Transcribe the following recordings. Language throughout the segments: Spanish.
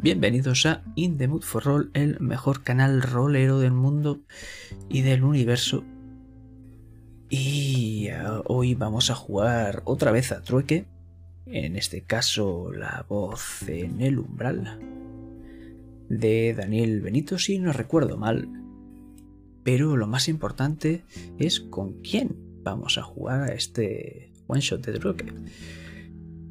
Bienvenidos a In the Mood for Roll, el mejor canal rolero del mundo y del universo. Y eh, hoy vamos a jugar otra vez a trueque. En este caso, la voz en el umbral de Daniel Benito, si no recuerdo mal. Pero lo más importante es con quién vamos a jugar a este one shot de trueque.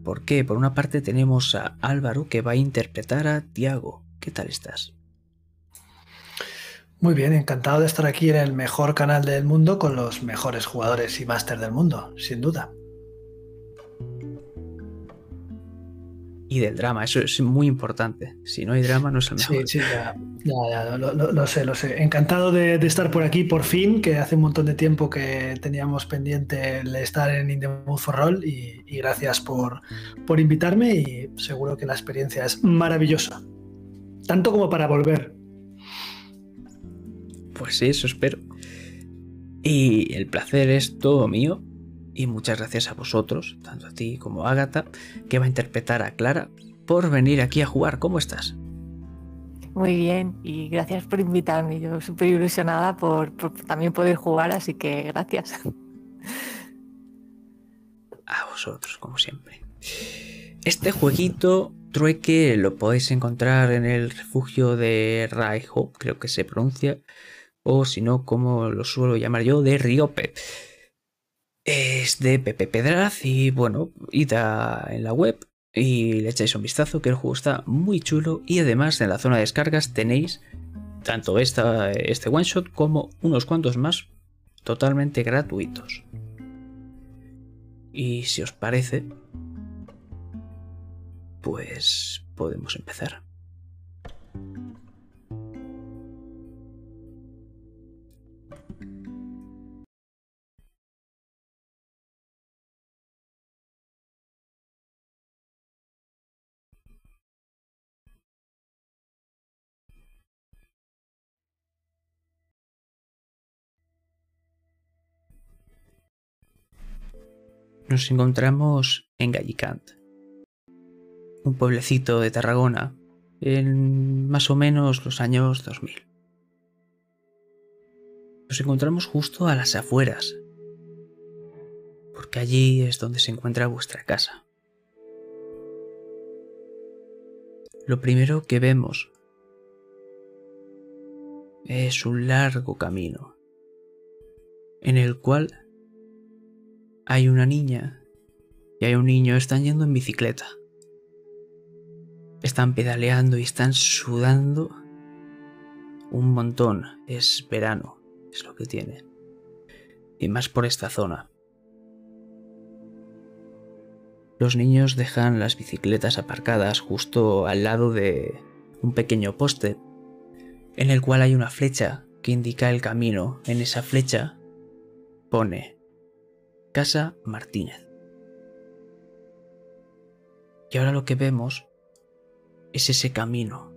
¿Por qué? Por una parte tenemos a Álvaro que va a interpretar a Tiago. ¿Qué tal estás? Muy bien, encantado de estar aquí en el mejor canal del mundo con los mejores jugadores y máster del mundo, sin duda. Y del drama. Eso es muy importante. Si no hay drama, no es el mejor. Sí, sí, ya, ya, lo, sé, lo sé. Encantado de, estar por aquí por fin, que hace un montón de tiempo que teníamos pendiente el estar en In the Mood for Roll y, gracias por, por invitarme y seguro que la experiencia es maravillosa. Tanto como para volver. Pues sí, eso espero. Y el placer es todo mío y muchas gracias a vosotros, tanto a ti como a Agatha, que va a interpretar a Clara, por venir aquí a jugar. ¿Cómo estás? Muy bien, y gracias por invitarme. Yo súper ilusionada por, también poder jugar, así que gracias. A vosotros, como siempre. Este jueguito trueque lo podéis encontrar en el refugio de Raiho, creo que se pronuncia, o si no, como lo suelo llamar yo, de Riope. Es de Pepe Pedraz y bueno, id en la web y le echáis un vistazo que el juego está muy chulo y además en la zona de descargas tenéis tanto esta, este one shot como unos cuantos más totalmente gratuitos. Y si os parece, pues podemos empezar. Nos encontramos en Gallicant, un pueblecito de Tarragona, en más o menos los años 2000. Nos encontramos justo a las afueras, porque allí es donde se encuentra vuestra casa. Lo primero que vemos es un largo camino en el cual hay una niña y hay un niño, están yendo en bicicleta. Están pedaleando y están sudando un montón. Es verano, es lo que tiene. Y más por esta zona. Los niños dejan las bicicletas aparcadas justo al lado de un pequeño poste, en el cual hay una flecha que indica el camino. En esa flecha pone Casa Martínez. Y ahora lo que vemos es ese camino.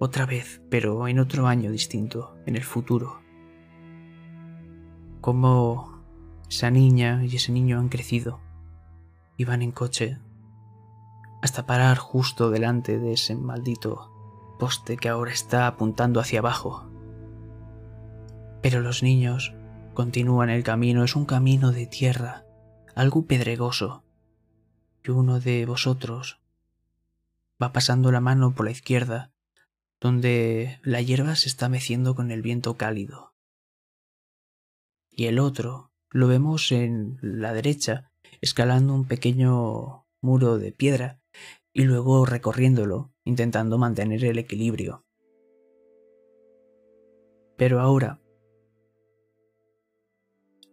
Otra vez, pero en otro año distinto, en el futuro. Como esa niña y ese niño han crecido y van en coche hasta parar justo delante de ese maldito poste que ahora está apuntando hacia abajo. Pero los niños Continúan el camino, es un camino de tierra, algo pedregoso, y uno de vosotros va pasando la mano por la izquierda, donde la hierba se está meciendo con el viento cálido. Y el otro lo vemos en la derecha, escalando un pequeño muro de piedra y luego recorriéndolo, intentando mantener el equilibrio. Pero ahora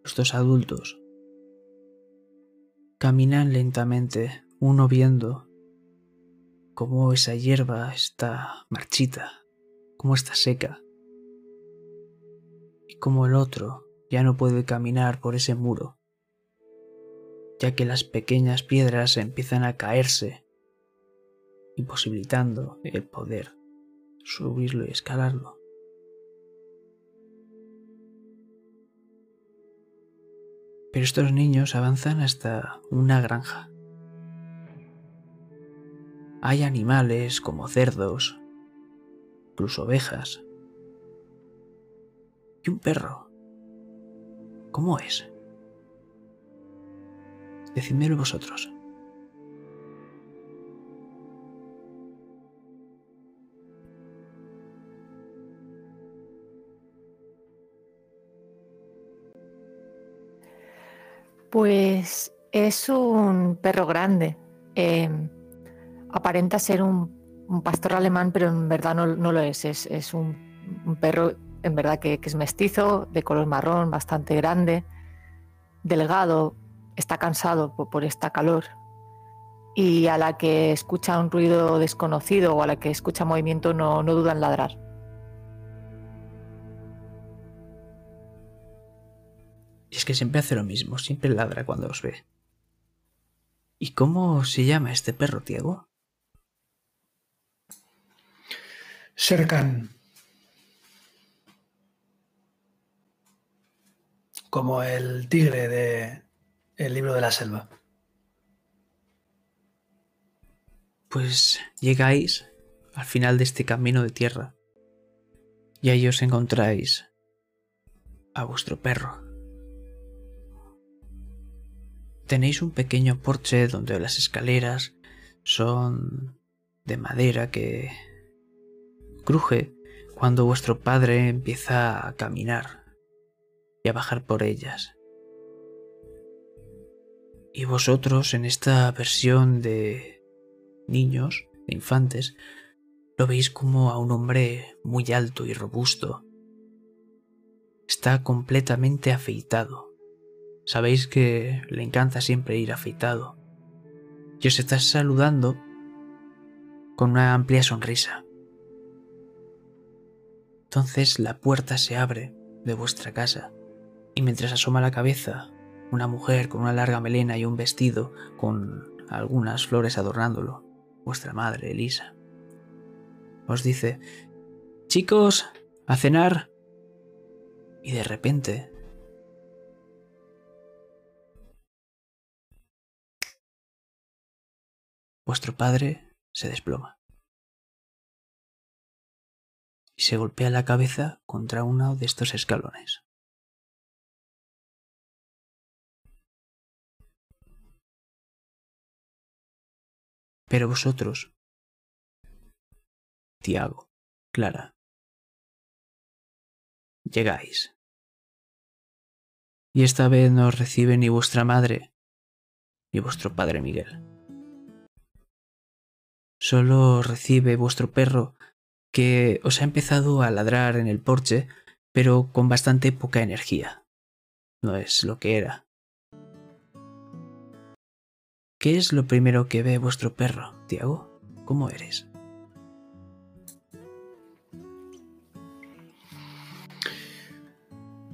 los dos adultos caminan lentamente, uno viendo cómo esa hierba está marchita, cómo está seca, y cómo el otro ya no puede caminar por ese muro, ya que las pequeñas piedras empiezan a caerse, imposibilitando el poder subirlo y escalarlo. Pero estos niños avanzan hasta una granja. hay animales como cerdos, incluso ovejas, y un perro. ¿Cómo es? Decídmelo vosotros. Pues es un perro grande. Em, aparenta ser un, pastor alemán, pero en verdad no, lo es. Es, un, perro en verdad que, es mestizo, de color marrón, bastante grande, delgado, está cansado por, esta calor. Y a la que escucha un ruido desconocido o a la que escucha movimiento no, no duda en ladrar. Y es que siempre hace lo mismo, siempre ladra cuando os ve. ¿Y cómo se llama este perro, Tiago? Serkan. Como el tigre de el libro de la selva. Pues llegáis al final de este camino de tierra y ahí os encontráis a vuestro perro. Tenéis un pequeño porche donde las escaleras son de madera que cruje cuando vuestro padre empieza a caminar y a bajar por ellas. Y vosotros en esta versión de niños, de infantes, lo veis como a un hombre muy alto y robusto. Está completamente afeitado Sabéis que le encanta siempre ir afeitado. Y os está saludando con una amplia sonrisa. Entonces la puerta se abre de vuestra casa y mientras asoma la cabeza una mujer con una larga melena y un vestido con algunas flores adornándolo, vuestra madre, Elisa, os dice, chicos, a cenar. Y de repente vuestro padre se desploma y se golpea la cabeza contra uno de estos escalones. Pero vosotros, Tiago, Clara, llegáis. Y esta vez no os recibe ni vuestra madre ni vuestro padre Miguel solo recibe vuestro perro que os ha empezado a ladrar en el porche, pero con bastante poca energía. No es lo que era. ¿Qué es lo primero que ve vuestro perro, Tiago? ¿Cómo eres?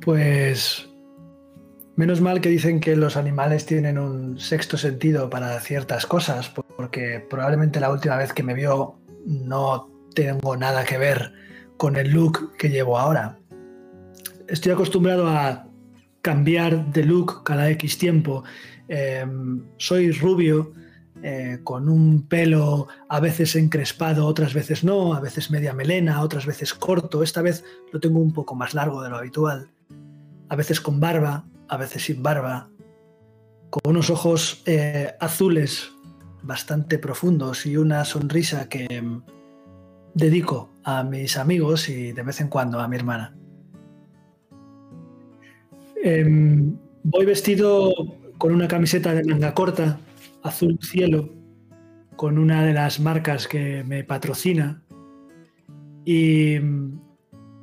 Pues Menos mal que dicen que los animales tienen un sexto sentido para ciertas cosas, porque probablemente la última vez que me vio no tengo nada que ver con el look que llevo ahora. Estoy acostumbrado a cambiar de look cada X tiempo. Em, soy rubio, eh, con un pelo a veces encrespado, otras veces no, a veces media melena, otras veces corto. Esta vez lo tengo un poco más largo de lo habitual. A veces con barba, a veces sin barba, con unos ojos eh, azules bastante profundos y una sonrisa que mm, dedico a mis amigos y de vez en cuando a mi hermana. Em, voy vestido con una camiseta de manga corta, azul cielo, con una de las marcas que me patrocina y mm,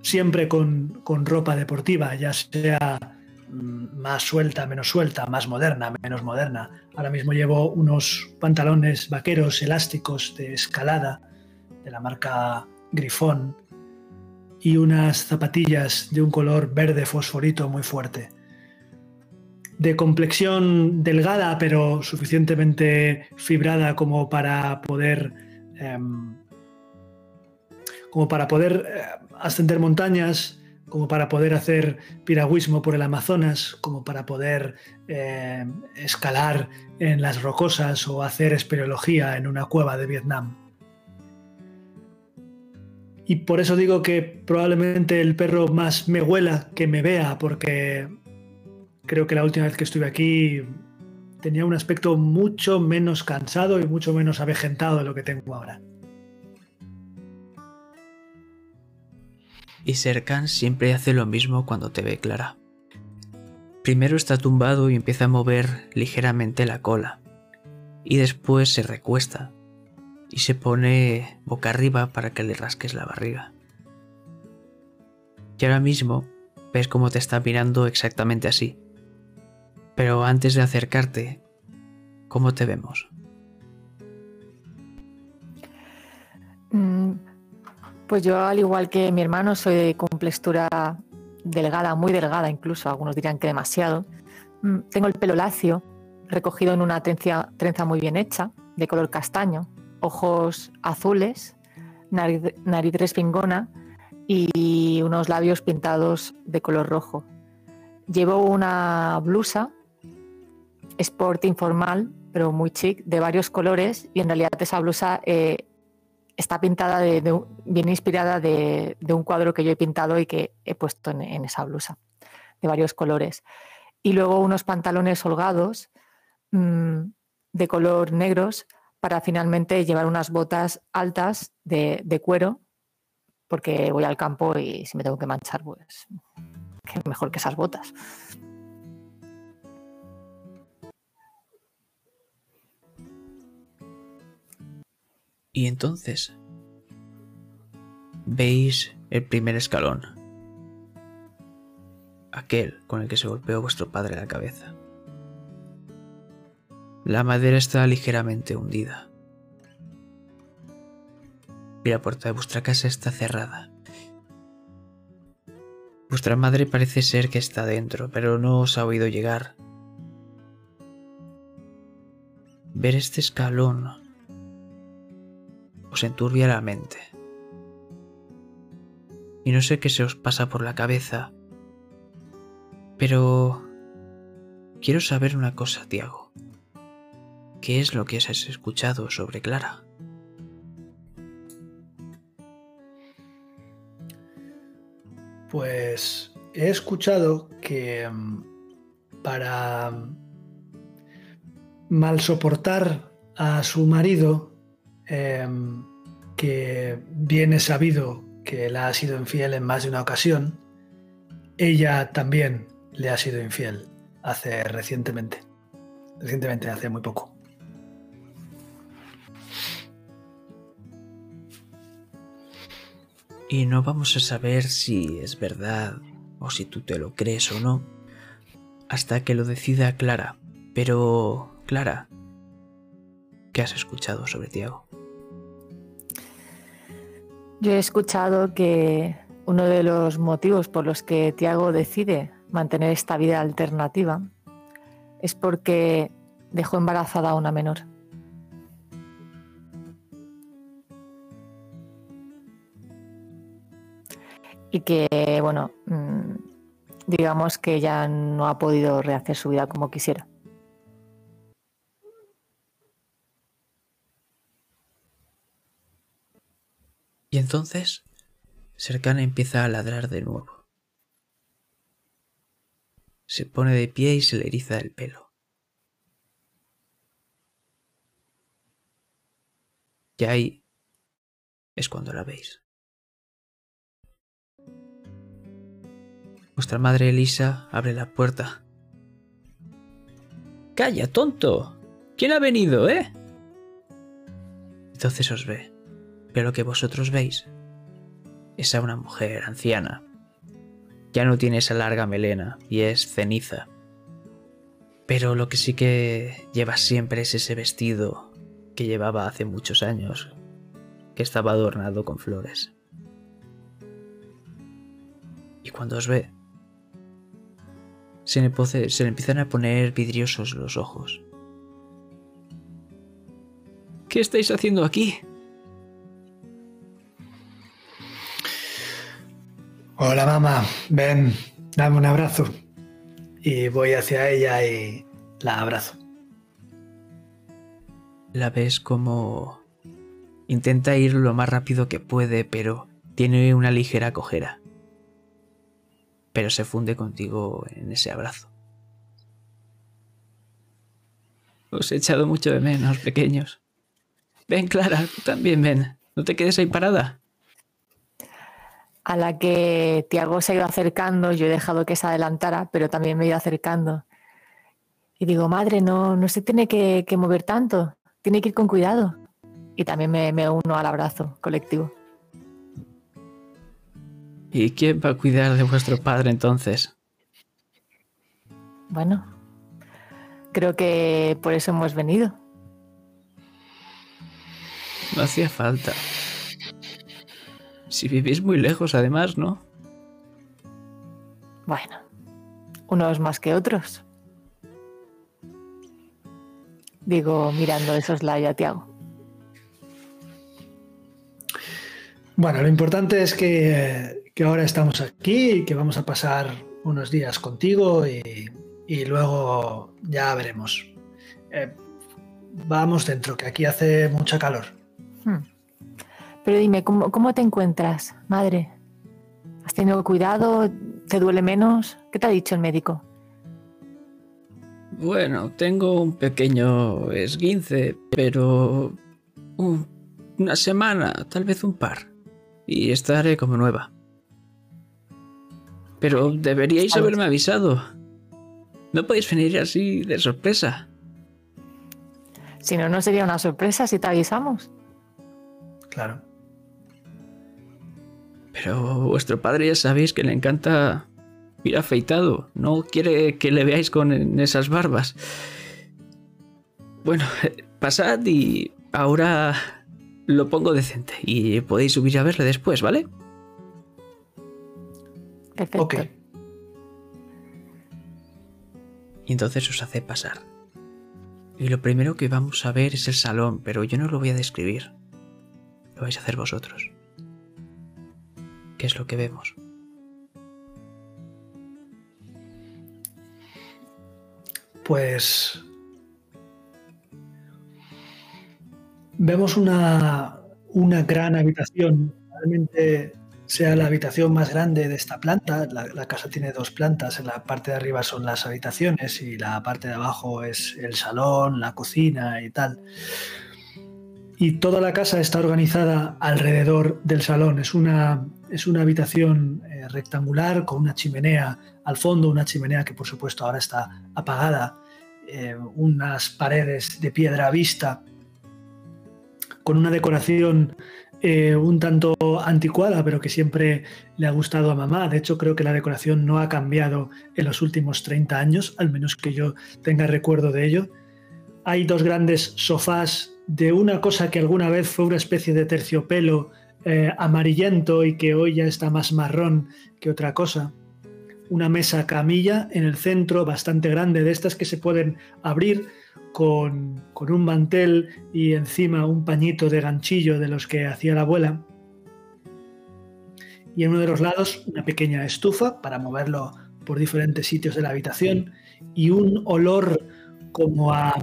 siempre con, ropa deportiva, ya sea más suelta, menos suelta, más moderna, menos moderna. Ahora mismo llevo unos pantalones vaqueros elásticos de escalada de la marca Grifón y unas zapatillas de un color verde fosforito muy fuerte. De complexión delgada pero suficientemente fibrada como para poder em, como para poder eh, ascender montañas, como para poder hacer piragüismo por el Amazonas, como para poder eh, escalar en las rocosas o hacer espeleología en una cueva de Vietnam. Y por eso digo que probablemente el perro más me huela que me vea, porque creo que la última vez que estuve aquí tenía un aspecto mucho menos cansado y mucho menos avejentado de lo que tengo ahora. Y Serkan siempre hace lo mismo cuando te ve Clara. Primero está tumbado y empieza a mover ligeramente la cola, y después se recuesta y se pone boca arriba para que le rasques la barriga. Y ahora mismo ves cómo te está mirando exactamente así. Pero antes de acercarte, ¿cómo te vemos? Pues yo, al igual que mi hermano, soy de complexura delgada, muy delgada incluso, algunos dirían que demasiado. Mm, tengo el pelo lacio, recogido en una trenza, muy bien hecha, de color castaño, ojos azules, nariz, nariz respingona y unos labios pintados de color rojo. Llevo una blusa sport informal, pero muy chic, de varios colores y en realidad esa blusa eh, está pintada, de, bien inspirada de, un cuadro que yo he pintado y que he puesto en, esa blusa, de varios colores. Y luego unos pantalones holgados mm, de color negros para finalmente llevar unas botas altas de, cuero, porque voy al campo y si me tengo que manchar, pues qué mejor que esas botas. Y entonces veis el primer escalón, aquel con el que se golpeó vuestro padre la cabeza. La madera está ligeramente hundida. Y la puerta de vuestra casa está cerrada. Vuestra madre parece ser que está dentro, pero no os ha oído llegar. Ver este escalón os enturbia la mente. Y no sé qué se os pasa por la cabeza, pero quiero saber una cosa, Tiago. ¿Qué es lo que has escuchado sobre Clara? Pues he escuchado que mm, para mal soportar a su marido, Em, que viene sabido que la ha sido infiel en más de una ocasión, ella también le ha sido infiel hace recientemente. Recientemente, hace muy poco. Y no vamos a saber si es verdad o si tú te lo crees o no hasta que lo decida Clara. Pero, Clara, ¿qué has escuchado sobre Tiago? Yo he escuchado que uno de los motivos por los que Tiago decide mantener esta vida alternativa es porque dejó embarazada a una menor. Y que, bueno, mm, digamos que ya no ha podido rehacer su vida como quisiera. Y entonces Sercana empieza a ladrar de nuevo. Se pone de pie y se le eriza el pelo. Y ahí es cuando la veis. Vuestra madre Elisa abre la puerta. ¡Calla, tonto! ¿Quién ha venido, eh? Entonces os ve lo que vosotros veis es a una mujer anciana. Ya no tiene esa larga melena y es ceniza. Pero lo que sí que lleva siempre es ese vestido que llevaba hace muchos años, que estaba adornado con flores. Y cuando os ve, se le, se le empiezan a poner vidriosos los ojos. ¿Qué estáis haciendo aquí? Hola mamá, ven, dame un abrazo. Y voy hacia ella y la abrazo. La ves como intenta ir lo más rápido que puede, pero tiene una ligera cojera. Pero se funde contigo en ese abrazo. Os he echado mucho de menos, pequeños. Ven, Clara, tú también ven. No te quedes ahí parada. A la que Tiago se ha ido acercando, yo he dejado que se adelantara, pero también me he ido acercando. Y digo, madre, no, no se tiene que, que mover tanto, tiene que ir con cuidado. Y también me, me uno al abrazo colectivo. ¿Y quién va a cuidar de vuestro padre entonces? Bueno, creo que por eso hemos venido. No hacía falta. Si vivís muy lejos, además, ¿no? Bueno, unos más que otros. Digo, mirando esos a Tiago. Bueno, lo importante es que, que, ahora estamos aquí y que vamos a pasar unos días contigo y, y luego ya veremos. Eh, vamos dentro, que aquí hace mucha calor. Hmm. Pero dime, ¿cómo, ¿cómo, te encuentras, madre? ¿Has tenido cuidado? ¿Te duele menos? ¿Qué te ha dicho el médico? Bueno, tengo un pequeño esguince, pero una semana, tal vez un par, y estaré como nueva. Pero deberíais haberme avisado. No podéis venir así de sorpresa. Si no, no sería una sorpresa si te avisamos. Claro. Pero vuestro padre ya sabéis que le encanta ir afeitado. No quiere que le veáis con esas barbas. Bueno, pasad y ahora lo pongo decente y podéis subir a verle después, ¿vale? Perfecto. Ok. Y entonces os hace pasar. Y lo primero que vamos a ver es el salón, pero yo no lo voy a describir. Lo vais a hacer vosotros. ¿Qué es lo que vemos? Pues vemos una, una gran habitación, realmente sea la habitación más grande de esta planta. La, la, casa tiene dos plantas. En la parte de arriba son las habitaciones y la parte de abajo es el salón, la cocina y tal. Y toda la casa está organizada alrededor del salón. Es una, es una habitación eh, rectangular con una chimenea al fondo, una chimenea que por supuesto ahora está apagada, eh, unas paredes de piedra vista, con una decoración eh, un tanto anticuada, pero que siempre le ha gustado a mamá. De hecho, creo que la decoración no ha cambiado en los últimos 30 años, al menos que yo tenga recuerdo de ello. Hay dos grandes sofás de una cosa que alguna vez fue una especie de terciopelo eh, amarillento y que hoy ya está más marrón que otra cosa. Una mesa camilla en el centro bastante grande, de estas que se pueden abrir con, con un mantel y encima un pañito de ganchillo de los que hacía la abuela. Y en uno de los lados una pequeña estufa para moverlo por diferentes sitios de la habitación y un olor como a,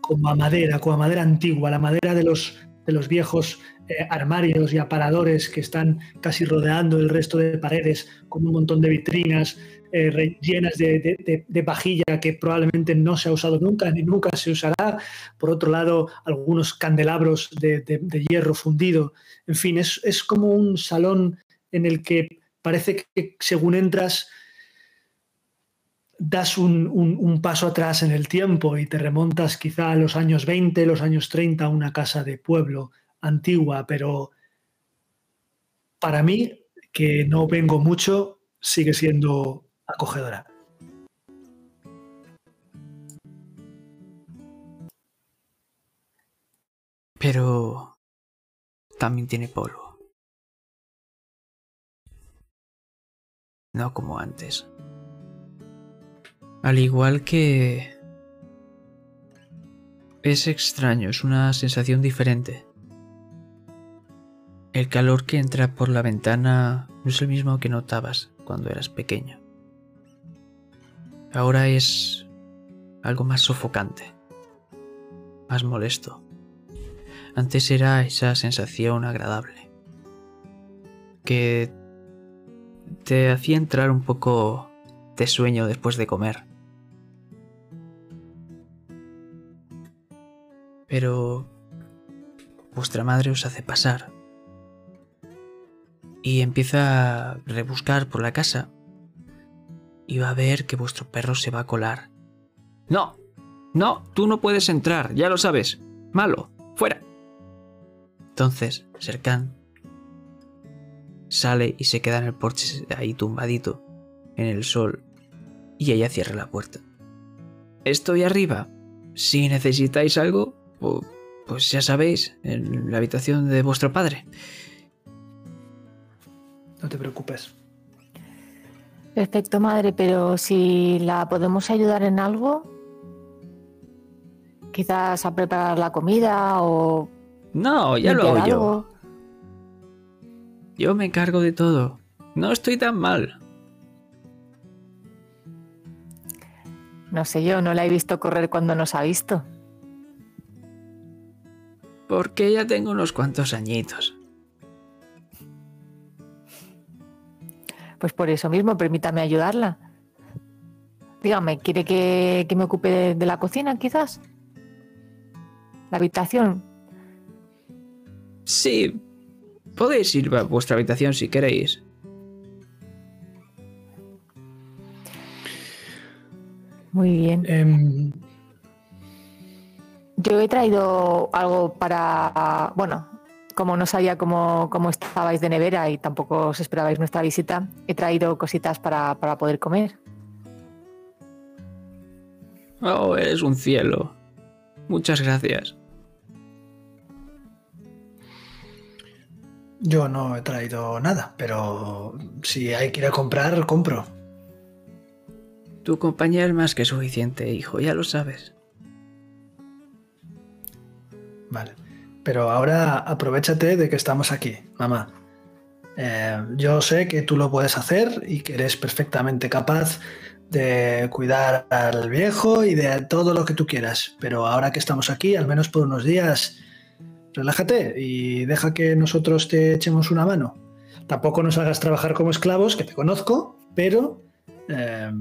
como a madera, como a madera antigua, la madera de los, de los viejos eh, armarios y aparadores que están casi rodeando el resto de paredes, con un montón de vitrinas eh, llenas de, de, vajilla que probablemente no se ha usado nunca ni nunca se usará. Por otro lado, algunos candelabros de, hierro fundido. En fin, es, es como un salón en el que parece que según entras das un, un, un, paso atrás en el tiempo y te remontas quizá a los años 20, los años 30, a una casa de pueblo antigua, pero para mí, que no vengo mucho, sigue siendo acogedora. Pero también tiene polvo. No como antes. Al igual que... Es extraño, es una sensación diferente. El calor que entra por la ventana no es el mismo que notabas cuando eras pequeño. Ahora es algo más sofocante, más molesto. Antes era esa sensación agradable, que te hacía entrar un poco de sueño después de comer. Pero vuestra madre os hace pasar y empieza a rebuscar por la casa y va a ver que vuestro perro se va a colar. No, no, tú no puedes entrar, ya lo sabes. Malo, fuera. Entonces, Serkan sale y se queda en el porche ahí tumbadito, en el sol, y ella cierra la puerta. Estoy arriba. Si necesitáis algo, pues ya sabéis, en la habitación de vuestro padre. No te preocupes. Perfecto, madre, pero si la podemos ayudar en algo, quizás a preparar la comida o... No, ya lo hago yo. Yo me encargo de todo. No estoy tan mal. No sé yo, no la he visto correr cuando nos ha visto. Porque ya tengo unos cuantos añitos. Pues por eso mismo, permítame ayudarla. Dígame, ¿quiere que, me ocupe de, la cocina quizás? ¿La habitación? Sí, podéis ir a vuestra habitación si queréis. Muy bien. Em, Yo he traído algo para, bueno, como no sabía cómo, estabais de nevera y tampoco os esperabais nuestra visita, he traído cositas para, poder comer. Oh, eres un cielo. Muchas gracias. Yo no he traído nada, pero si hay que ir a comprar, compro. Tu compañía es más que suficiente, hijo, ya lo sabes. Vale. Pero ahora aprovechate de que estamos aquí, mamá. Eh, yo sé que tú lo puedes hacer y que eres perfectamente capaz de cuidar al viejo y de todo lo que tú quieras. Pero ahora que estamos aquí, al menos por unos días, relájate y deja que nosotros te echemos una mano. Tampoco nos hagas trabajar como esclavos, que te conozco, pero eh,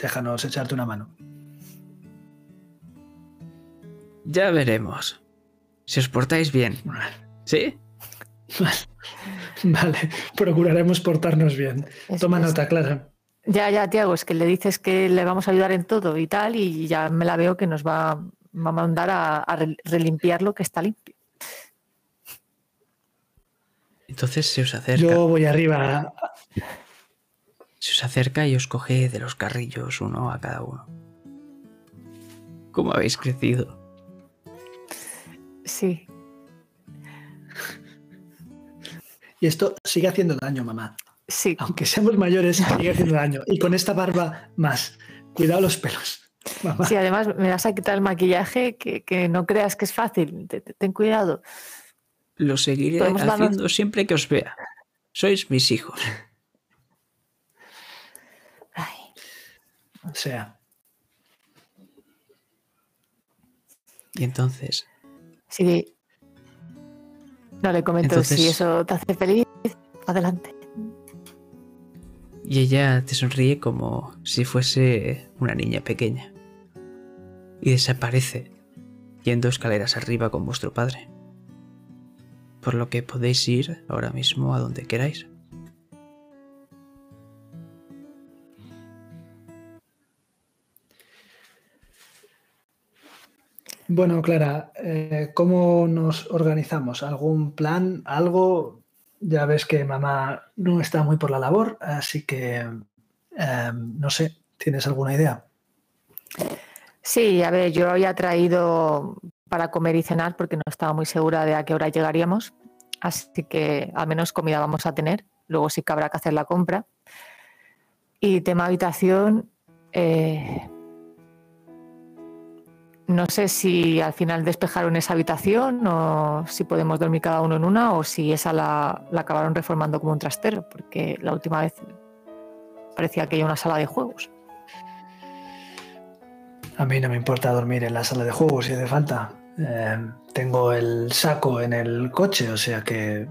déjanos echarte una mano. Ya veremos. Si os portáis bien. ¿Sí? Vale, procuraremos portarnos bien. Toma nota, Clara. Ya, ya, Tiago, es que le dices que le vamos a ayudar en todo y tal, y ya me la veo que nos va, a mandar a, relimpiar lo que está limpio. Entonces se os acerca. Yo voy arriba. Se os acerca y os coge de los carrillos uno a cada uno. ¿Cómo habéis crecido? Sí. Y esto sigue haciendo daño, mamá. Sí. Aunque seamos mayores, sigue haciendo daño. Y con esta barba más. Cuidado los pelos. Mamá. Sí, además me vas a quitar el maquillaje, que, no creas que es fácil. Ten, cuidado. Lo seguiré haciendo siempre que os vea. Sois mis hijos. O sea. Y entonces, Sí. No le comento si eso te hace feliz, adelante. Y ella te sonríe como si fuese una niña pequeña. Y desaparece, yendo escaleras arriba con vuestro padre. Por lo que podéis ir ahora mismo a donde queráis. Bueno, Clara, eh, ¿cómo nos organizamos? ¿Algún plan? ¿Algo? Ya ves que mamá no está muy por la labor, así que em, no sé, ¿tienes alguna idea? Sí, a ver, yo había traído para comer y cenar porque no estaba muy segura de a qué hora llegaríamos, así que al menos comida vamos a tener, luego sí que habrá que hacer la compra. Y tema habitación, eh, no sé si al final despejaron esa habitación o si podemos dormir cada uno en una o si esa la, la acabaron reformando como un trastero, porque la última vez parecía que hay una sala de juegos. A mí no me importa dormir en la sala de juegos si hace falta. Eh, tengo el saco en el coche, o sea que,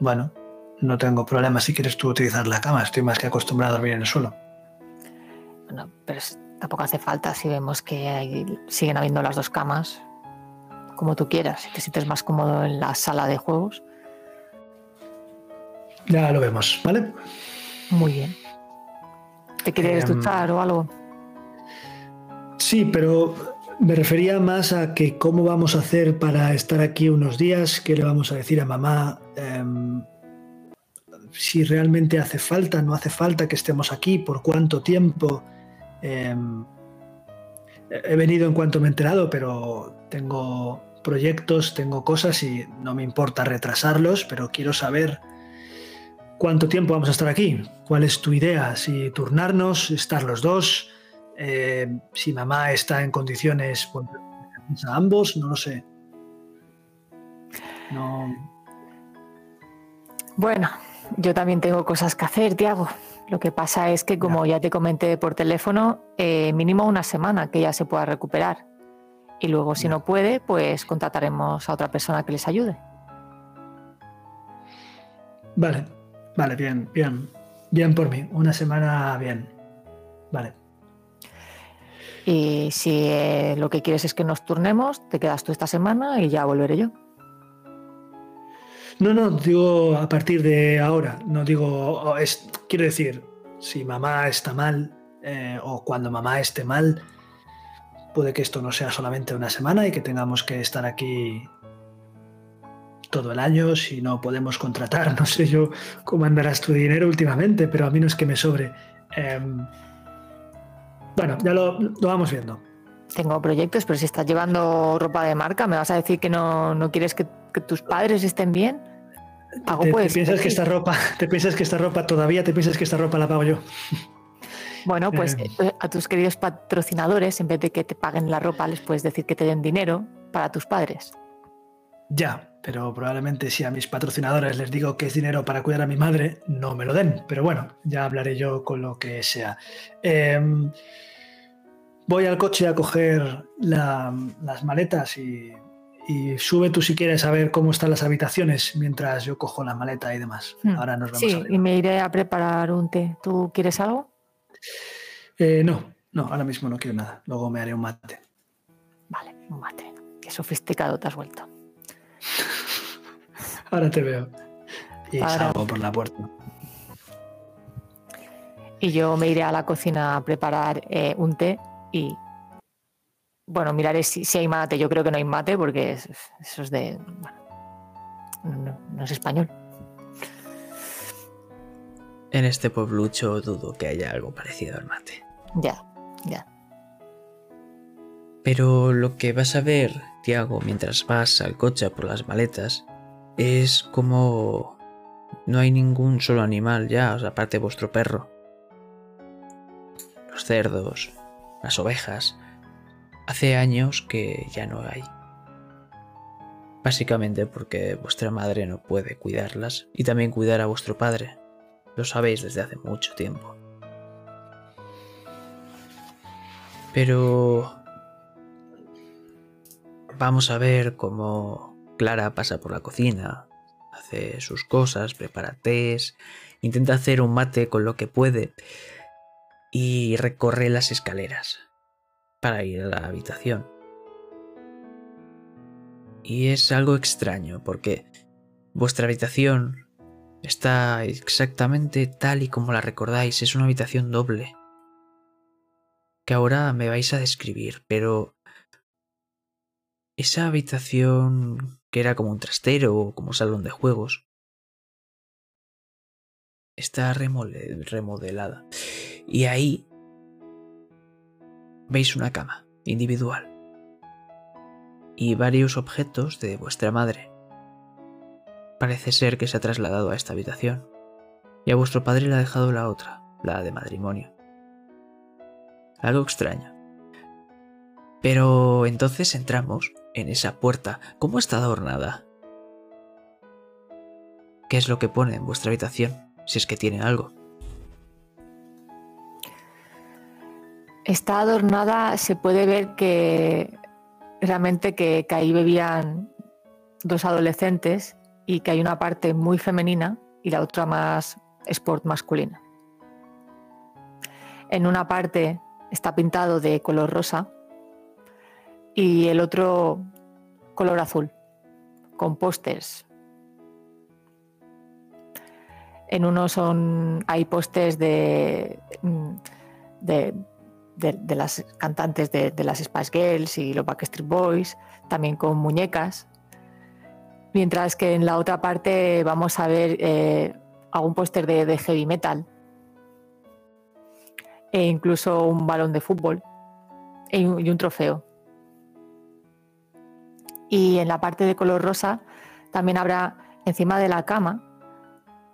bueno, no tengo problema si quieres tú utilizar la cama. Estoy más que acostumbrado a dormir en el suelo. Bueno, pero tampoco hace falta si vemos que siguen habiendo las dos camas, como tú quieras. Si te sientes más cómodo en la sala de juegos. Ya lo vemos, ¿vale? Muy bien. ¿Te quieres Em, duchar o algo? Sí, pero me refería más a que cómo vamos a hacer para estar aquí unos días, qué le vamos a decir a mamá, Em, si realmente hace falta, no hace falta que estemos aquí, por cuánto tiempo. Em, he venido en cuanto me he enterado, pero tengo proyectos, tengo cosas y no me importa retrasarlos, pero quiero saber cuánto tiempo vamos a estar aquí. ¿Cuál es tu idea? Si turnarnos, estar los dos, eh, si mamá está en condiciones pues, a ambos, no lo sé. No, Bueno, yo también tengo cosas que hacer, Tiago. Lo que pasa es que, como ya te comenté por teléfono, eh, mínimo una semana que ella se pueda recuperar. Y luego, si Ya. no puede, pues contrataremos a otra persona que les ayude. Vale, vale, bien, bien. Bien por mí. Una semana bien. Vale. Y si eh, lo que quieres es que nos turnemos, te quedas tú esta semana y ya volveré yo. No, no, digo a partir de ahora. No digo. oh, es, quiero decir, si mamá está mal eh, o cuando mamá esté mal, puede que esto no sea solamente una semana y que tengamos que estar aquí todo el año. Si no podemos contratar, no sé yo cómo andarás tu dinero últimamente, pero a mí no es que me sobre. Em, bueno, ya lo, vamos viendo. Tengo proyectos, pero si estás llevando ropa de marca, ¿me vas a decir que no, no quieres que tus padres estén bien? ¿Te, te puede piensas que esta ropa, te piensas que esta ropa todavía te piensas que esta ropa la pago yo? Bueno, pues Eh. eh, a tus queridos patrocinadores, en vez de que te paguen la ropa, les puedes decir que te den dinero para tus padres. Ya, pero probablemente si a mis patrocinadores les digo que es dinero para cuidar a mi madre, no me lo den. Pero bueno, ya hablaré yo con lo que sea. Em, voy al coche a coger la- las maletas y, y sube tú si quieres a ver cómo están las habitaciones mientras yo cojo la maleta y demás. Hmm. Ahora nos vemos. Sí, arriba. y me iré a preparar un té. ¿Tú quieres algo? Eh, no, no, ahora mismo no quiero nada. Luego me haré un mate. Vale, un mate. Qué sofisticado te has vuelto. Ahora te veo. Y Ahora. salgo por la puerta. Y yo me iré a la cocina a preparar eh, un té y, bueno, miraré si, si hay mate. Yo creo que no hay mate porque es- eso es de... Bueno, no, no es español. En este pueblucho dudo que haya algo parecido al mate. Ya, ya. Pero lo que vas a ver, Tiago, mientras vas al coche por las maletas, es como no hay ningún solo animal ya, aparte de vuestro perro. Los cerdos, las ovejas, hace años que ya no hay. Básicamente porque vuestra madre no puede cuidarlas y también cuidar a vuestro padre. Lo sabéis desde hace mucho tiempo. Pero Vamos a ver cómo Clara pasa por la cocina, hace sus cosas, prepara tés, intenta hacer un mate con lo que puede y recorre las escaleras para ir a la habitación. Y es algo extraño porque vuestra habitación está exactamente tal y como la recordáis, es una habitación doble que ahora me vais a describir, pero esa habitación que era como un trastero o como salón de juegos está remodelada. Y ahí veis una cama individual y varios objetos de vuestra madre. Parece ser que se ha trasladado a esta habitación y a vuestro padre le ha dejado la otra, la de matrimonio. Algo extraño. Pero entonces entramos en esa puerta. ¿Cómo está adornada? ¿Qué es lo que pone en vuestra habitación? Si es que tiene algo. Está adornada, se puede ver que realmente que, ahí bebían dos adolescentes y que hay una parte muy femenina y la otra más sport masculina. En una parte está pintado de color rosa y el otro color azul, con pósters. En uno son, hay pósters de, de, de, las cantantes de, las Spice Girls y los Backstreet Boys, también con muñecas. Mientras que en la otra parte vamos a ver eh, algún póster de, heavy metal e incluso un balón de fútbol e y un trofeo. Y en la parte de color rosa también habrá encima de la cama,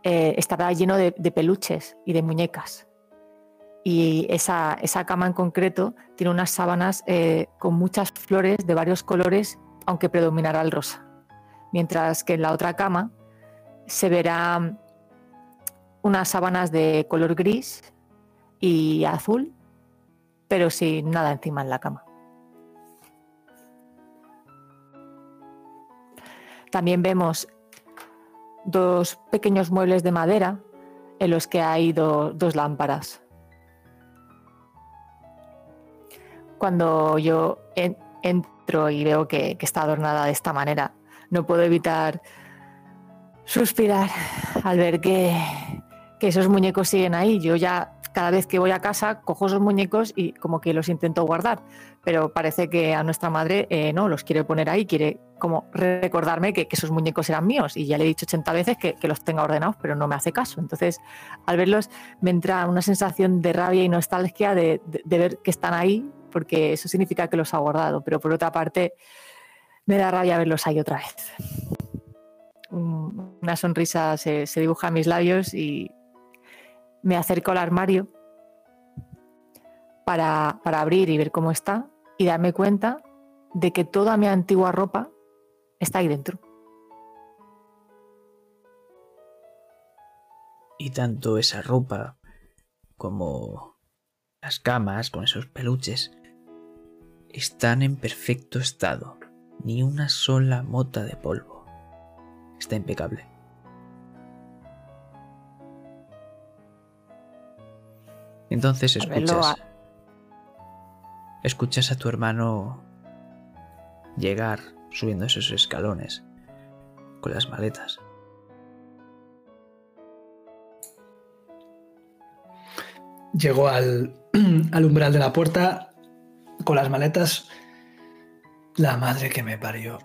eh, estará lleno de, peluches y de muñecas. Y esa, cama en concreto tiene unas sábanas eh, con muchas flores de varios colores, aunque predominará el rosa. Mientras que en la otra cama se verá unas sábanas de color gris y azul, pero sin nada encima en la cama. También vemos dos pequeños muebles de madera en los que hay dos lámparas. Cuando yo entro y veo que, está adornada de esta manera, no puedo evitar suspirar al ver que, que esos muñecos siguen ahí. Yo ya cada vez que voy a casa cojo esos muñecos y como que los intento guardar, pero parece que a nuestra madre eh, no, los quiere poner ahí, quiere como recordarme que, esos muñecos eran míos y ya le he dicho 80 veces que, los tenga ordenados, pero no me hace caso. Entonces, al verlos me entra una sensación de rabia y nostalgia de, ver que están ahí, porque eso significa que los ha guardado, pero por otra parte me da rabia verlos ahí otra vez. Una sonrisa se, dibuja en mis labios y me acerco al armario para, abrir y ver cómo está y darme cuenta de que toda mi antigua ropa está ahí dentro. Y tanto esa ropa como las camas con esos peluches están en perfecto estado. Ni una sola mota de polvo. Está impecable. Entonces escuchas. Escuchas a tu hermano llegar subiendo esos escalones con las maletas. Llegó al, al umbral de la puerta con las maletas. La madre que me parió.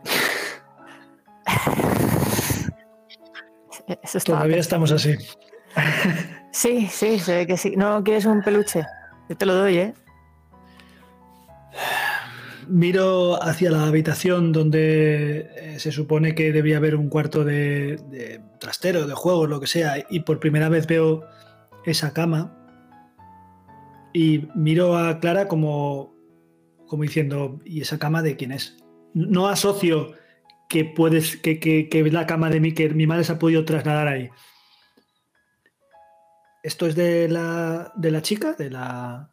Todavía estamos así. Sí, sí, se ve que sí. ¿No quieres un peluche? Yo te lo doy, ¿eh? Miro hacia la habitación donde eh, se supone que debía haber un cuarto de, trastero, de juegos, lo que sea, y por primera vez veo esa cama y miro a Clara como, como diciendo, ¿y esa cama de quién es? No asocio que puedes que, que, que la cama de mí, que mi madre se ha podido trasladar ahí. ¿Esto es de la, de la chica? ¿De la,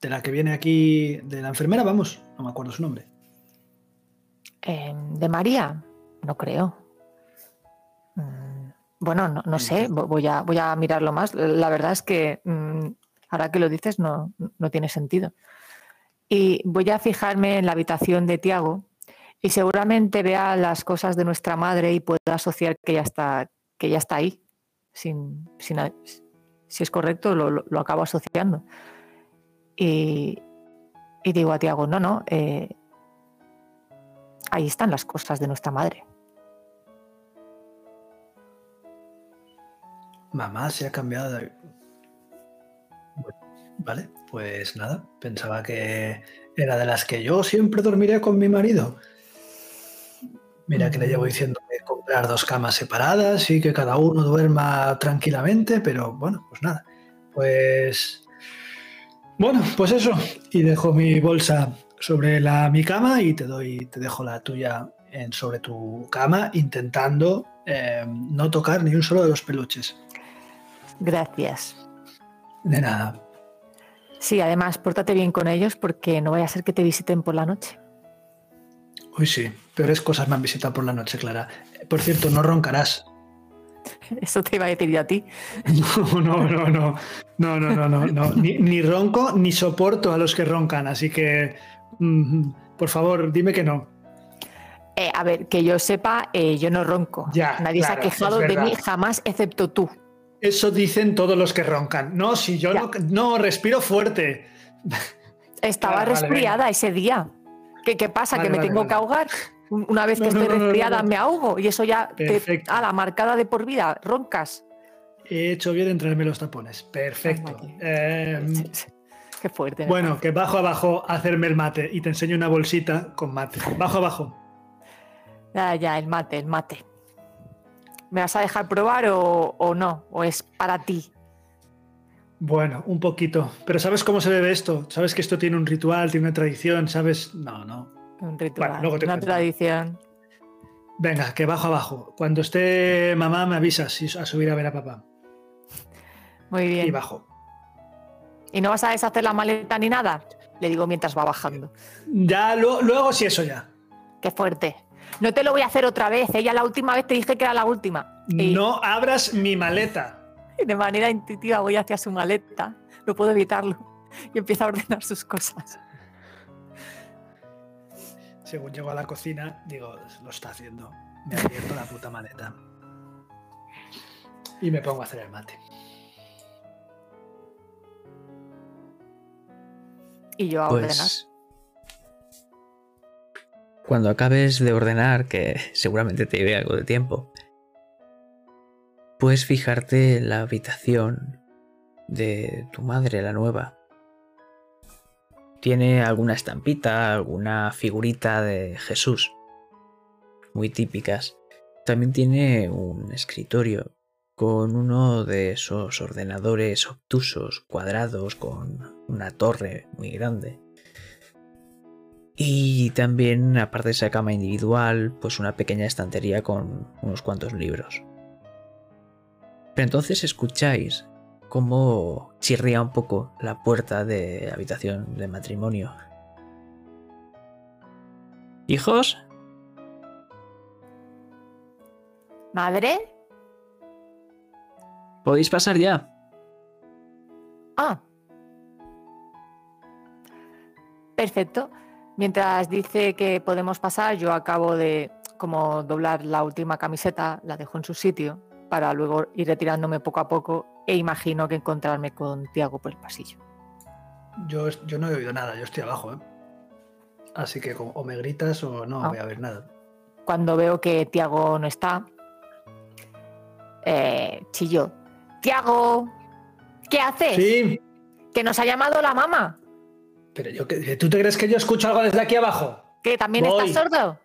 ¿De la que viene aquí? ¿De la enfermera? Vamos, no me acuerdo su nombre. Em, ¿De María? No creo. Mm, bueno, no, sé, voy a, voy a mirarlo más. La verdad es que mm, ahora que lo dices no, no tiene sentido. Y voy a fijarme en la habitación de Tiago y seguramente vea las cosas de nuestra madre y pueda asociar que ya está, que ya está ahí, sin, si es correcto, lo, acabo asociando. Y, digo a Tiago, no, no, eh, ahí están las cosas de nuestra madre. Mamá se ha cambiado de... vale, pues nada, pensaba que era de las que yo siempre dormiré con mi marido. Mira que le llevo diciendo que comprar dos camas separadas y que cada uno duerma tranquilamente, pero bueno, pues nada. Pues bueno, pues eso. Y dejo mi bolsa sobre la, mi cama y te doy, te dejo la tuya en, sobre tu cama, intentando eh, no tocar ni un solo de los peluches. Gracias. De nada. Sí, además, pórtate bien con ellos porque no vaya a ser que te visiten por la noche. Uy, sí, peores cosas me han visitado por la noche, Clara. Por cierto, no roncarás. Eso te iba a decir yo a ti. No, no, no, no. No, no, no, no. no. Ni, ni ronco ni soporto a los que roncan, así que. mm, por favor, dime que no. Eh, a ver, que yo sepa, eh, yo no ronco. Ya, Nadie se ha quejado de mí jamás, excepto tú. Eso dicen todos los que roncan. No, si yo no, no respiro fuerte. Estaba Vale, vale, resfriada ese día. ¿Qué, qué pasa? Vale, ¿Que me tengo que ahogar? Un- Una vez que No, estoy resfriada me ahogo y eso ya te Perfecto. a la marcada de por vida, roncas. He hecho bien en traerme los tapones. Perfecto. Eh, Qué fuerte. bueno, que bajo abajo a hacerme el mate y te enseño una bolsita con mate. Bajo abajo. Ya, ya, el mate, el mate. ¿Me vas a dejar probar o, o no? ¿O es para ti? Bueno, un poquito. Pero ¿sabes cómo se bebe esto? ¿Sabes que esto tiene un ritual, tiene una tradición? ¿Sabes? No, no. Un ritual, Bueno, luego te una cuento. tradición. Venga, que bajo abajo. Cuando esté mamá me avisas y- a subir a ver a papá. Muy Y bien. bajo. ¿Y no vas a deshacer la maleta ni nada? Le digo mientras va bajando. Ya, lo- luego sí eso ya. Qué fuerte. No te lo voy a hacer otra vez. Ella la última vez te dije que era la última. Y No abras mi maleta. de manera intuitiva voy hacia su maleta. No puedo evitarlo. Y empieza a ordenar sus cosas. Según llego a la cocina, digo, lo está haciendo. Me ha abierto la puta maleta. Y me pongo a hacer el mate. Y yo a ordenar. Cuando acabes de ordenar, que seguramente te lleve algo de tiempo, puedes fijarte en la habitación de tu madre, la nueva. Tiene alguna estampita, alguna figurita de Jesús, muy típicas. También tiene un escritorio con uno de esos ordenadores obtusos, cuadrados, con una torre muy grande. Y también, aparte de esa cama individual, pues una pequeña estantería con unos cuantos libros. Pero entonces escucháis cómo chirría un poco la puerta de habitación de matrimonio. ¿Hijos? ¿Madre? ¿Podéis pasar ya? Ah. Perfecto. Mientras dice que podemos pasar, yo acabo de como doblar la última camiseta, la dejo en su sitio, para luego ir retirándome poco a poco e imagino que encontrarme con Tiago por el pasillo. Yo, yo no he oído nada, yo estoy abajo, ¿eh? Así que o me gritas o no Ah. voy a ver nada. Cuando veo que Tiago no está, eh, chillo. Tiago, ¿qué haces? Sí, Que nos ha llamado la mamá. Pero yo, que- ¿tú te crees que yo escucho algo desde aquí abajo? Que también Voy. estás sordo.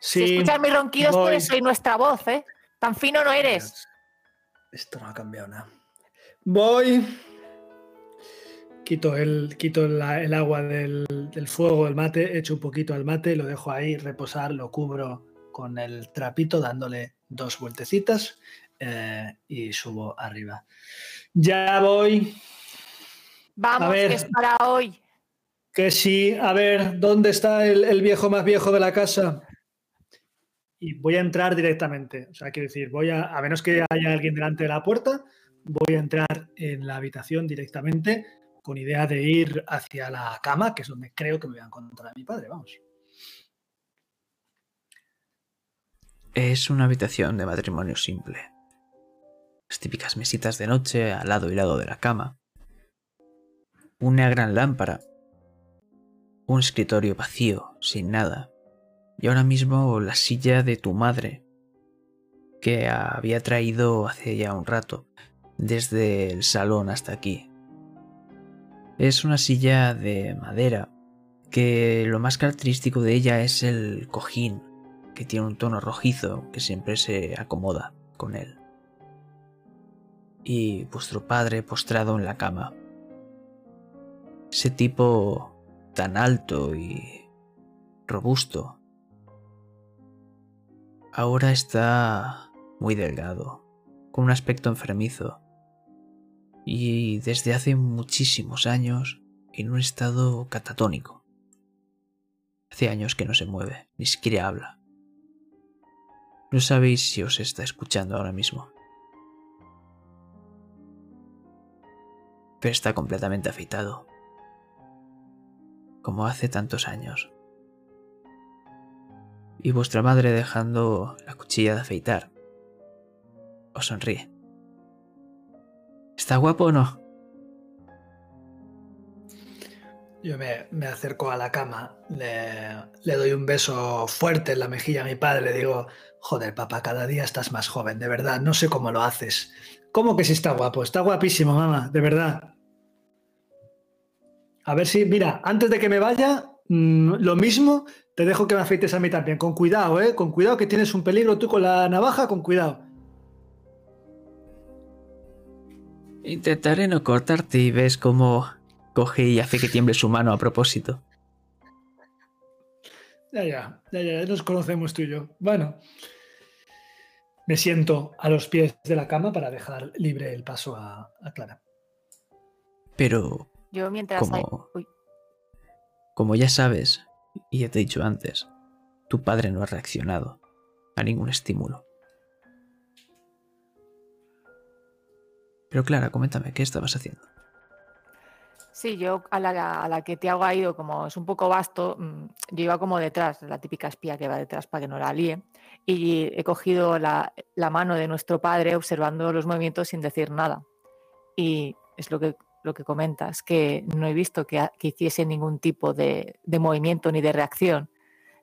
Si escuchas mis ronquidos, voy. pues soy nuestra voz, ¿eh? Tan fino no eres. Esto no ha cambiado nada. Voy. Quito el, quito la- el agua del, del fuego, el mate, echo un poquito al mate, lo dejo ahí reposar, lo cubro con el trapito, dándole dos vueltecitas eh, y subo arriba. Ya voy. Vamos, que es para hoy. Que sí, a ver, ¿dónde está el, el viejo más viejo de la casa? Y voy a entrar directamente. O sea, quiero decir, voy a, a menos que haya alguien delante de la puerta, voy a entrar en la habitación directamente con idea de ir hacia la cama, que es donde creo que me voy a encontrar a mi padre, vamos. Es una habitación de matrimonio simple. Las típicas mesitas de noche al lado y lado de la cama. Una gran lámpara. Un escritorio vacío, sin nada. Y ahora mismo la silla de tu madre, que había traído hace ya un rato, desde el salón hasta aquí. Es una silla de madera, que lo más característico de ella es el cojín, que tiene un tono rojizo que siempre se acomoda con él. Y vuestro padre postrado en la cama. Ese tipo tan alto y robusto, ahora está muy delgado, con un aspecto enfermizo, y desde hace muchísimos años en un estado catatónico. Hace años que no se mueve, ni siquiera habla. No sabéis si os está escuchando ahora mismo. Pero está completamente afeitado. Como hace tantos años. Y vuestra madre dejando la cuchilla de afeitar. Os sonríe. ¿Está guapo o no? Yo me, acerco a la cama, le, le, doy un beso fuerte en la mejilla a mi padre, le digo, joder, papá, cada día estás más joven, de verdad, no sé cómo lo haces. ¿Cómo que si está guapo? Está guapísimo, mamá, de verdad. A ver si, mira, antes de que me vaya, mm, lo mismo, te dejo que me afeites a mí también, con cuidado, ¿eh? Con cuidado que tienes un peligro tú con la navaja, con cuidado. Intentaré no cortarte y ves cómo coge y hace que tiemble su mano a propósito. Ya, ya, ya, ya, nos conocemos tú y yo. Bueno, me siento a los pies de la cama para dejar libre el paso a, Clara. Pero. Yo mientras. Como, como ya sabes, y ya te he dicho antes, tu padre no ha reaccionado a ningún estímulo. Pero Clara, coméntame, ¿qué estabas haciendo? Sí, yo a la, a la que Tiago ha ido, como es un poco vasto, mm, yo iba como detrás, la típica espía que va detrás para que no la líe, y he cogido la, mano de nuestro padre observando los movimientos sin decir nada. Y es lo que, lo que comentas, que no he visto que, hiciese ningún tipo de, de, movimiento ni de reacción.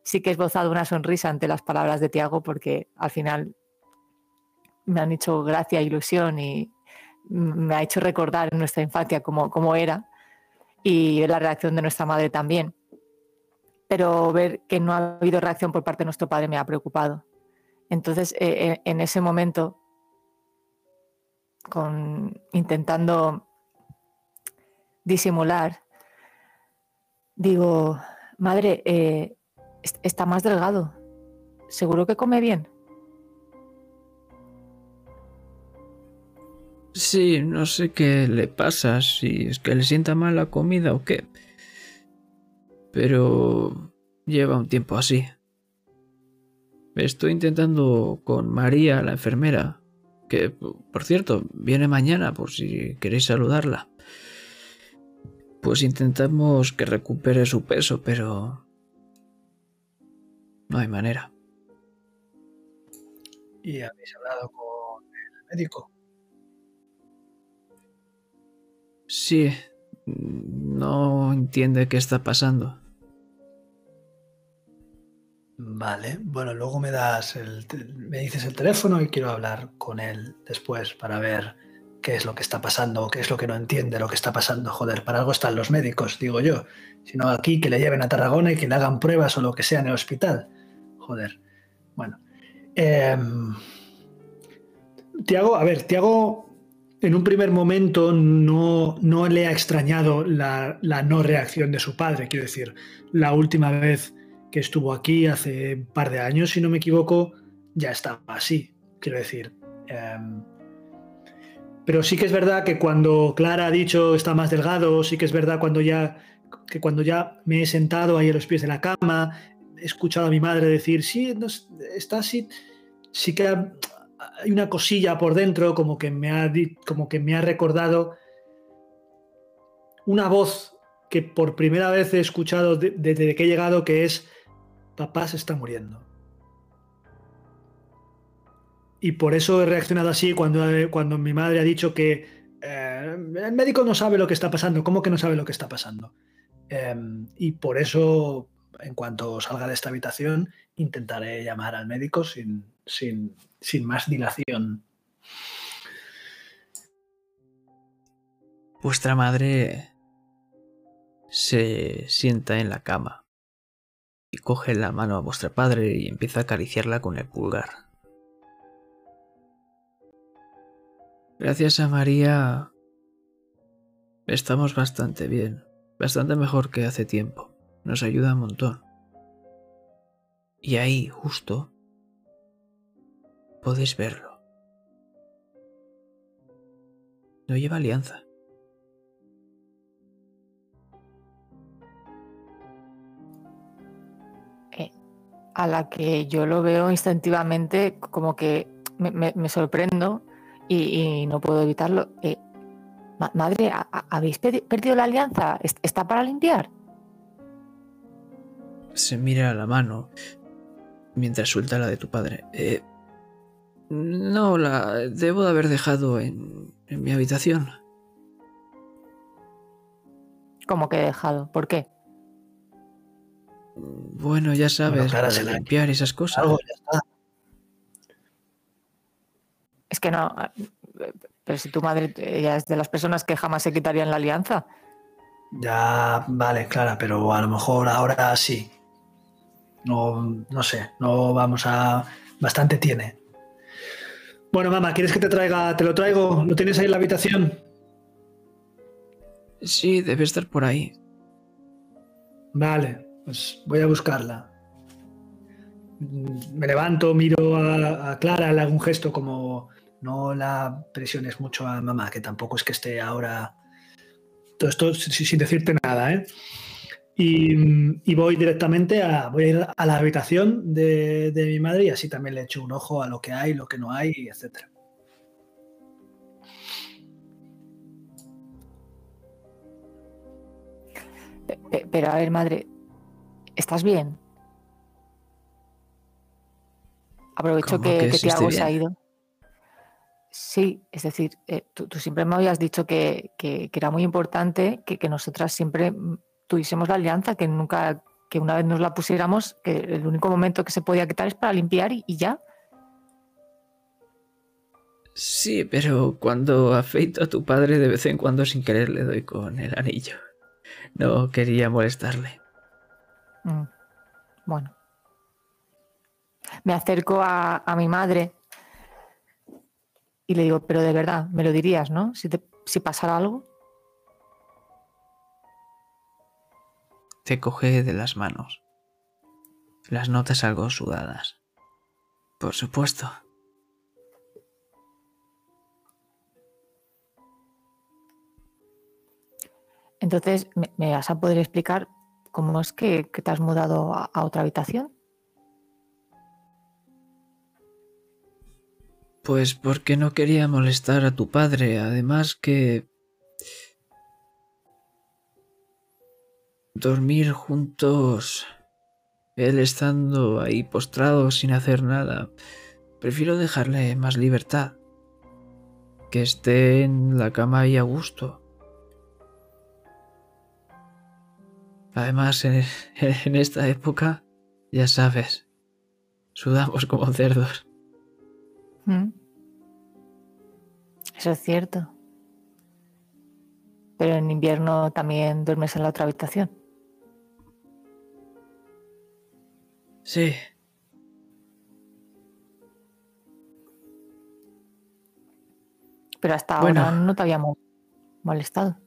Sí que he esbozado una sonrisa ante las palabras de Tiago porque al final me han hecho gracia, ilusión y me ha hecho recordar en nuestra infancia cómo, cómo era y la reacción de nuestra madre también. Pero ver que no ha habido reacción por parte de nuestro padre me ha preocupado. Entonces, eh, en ese momento, con, intentando disimular, digo, madre, eh, está más delgado, seguro que come bien. Sí, no sé qué le pasa, si es que le sienta mal la comida o qué. Pero lleva un tiempo así. Estoy intentando con María, la enfermera, que, por cierto, viene mañana por si queréis saludarla. Pues intentamos que recupere su peso, pero... No hay manera. ¿Y habéis hablado con el médico? Sí, no entiende qué está pasando. Vale, bueno, luego me das el, me dices el teléfono y quiero hablar con él después para ver qué es lo que está pasando, qué es lo que no entiende lo que está pasando. Joder, para algo están los médicos, digo yo. Sino aquí que le lleven a Tarragona y que le hagan pruebas o lo que sea en el hospital. Joder. Bueno. Eh, Tiago, a ver, Tiago en un primer momento no, no le ha extrañado la, no reacción de su padre. Quiero decir, la última vez que estuvo aquí, hace un par de años, si no me equivoco, ya estaba así. Quiero decir. Em, pero sí que es verdad que cuando Clara ha dicho está más delgado, sí que es verdad cuando ya, que cuando ya me he sentado ahí a los pies de la cama, he escuchado a mi madre decir, sí, está así, sí que hay una cosilla por dentro como que me ha, como que me ha recordado una voz que por primera vez he escuchado desde que he llegado que es papá se está muriendo. Y por eso he reaccionado así cuando, cuando mi madre ha dicho que eh, el médico no sabe lo que está pasando. ¿Cómo que no sabe lo que está pasando? Em, y por eso, en cuanto salga de esta habitación, intentaré llamar al médico sin, sin, sin más dilación. Vuestra madre se sienta en la cama y coge la mano a vuestro padre y empieza a acariciarla con el pulgar. Gracias a María estamos bastante bien. Bastante mejor que hace tiempo. Nos ayuda un montón. Y ahí, justo, podéis verlo. No lleva alianza. Eh, a la que yo lo veo instintivamente como que me, sorprendo y, no puedo evitarlo. Eh, madre, ¿habéis perdido la alianza? ¿Está para limpiar? Se mira la mano mientras suelta la de tu padre. Eh, no, la debo de haber dejado en, mi habitación. ¿Cómo que he dejado? ¿Por qué? Bueno, ya sabes, para limpiar esas cosas. Es que no, pero si tu madre ella es de las personas que jamás se quitarían la alianza. Ya, vale, Clara, pero a lo mejor ahora sí. No, no sé, no vamos a... Bastante tiene. Bueno, mamá, ¿quieres que te traiga? ¿Te lo traigo? ¿Lo tienes ahí en la habitación? Sí, debe estar por ahí. Vale, pues voy a buscarla. Me levanto, miro a, a Clara, le hago un gesto como no la presiones mucho a mamá, que tampoco es que esté ahora. Todo esto sin decirte nada, ¿eh? Y, voy directamente a, voy a, ir a la habitación de, mi madre y así también le echo un ojo a lo que hay, lo que no hay, etc. Pero a ver, madre, ¿estás bien? Aprovecho que, que, Tiago se ha ido. Sí, es decir, eh, tú, siempre me habías dicho que, era muy importante que, nosotras siempre mm, tuviésemos la alianza, que nunca, que una vez nos la pusiéramos, que el único momento que se podía quitar es para limpiar y, ya. Sí, pero cuando afeito a tu padre de vez en cuando sin querer le doy con el anillo. No quería molestarle. Mm, bueno. Me acerco a mi madre y le digo, pero de verdad, me lo dirías, ¿no? Si, si pasara algo. Te coge de las manos. Las notas algo sudadas. Por supuesto. Entonces, ¿me, vas a poder explicar cómo es que, te has mudado a otra habitación? Pues porque no quería molestar a tu padre, además que... Dormir juntos, él estando ahí postrado sin hacer nada, prefiero dejarle más libertad, que esté en la cama y a gusto. Además, en, esta época, ya sabes, sudamos como cerdos. Mm. Eso es cierto. Pero en invierno también duermes en la otra habitación. Sí. Pero hasta ahora no te habíamos molestado.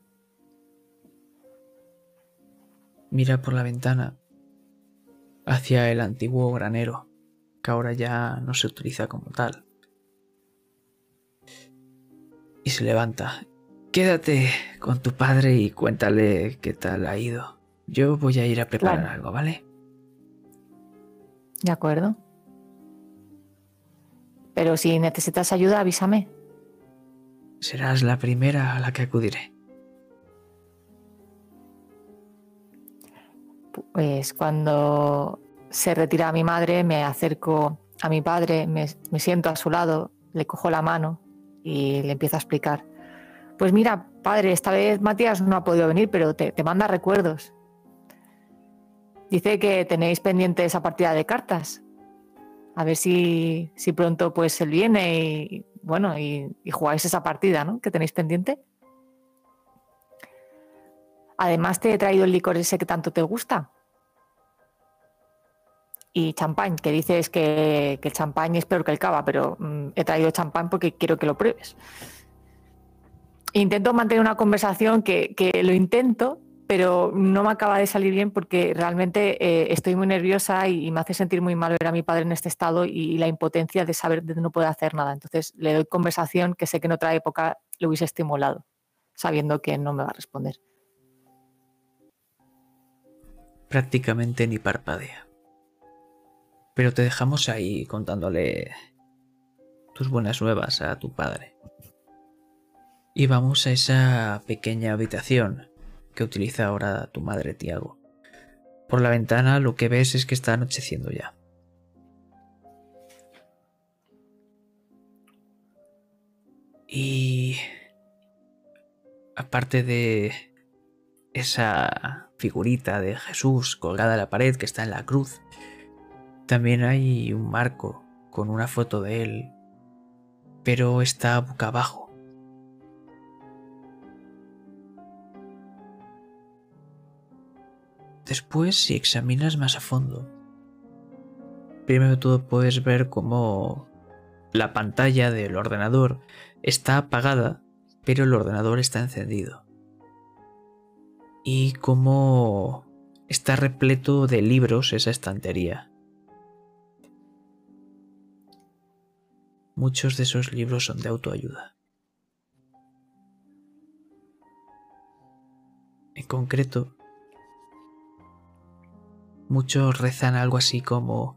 Mira por la ventana hacia el antiguo granero, que ahora ya no se utiliza como tal y se levanta. Quédate con tu padre y cuéntale qué tal ha ido. Yo voy a ir a preparar algo, ¿vale? De acuerdo. Pero si necesitas ayuda, avísame. Serás la primera a la que acudiré. Pues cuando se retira mi madre, me acerco a mi padre, me, me siento a su lado, le cojo la mano y le empieza a explicar. Pues mira, padre, esta vez Matías no ha podido venir, pero te, manda recuerdos. Dice que tenéis pendiente esa partida de cartas. A ver si, si pronto pues él viene y bueno, y, jugáis esa partida, ¿no? Que tenéis pendiente. Además te he traído el licor ese que tanto te gusta. Y champán, que dices que, el champán es peor que el cava, pero mm, he traído champán porque quiero que lo pruebes. Intento mantener una conversación que, lo intento, pero no me acaba de salir bien porque realmente eh, estoy muy nerviosa y, me hace sentir muy mal ver a mi padre en este estado y, la impotencia de saber que no puede hacer nada. Entonces le doy conversación que sé que en otra época lo hubiese estimulado, sabiendo que no me va a responder. Prácticamente ni parpadea. Pero te dejamos ahí contándole tus buenas nuevas a tu padre. Y vamos a esa pequeña habitación que utiliza ahora tu madre, Tiago. Por la ventana lo que ves es que está anocheciendo ya. Y aparte de esa figurita de Jesús colgada en la pared que está en la cruz, también hay un marco con una foto de él, pero está boca abajo Después, si examinas más a fondo, primero de todo puedes ver cómo la pantalla del ordenador está apagada, pero el ordenador está encendido. Y cómo está repleto de libros esa estantería. Muchos de esos libros son de autoayuda. En concreto, Muchos rezan algo así como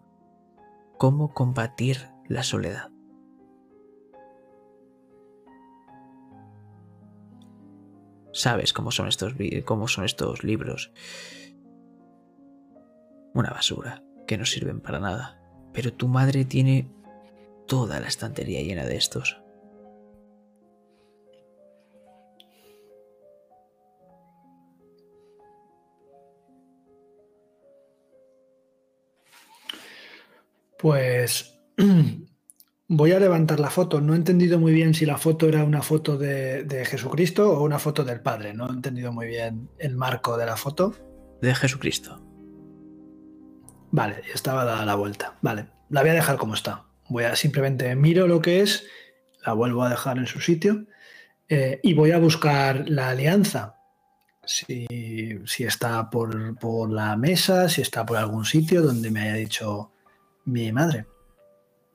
cómo combatir la soledad. Sabes cómo son estos, cómo son estos libros. Una basura, que no sirven para nada. Pero tu madre tiene toda la estantería llena de estos. Pues voy a levantar la foto. No he entendido muy bien si la foto era una foto de, Jesucristo o una foto del Padre. No he entendido muy bien el marco de la foto. De Jesucristo. Vale, estaba dada la vuelta. Vale, la voy a dejar como está. Voy a simplemente miro lo que es, la vuelvo a dejar en su sitio eh, y voy a buscar la alianza. Si, está por, por la mesa, si está por algún sitio donde me haya dicho mi madre.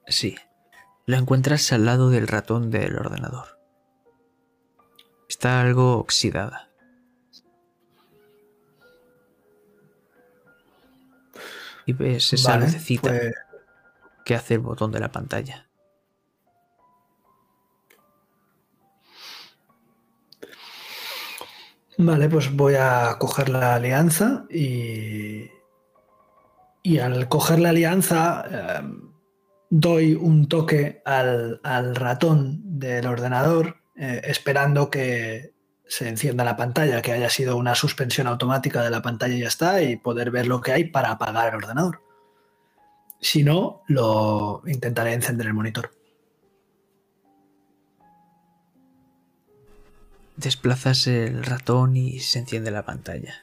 Sí. La encuentras al lado del ratón del ordenador. Está algo oxidada. Y ves esa lucecita pues- que hace el botón de la pantalla. Vale, pues voy a coger la alianza y, y al coger la alianza em, doy un toque al, ratón del ordenador eh, esperando que se encienda la pantalla, que haya sido una suspensión automática de la pantalla y ya está, y poder ver lo que hay para apagar el ordenador. Si no, lo intentaré encender el monitor. Desplazas el ratón y se enciende la pantalla.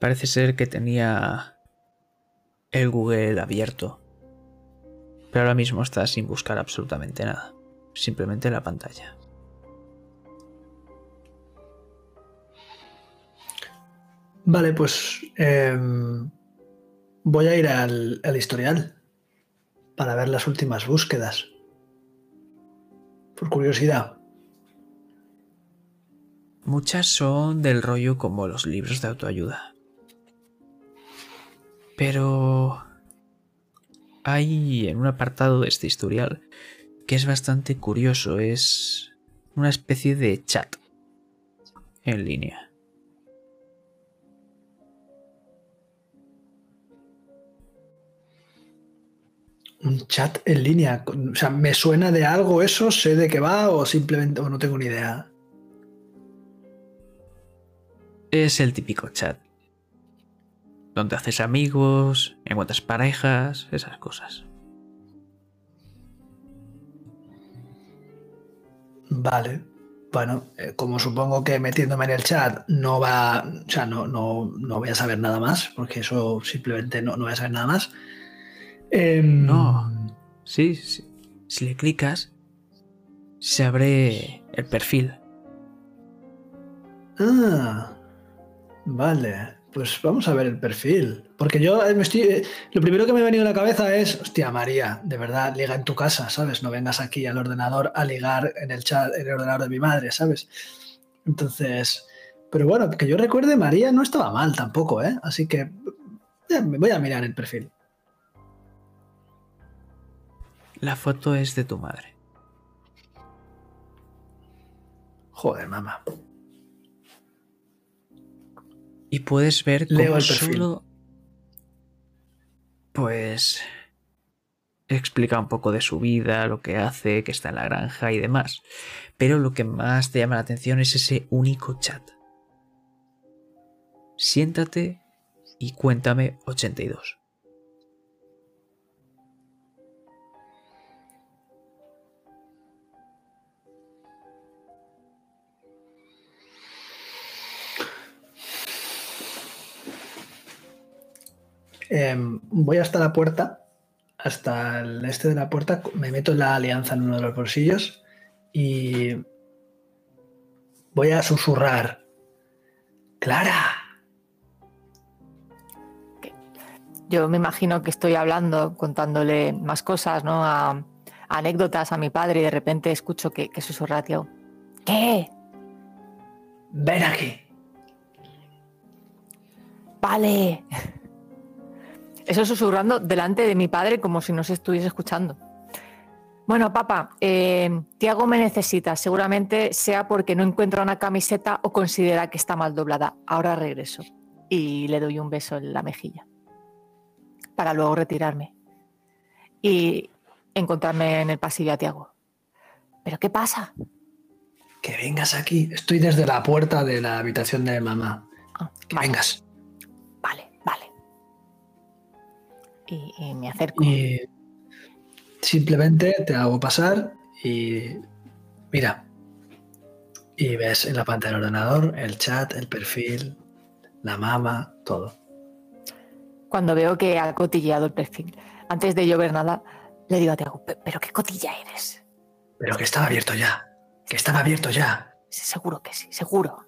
Parece ser que tenía el Google abierto. Pero ahora mismo está sin buscar absolutamente nada. Simplemente la pantalla. Vale, pues em, voy a ir al, historial para ver las últimas búsquedas. Por curiosidad. Muchas son del rollo como los libros de autoayuda. Pero hay en un apartado de este historial que es bastante curioso, es una especie de chat en línea. Un chat en línea. O sea, ¿me suena de algo eso? ¿Sé de qué va o simplemente no tengo ni idea? Es el típico chat donde haces amigos, encuentras parejas, esas cosas. Vale. Bueno, eh, como supongo que metiéndome en el chat no va, o sea, no, no, voy a saber nada más, porque eso simplemente no, no voy a saber nada más. Em, no, sí, sí, si le clicas, se abre el perfil. Ah, vale. Pues vamos a ver el perfil. Porque yo eh, me estoy. Eh, lo primero que me ha venido a la cabeza es, hostia, María, de verdad, liga en tu casa, ¿sabes? No vengas aquí al ordenador a ligar en el chat, en el ordenador de mi madre, ¿sabes? Entonces. Pero bueno, que yo recuerde, María no estaba mal tampoco, ¿eh? Así que. me voy a mirar el perfil. La foto es de tu madre. Joder, mamá. Y puedes ver cómo Leo el solo. Pues. Explica un poco de su vida, lo que hace, que está en la granja y demás. Pero lo que más te llama la atención es ese único chat. Siéntate y cuéntame 82. Em, voy hasta la puerta, hasta el este de la puerta, me meto la alianza en uno de los bolsillos y voy a susurrar. Clara. Yo me imagino que estoy hablando, contándole más cosas, ¿no? A, anécdotas a mi padre y de repente escucho que, que susurra, tío. ¿Qué? Ven aquí. Vale. Eso susurrando delante de mi padre como si no se estuviese escuchando. Bueno, papá, eh, Tiago me necesita. Seguramente sea porque no encuentra una camiseta o considera que está mal doblada. Ahora regreso. Y le doy un beso en la mejilla. Para luego retirarme. Y encontrarme en el pasillo a Tiago. ¿Pero qué pasa? Que vengas aquí. Estoy desde la puerta de la habitación de mamá. Ah, que vale, vengas. Y, y me acerco. Y simplemente te hago pasar y mira. Y ves en la pantalla del ordenador el chat, el perfil, la mama, todo. Cuando veo que ha cotilleado el perfil, antes de yo ver nada, le digo a Tiago, "Pe- ¿pero qué cotilla eres? Pero que estaba abierto ya. Que estaba abierto ya. Sí, Seguro que sí, seguro.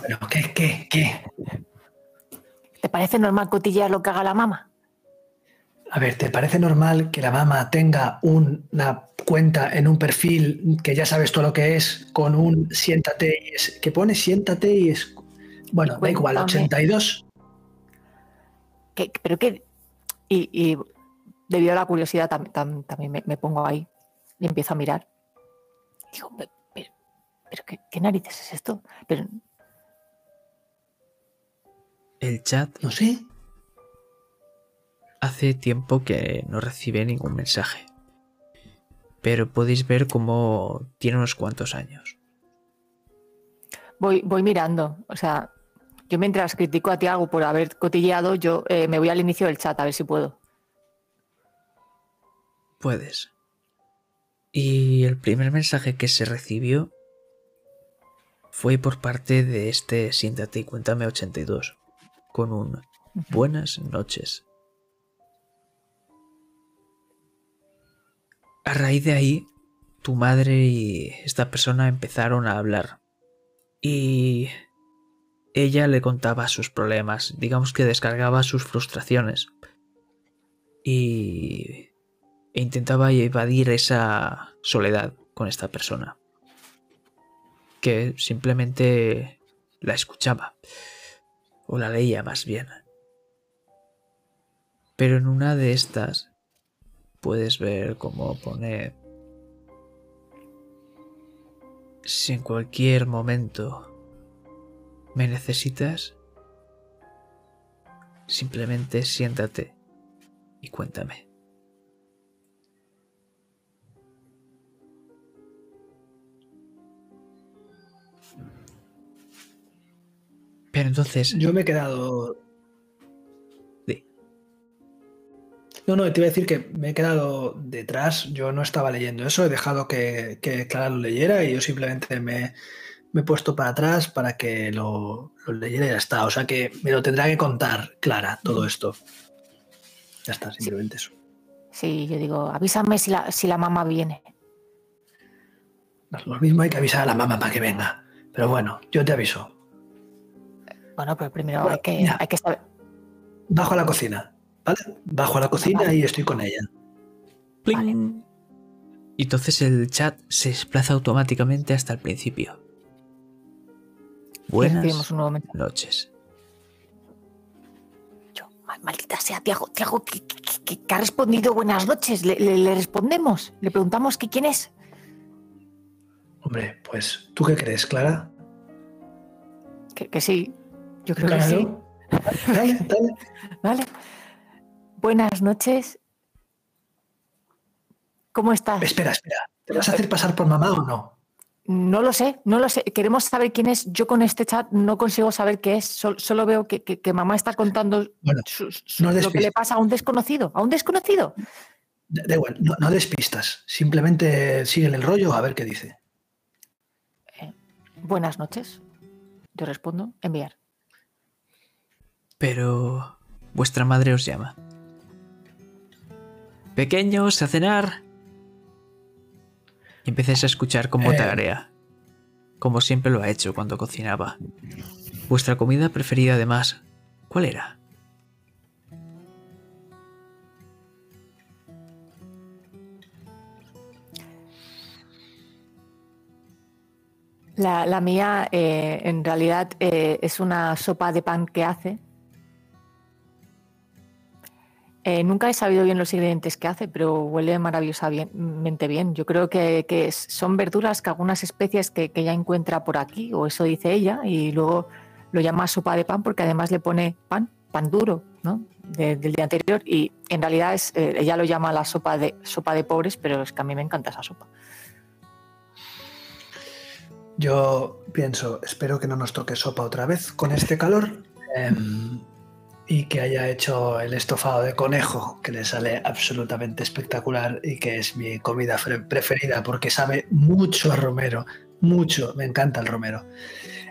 Pero qué, qué, qué. ¿Te parece normal cotillear lo que haga la mamá? A ver, ¿te parece normal que la mamá tenga un- una cuenta en un perfil que ya sabes todo lo que es, con un siéntate y es, que pone siéntate y es. Bueno, da igual, Cuéntame. 82. ¿Qué- ¿Pero qué? Y, y debido a la curiosidad tam- tam- también me, me pongo ahí y empiezo a mirar. Digo, "Pe- pero, pero ¿qué, qué narices es esto? Pero El chat No sé. Hace tiempo que no recibe ningún mensaje. Pero podéis ver cómo tiene unos cuantos años. voy, voy mirando. O sea, yo mientras critico a Tiago por haber cotilleado, yo eh, me voy al inicio del chat a ver si puedo. Puedes. Y el primer mensaje que se recibió fue por parte de este Siéntate y Cuéntame 82, con un buenas noches. A raíz de ahí, tu madre y esta persona empezaron a hablar. Y ella le contaba sus problemas, digamos que descargaba sus frustraciones. Y e intentaba evadir esa soledad con esta persona. Que simplemente la escuchaba. O la leía más bien. Pero en una de estas puedes ver cómo pone... Si en cualquier momento me necesitas, simplemente siéntate y cuéntame. Pero entonces, Yo me he quedado. No, no, te iba a decir que me he quedado detrás. Yo no estaba leyendo eso, he dejado que, que Clara lo leyera y yo simplemente me, me he puesto para atrás para que lo, lo leyera y ya está. O sea que me lo tendrá que contar Clara todo esto. Ya está, simplemente eso. Sí, yo digo, avísame si la, si la mamá viene. Lo mismo hay que avisar a la mamá para que venga. Pero bueno, yo te aviso. Bueno, pero primero hay, que, hay que saber. Bajo a la cocina, ¿vale? Bajo a la cocina y estoy con ella. Y entonces el chat se desplaza automáticamente hasta el principio. Buenas noches. Yo, maldita sea, Tiago, Tiago, que, ha respondido buenas noches. Le, respondemos, le preguntamos que quién es. Hombre, pues, ¿tú qué crees, Clara? Que, sí, yo creo que sí. Dale, dale. Vale. Buenas noches. ¿Cómo estás? Espera, espera. ¿Te vas a hacer pasar por mamá o no? No lo sé, no lo sé. Queremos saber quién es. Yo con este chat no consigo saber qué es. Solo, veo que, mamá está contando lo que le pasa a un desconocido. ¿A un desconocido? Da igual, no, despistas. Simplemente sigue el rollo a ver qué dice. Eh, buenas noches. Yo respondo, enviar. Pero vuestra madre os llama. Pequeños, a cenar. Y empezáis a escuchar cómo eh. como siempre lo ha hecho cuando cocinaba. Vuestra comida preferida además, ¿cuál era? La, mía eh, en realidad eh, es una sopa de pan que hace eh, nunca he sabido bien los ingredientes que hace, pero huele maravillosamente bien. Yo creo que, son verduras que algunas especies que, ya encuentra por aquí, o eso dice ella, y luego lo llama sopa de pan porque además le pone pan, pan duro, ¿no? del día anterior. Y en realidad es, eh, ella lo llama la sopa de, sopa de pobres, pero es que a mí me encanta esa sopa. Yo pienso, espero que no nos toque sopa otra vez con este calor. Em, y que haya hecho el estofado de conejo, que le sale absolutamente espectacular y que es mi comida preferida porque sabe mucho a romero, mucho, me encanta el romero.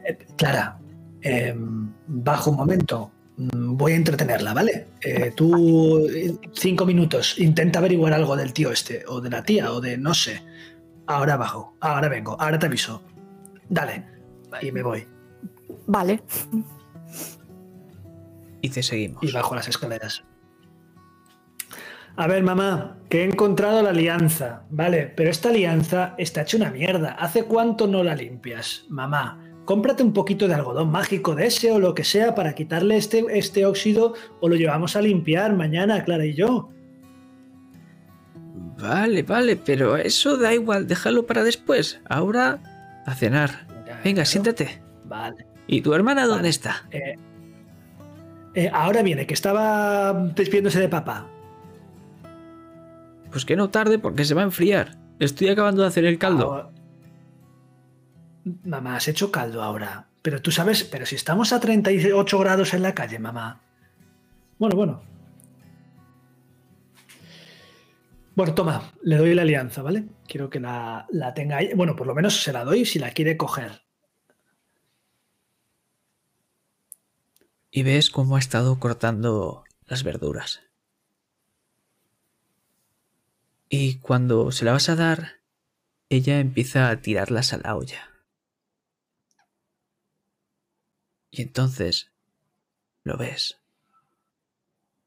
Eh, Clara, em, bajo un momento, mm, voy a entretenerla, ¿vale? Eh, tú, cinco minutos, intenta averiguar algo del tío este, o de la tía, o de no sé. Ahora bajo, ahora vengo, ahora te aviso. Dale, y me voy. Vale y te seguimos. Y bajo las escaleras. A ver, mamá, que he encontrado la alianza, ¿vale? Pero esta alianza está hecha una mierda. ¿Hace cuánto no la limpias? Mamá, cómprate un poquito de algodón mágico de ese o lo que sea para quitarle este, este óxido o lo llevamos a limpiar mañana, Clara y yo. Vale, vale, pero eso da igual, déjalo para después. Ahora, a cenar. Venga, siéntate. Vale. ¿Y tu hermana dónde está? Eh, eh, ahora viene, que estaba despidiéndose de papá. Pues que no tarde porque se va a enfriar. Estoy acabando de hacer el caldo. Mamá, has hecho caldo ahora. Pero tú sabes, pero si estamos a 38 grados en la calle, mamá. Bueno, bueno. Bueno, toma, le doy la alianza, ¿vale? Quiero que la, la tenga ahí. Bueno, por lo menos se la doy si la quiere coger. Y ves cómo ha estado cortando las verduras. Y cuando se la vas a dar, ella empieza a tirarlas a la olla. Y entonces lo ves.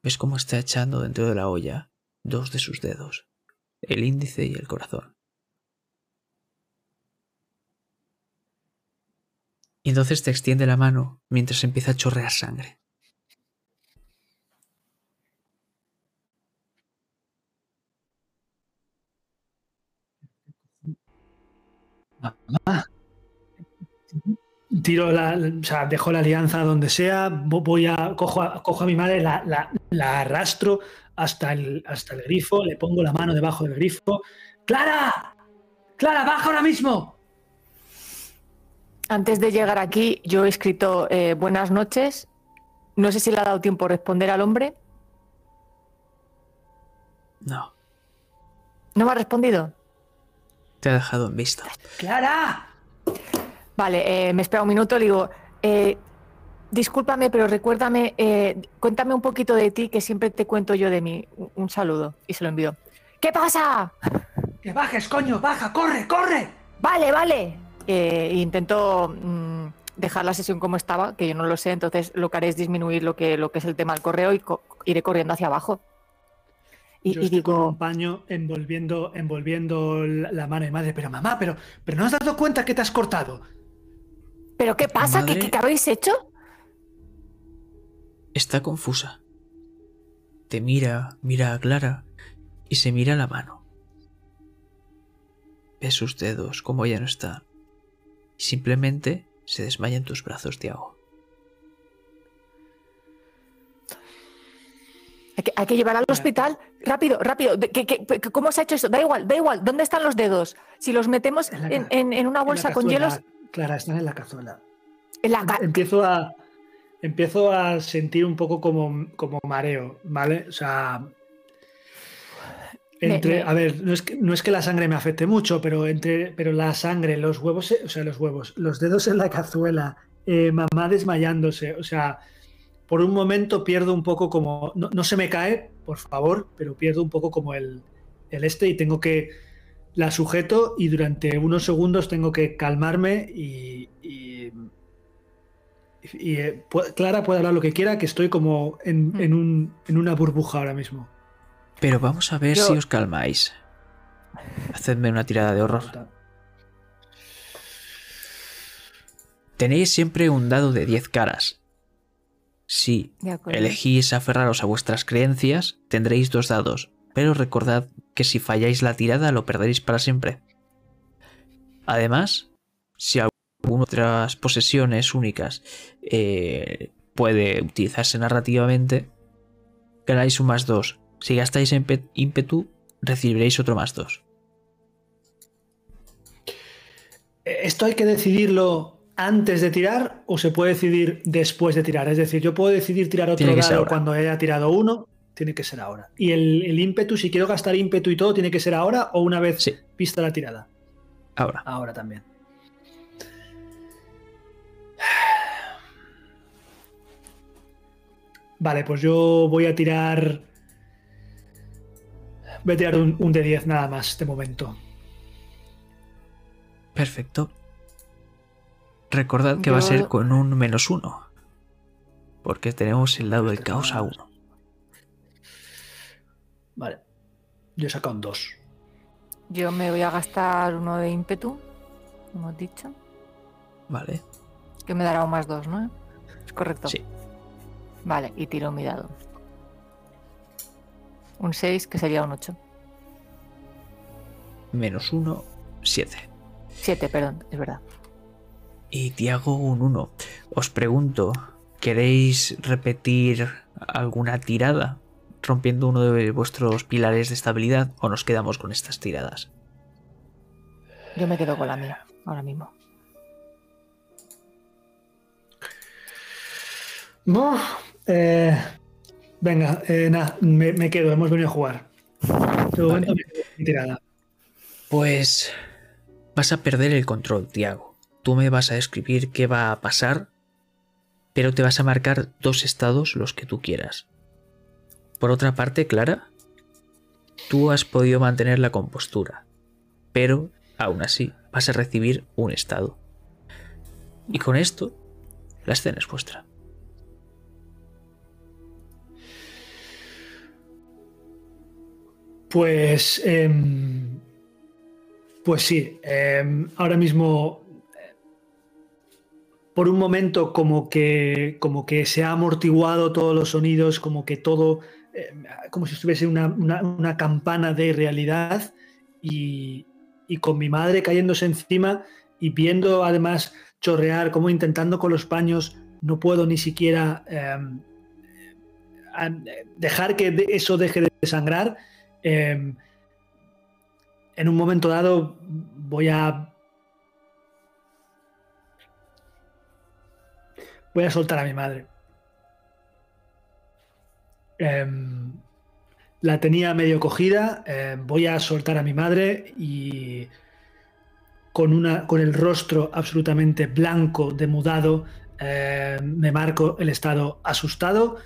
Ves cómo está echando dentro de la olla dos de sus dedos, el índice y el corazón. Y entonces te extiende la mano mientras empieza a chorrear sangre. Tiro la, o sea, dejo la alianza donde sea, voy a, cojo a, cojo a mi madre, la, la, arrastro hasta el, hasta el grifo, le pongo la mano debajo del grifo. ¡Clara! ¡Clara, baja ahora mismo! Antes de llegar aquí, yo he escrito eh, buenas noches. No sé si le ha dado tiempo a responder al hombre. No. ¿No me ha respondido? Te ha dejado en vista. ¡Clara! Vale, eh, me espera un minuto. Le digo, eh, discúlpame, pero recuérdame, cuéntame un poquito de ti, que siempre te cuento yo de mí. Un, saludo. Y se lo envío. ¿Qué pasa? Que bajes, coño, baja, corre, corre. vale, vale. Eh, intento mm, dejar la sesión como estaba, que yo no lo sé, entonces lo que haré es disminuir lo que, lo que es el tema del correo y iré corriendo hacia abajo. Y, Yo digo, con un paño envolviendo, envolviendo la mano de madre, pero mamá, pero, pero ¿no has dado cuenta que te has cortado? ¿Pero qué pasa? ¿Qué, ¿Qué, habéis hecho? Está confusa. Te mira, mira a Clara y se mira la mano. Ve sus dedos como ya no están. Y simplemente se desmaya en tus brazos, Tiago. Hay que, llevar al hospital. Rápido, rápido. cómo se ha hecho eso? Da igual, da igual. ¿Dónde están los dedos? Si los metemos en, una bolsa con hielos. Clara, están en la cazuela. empiezo, a, empiezo a sentir un poco como, como mareo, ¿vale? O sea. Entre, A ver, no es, que, no es que la sangre me afecte mucho, pero entre pero la sangre, los huevos, o sea, los huevos, los dedos en la cazuela, eh, mamá desmayándose, o sea, por un momento pierdo un poco como, no, se me cae, por favor, pero pierdo un poco como el, este y tengo que, la sujeto y durante unos segundos tengo que calmarme y, y, eh, Clara puede hablar lo que quiera, que estoy como en, hmm. un, en una burbuja ahora mismo. Pero vamos a ver si os calmáis. Hacedme una tirada de horror. Tenéis siempre un dado de 10 caras. Si elegís aferraros a vuestras creencias, tendréis dos dados, pero recordad que si falláis la tirada lo perderéis para siempre. Además, si alguna de otras posesiones únicas eh, puede utilizarse narrativamente, ganáis un más dos. Si gastáis ímpetu, recibiréis otro más dos. Esto hay que decidirlo antes de tirar o se puede decidir después de tirar. Es decir, yo puedo decidir tirar otro dado cuando haya tirado uno, tiene que ser ahora. Y el, ímpetu, si quiero gastar ímpetu y todo, tiene que ser ahora o una vez vista la tirada. Ahora. Ahora también. Vale, pues yo voy a tirar. Voy a tirar un, un de 10 nada más de momento. Perfecto. Recordad que va a ser con un menos uno. Porque tenemos el lado del caos a uno. Vale. Yo he sacado un dos. Yo me voy a gastar uno de ímpetu, como hemos dicho. Vale. Que me dará un más dos, ¿no? Es correcto. Sí. Vale, y tiro mi dado. Un 6, que sería un 8. Menos 1, 7. 7, perdón, es verdad y Tiago un 1. Os pregunto, ¿queréis repetir alguna tirada rompiendo uno de vuestros pilares de estabilidad o nos quedamos con estas tiradas? Yo me quedo con la mía, ahora mismo. Eh, venga, eh, nada, me, quedo, hemos venido a jugar. tirada. Pues vas a perder el control, Tiago tú me vas a describir qué va a pasar, pero te vas a marcar dos estados los que tú quieras. Por otra parte, Clara, tú has podido mantener la compostura, pero aún así vas a recibir un estado. Y con esto, la escena es vuestra. Pues, em, pues sí, em, ahora mismo por un momento como que, como que se ha amortiguado todos los sonidos, como que todo, eh, como si estuviese una, una, campana de realidad y, y, con mi madre cayéndose encima y viendo además chorrear, como intentando con los paños, no puedo ni siquiera em, dejar que eso deje de sangrar. Em, en un momento dado voy a voy a soltar a mi madre. Em, la tenía medio cogida, em, voy a soltar a mi madre y con, una, con el rostro absolutamente blanco, demudado, em, me marco el estado asustado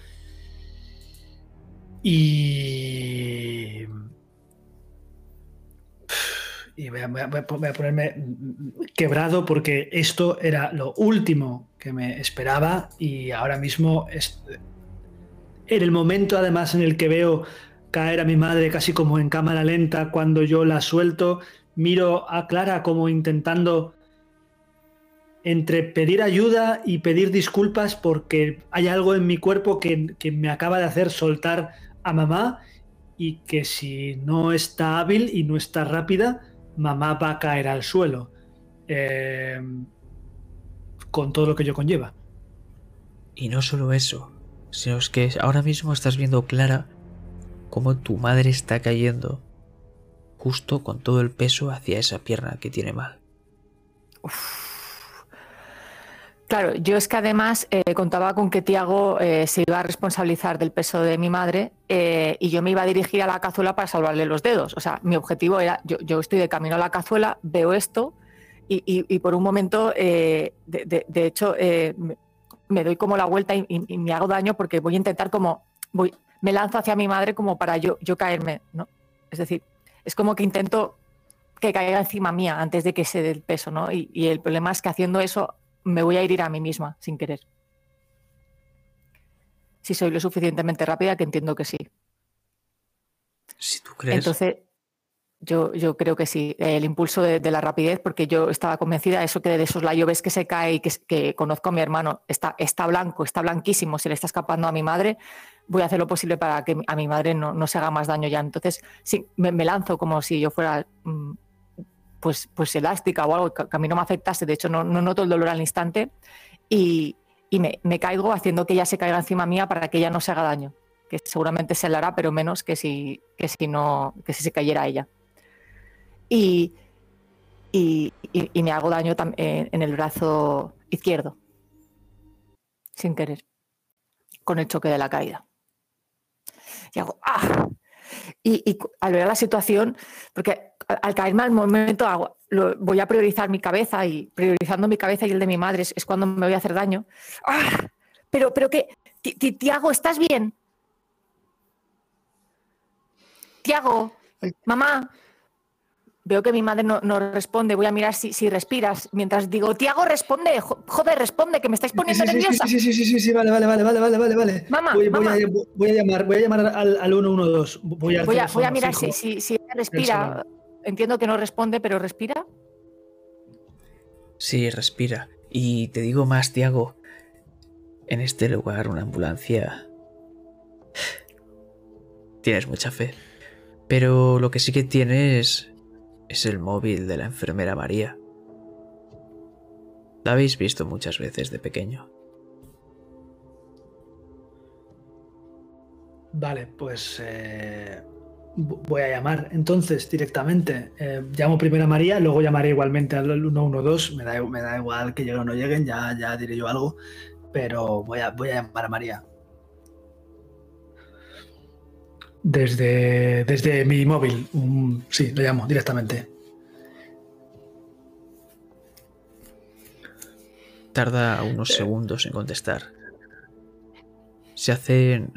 y... y voy a, ponerme quebrado porque esto era lo último que me esperaba y ahora mismo es en el momento además en el que veo caer a mi madre casi como en cámara lenta cuando yo la suelto, miro a Clara como intentando entre pedir ayuda y pedir disculpas porque hay algo en mi cuerpo que, que me acaba de hacer soltar a mamá y que si no está hábil y no está rápida, mamá va a caer al suelo. Eh, con todo lo que ello conlleva. Y no solo eso, sino es que ahora mismo estás viendo clara cómo tu madre está cayendo justo con todo el peso hacia esa pierna que tiene mal. Claro, yo es que además eh, contaba con que Tiago eh, se iba a responsabilizar del peso de mi madre eh, y yo me iba a dirigir a la cazuela para salvarle los dedos. O sea, mi objetivo era, yo, estoy de camino a la cazuela, veo esto y, por un momento, de, hecho, me doy como la vuelta y, me hago daño porque voy a intentar como, voy, me lanzo hacia mi madre como para yo, yo caerme, ¿no? Es decir, es como que intento que caiga encima mía antes de que se dé el peso, ¿no? y el problema es que haciendo eso me voy a herir a mí misma sin querer. Si soy lo suficientemente rápida, que entiendo que sí. Si tú crees. Entonces, yo, yo creo que sí. El impulso de, la rapidez, porque yo estaba convencida de eso que de esos soslayo ves que se cae y que, conozco a mi hermano, está, está blanco, está blanquísimo, se le está escapando a mi madre, voy a hacer lo posible para que a mi madre no, se haga más daño ya. Entonces, sí, me, lanzo como si yo fuera mm, pues, pues elástica o algo que a mí no me afectase, de hecho no, noto el dolor al instante y, me, caigo haciendo que ella se caiga encima mía para que ella no se haga daño, que seguramente se le hará, pero menos que si, que si, no, que si se cayera ella. Y, y, me hago daño en, en el brazo izquierdo, sin querer, con el choque de la caída. Y hago ¡ah! Y, al ver la situación, porque al caerme al momento voy a priorizar mi cabeza y priorizando mi cabeza y el de mi madre es, cuando me voy a hacer daño. ¡Ah! Pero, pero qué, Tiago, ¿estás bien? Tiago, mamá, Veo que mi madre no, responde, voy a mirar si, si, respiras. Mientras digo, Tiago, responde, joder, responde, que me estáis poniendo nerviosa. Sí, sí, sí, sí, sí, vale, vale, vale, vale, vale, vale. Mamá, voy, mamá. Voy, a, llamar, voy a llamar al, al 112. Voy a, voy a, voy a mirar si, si, si respira. Entiendo que no responde, pero respira. Sí, respira. Y te digo más, Tiago. En este lugar, una ambulancia. Tienes mucha fe. Pero lo que sí que tienes es el móvil de la enfermera María. La habéis visto muchas veces de pequeño. Vale, pues eh, voy a llamar entonces directamente. Eh, llamo primero a María, luego llamaré igualmente al 112. Me da, me da igual que lleguen o no lleguen, ya, ya diré yo algo. Pero voy a, voy a llamar a María. Desde, desde mi móvil. sí, lo llamo directamente. Tarda unos segundos en contestar. Se hacen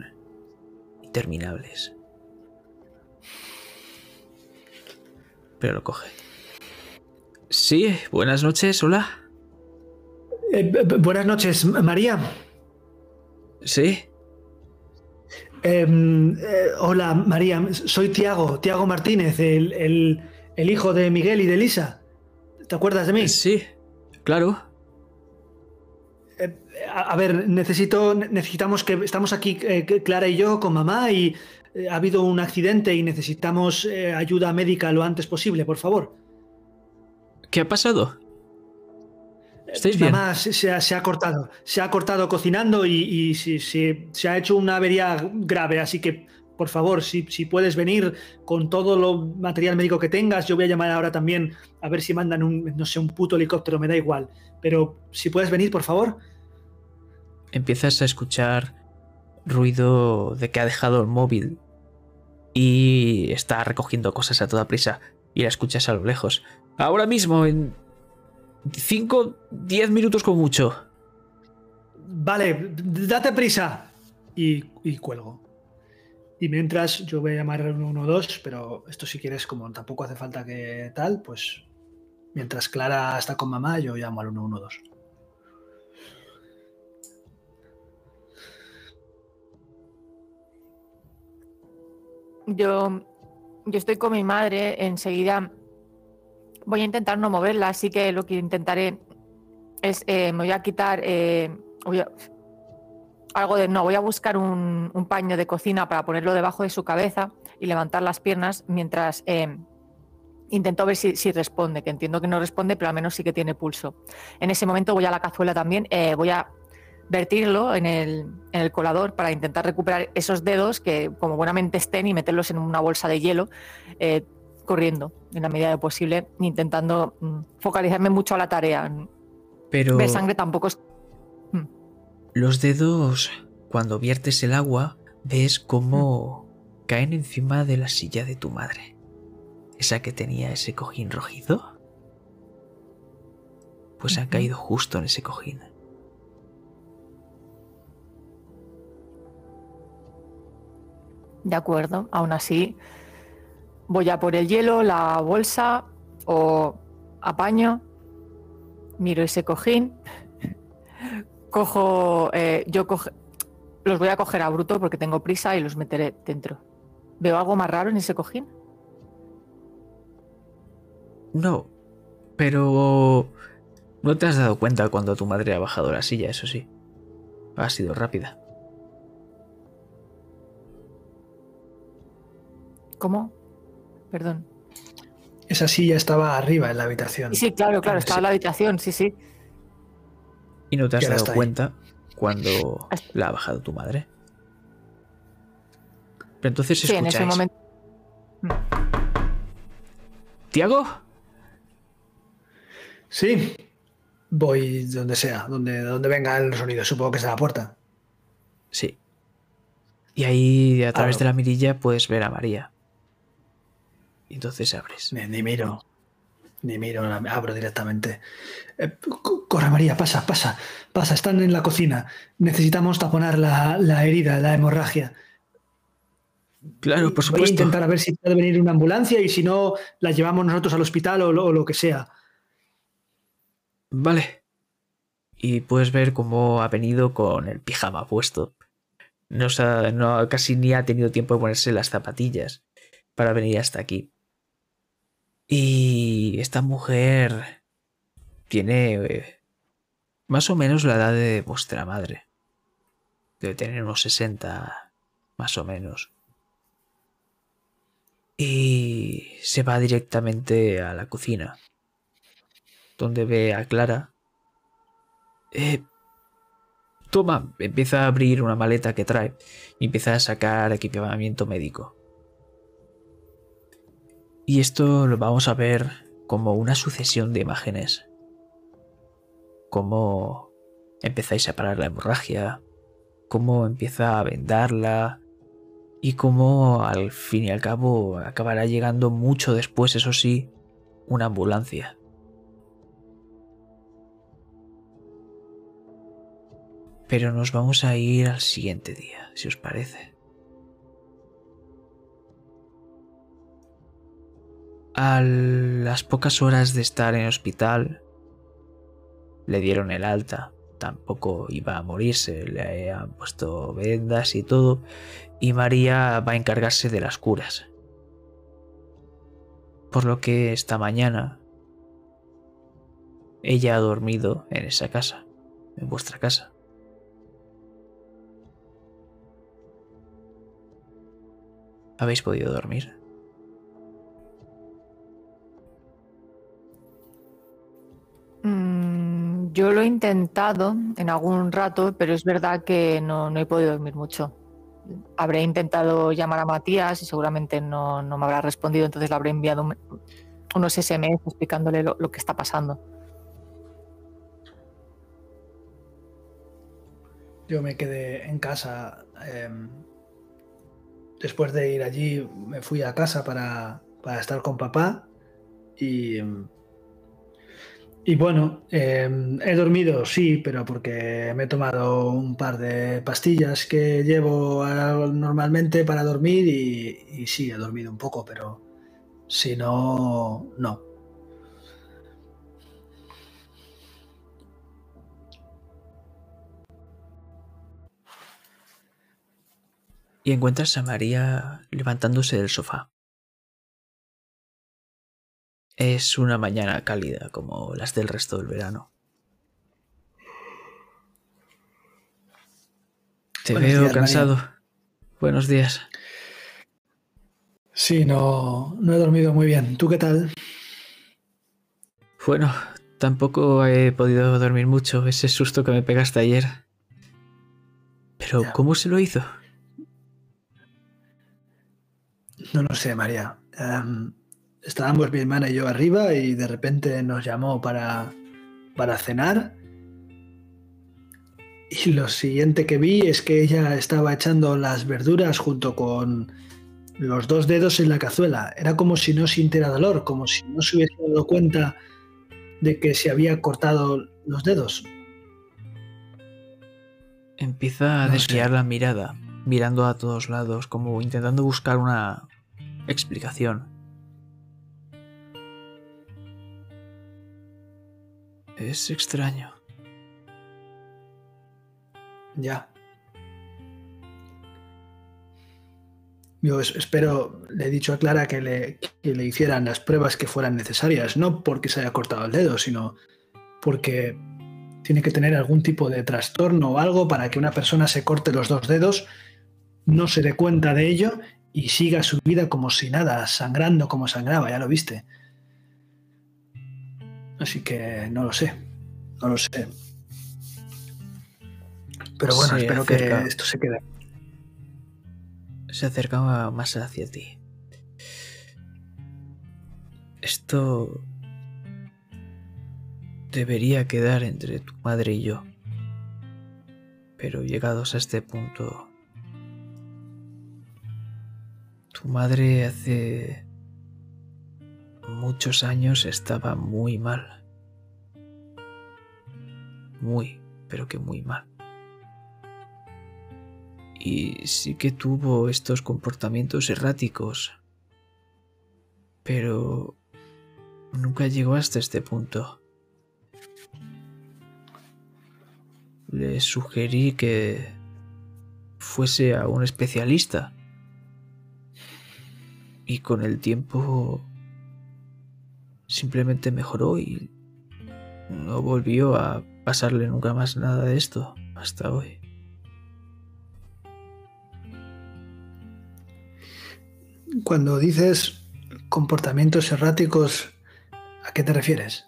interminables. Pero lo coge. Sí, buenas noches, hola. Eh, buenas noches, María. Sí. Em, eh, hola, María. Soy Tiago, Tiago Martínez, el, hijo de Miguel y de Lisa. ¿Te acuerdas de mí? Sí, claro. Eh, a, ver, necesito, necesitamos que estamos aquí Clara y yo con mamá y ha habido un accidente y necesitamos ayuda médica lo antes posible, por favor. ¿Qué ha pasado? ¿Estáis bien? Mamá se, ha, cortado, se ha cortado cocinando y, se ha hecho una avería grave, así que por favor, si, puedes venir con todo lo material médico que tengas, yo voy a llamar ahora también a ver si mandan un, no sé, un puto helicóptero, me da igual. Pero si puedes venir, por favor. Empiezas a escuchar ruido de que ha dejado el móvil y está recogiendo cosas a toda prisa y la escuchas a lo lejos. Ahora mismo, en 5, 10 minutos con mucho. Vale, date prisa. Y, cuelgo. Y mientras yo voy a llamar al 112, pero esto si quieres, como tampoco hace falta que tal, pues mientras Clara está con mamá, yo llamo al 112. Yo, yo estoy con mi madre, enseguida voy a intentar no moverla, así que lo que intentaré es, eh, me voy a quitar, eh, algo de, no, voy a buscar un, paño de cocina para ponerlo debajo de su cabeza y levantar las piernas mientras eh, intento ver si, responde, que entiendo que no responde, pero al menos sí que tiene pulso. En ese momento voy a la cazuela también, voy a vertirlo en el, en el, colador para intentar recuperar esos dedos que como buenamente estén y meterlos en una bolsa de hielo corriendo en la medida de posible, intentando mm, focalizarme mucho a la tarea. Pero ver sangre tampoco es... Mm. Los dedos, cuando viertes el agua, ves cómo mm. caen encima de la silla de tu madre. Esa que tenía ese cojín rojizo. Pues ha caído justo en ese cojín. De acuerdo, aún así, voy a por el hielo, la bolsa o apaño, miro ese cojín, cojo, eh, yo los voy a coger a bruto porque tengo prisa y los meteré dentro. ¿Veo algo más raro en ese cojín? No, pero no te has dado cuenta cuando tu madre ha bajado la silla, eso sí. Ha sido rápida. ¿Cómo? Perdón. Esa silla estaba arriba en la habitación. Sí, claro, claro, estaba en la habitación, sí, sí. Y no te has dado cuenta cuando la ha bajado tu madre. Pero entonces sí, en ese momento. ¿Tiago? Sí. Voy donde sea, donde, donde venga el sonido. Supongo que es de la puerta. Sí. Y ahí, a través de la mirilla, puedes ver a María. Y entonces abres. Ni, miro. Ni miro, abro directamente. Eh, corre, María, pasa, pasa, pasa. Están en la cocina. Necesitamos taponar la, herida, la hemorragia. Claro, por supuesto. Voy a intentar a ver si puede venir una ambulancia y si no, la llevamos nosotros al hospital o lo, que sea. Vale. Y puedes ver cómo ha venido con el pijama puesto. No, no, casi ni ha tenido tiempo de ponerse las zapatillas para venir hasta aquí. Y esta mujer tiene eh, más o menos la edad de vuestra madre. Debe tener unos 60, más o menos. Y se va directamente a la cocina, donde ve a Clara. Eh, toma, empieza a abrir una maleta que trae y empieza a sacar equipamiento médico. Y esto lo vamos a ver como una sucesión de imágenes. Cómo empezáis a parar la hemorragia, cómo empieza a vendarla y cómo al fin y al cabo acabará llegando mucho después, eso sí, una ambulancia. Pero nos vamos a ir al siguiente día, si os parece. A las pocas horas de estar en hospital, le dieron el alta. Tampoco iba a morirse, le han puesto vendas y todo. Y María va a encargarse de las curas. Por lo que esta mañana ella ha dormido en esa casa, en vuestra casa. ¿Habéis podido dormir? Mm, yo lo he intentado en algún rato, pero es verdad que no, he podido dormir mucho. Habré intentado llamar a Matías y seguramente no, me habrá respondido, entonces le habré enviado unos SMS explicándole lo, que está pasando. Yo me quedé en casa. Em, después de ir allí, me fui a casa para, para estar con papá y em, Y bueno, em, he dormido, sí, pero porque me he tomado un par de pastillas que llevo normalmente para dormir y, y sí, he dormido un poco, pero si no, no. Y encuentras a María levantándose del sofá. Es una mañana cálida como las del resto del verano. Te veo cansado. Buenos días. Sí, no, no he dormido muy bien. ¿Tú qué tal? Bueno, tampoco he podido dormir mucho. Ese susto que me pegaste ayer. Pero, ¿cómo se lo hizo? No lo sé, María. Estábamos mi hermana y yo arriba y de repente nos llamó para, para cenar. Y lo siguiente que vi es que ella estaba echando las verduras junto con los dos dedos en la cazuela. Era como si no sintiera dolor, como si no se hubiese dado cuenta de que se había cortado los dedos. Empieza a desviar la mirada, mirando a todos lados, como intentando buscar una explicación. Es extraño. Ya. Yo espero, le he dicho a Clara que le, que le hicieran las pruebas que fueran necesarias, no porque se haya cortado el dedo, sino porque tiene que tener algún tipo de trastorno o algo para que una persona se corte los dos dedos, no se dé cuenta de ello y siga su vida como si nada, sangrando como sangraba, ya lo viste. Así que no lo sé. No lo sé. Pero bueno, espero que esto se quede. Se acercaba más hacia ti. Esto debería quedar entre tu madre y yo. Pero llegados a este punto, tu madre hace muchos años estaba muy mal. Muy, pero que muy mal. Y sí que tuvo estos comportamientos erráticos. Pero nunca llegó hasta este punto. Le sugerí que fuese a un especialista. Y con el tiempo simplemente mejoró y no volvió a pasarle nunca más nada de esto hasta hoy. Cuando dices comportamientos erráticos, ¿a qué te refieres?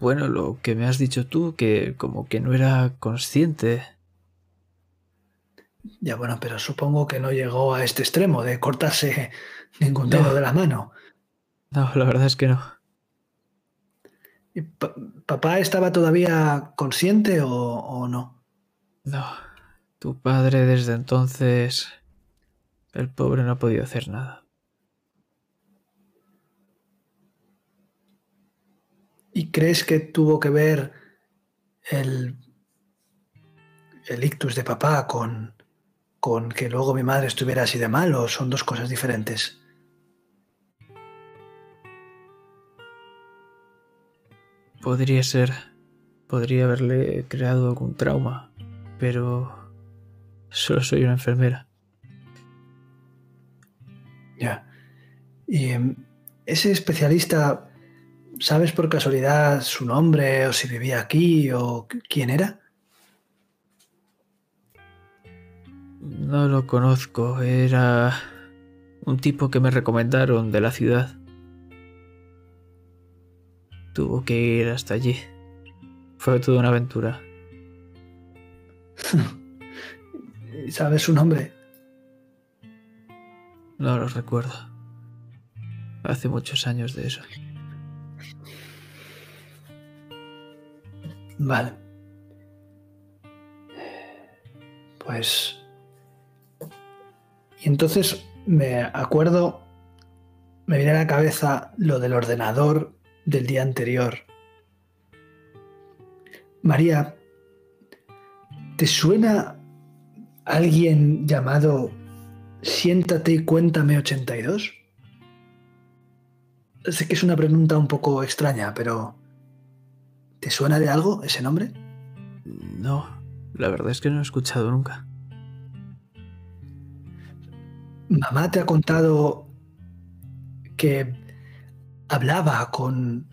Bueno, lo que me has dicho tú, que como que no era consciente ya bueno, pero supongo que no llegó a este extremo de cortarse ningún dedo de la mano. No, la verdad es que no. ¿Papá estaba todavía consciente o, no? No. Tu padre desde entonces... El pobre no ha podido hacer nada. ¿Y crees que tuvo que ver el, el ictus de papá con, con que luego mi madre estuviera así de mal o son dos cosas diferentes? Podría ser. Podría haberle creado algún trauma, pero solo soy una enfermera. Ya. Y em, ese especialista, ¿sabes por casualidad su nombre o si vivía aquí o quién era? No lo conozco. Era un tipo que me recomendaron de la ciudad. Tuvo que ir hasta allí. Fue toda una aventura. ¿Sabes su nombre? No lo recuerdo. Hace muchos años de eso. Vale. Pues y entonces me acuerdo, me viene a la cabeza lo del ordenador del día anterior. María, ¿te suena alguien llamado Siéntate y cuéntame 82? Sé que es una pregunta un poco extraña, pero ¿te suena de algo ese nombre? No, la verdad es que no he escuchado nunca. Mamá te ha contado que hablaba con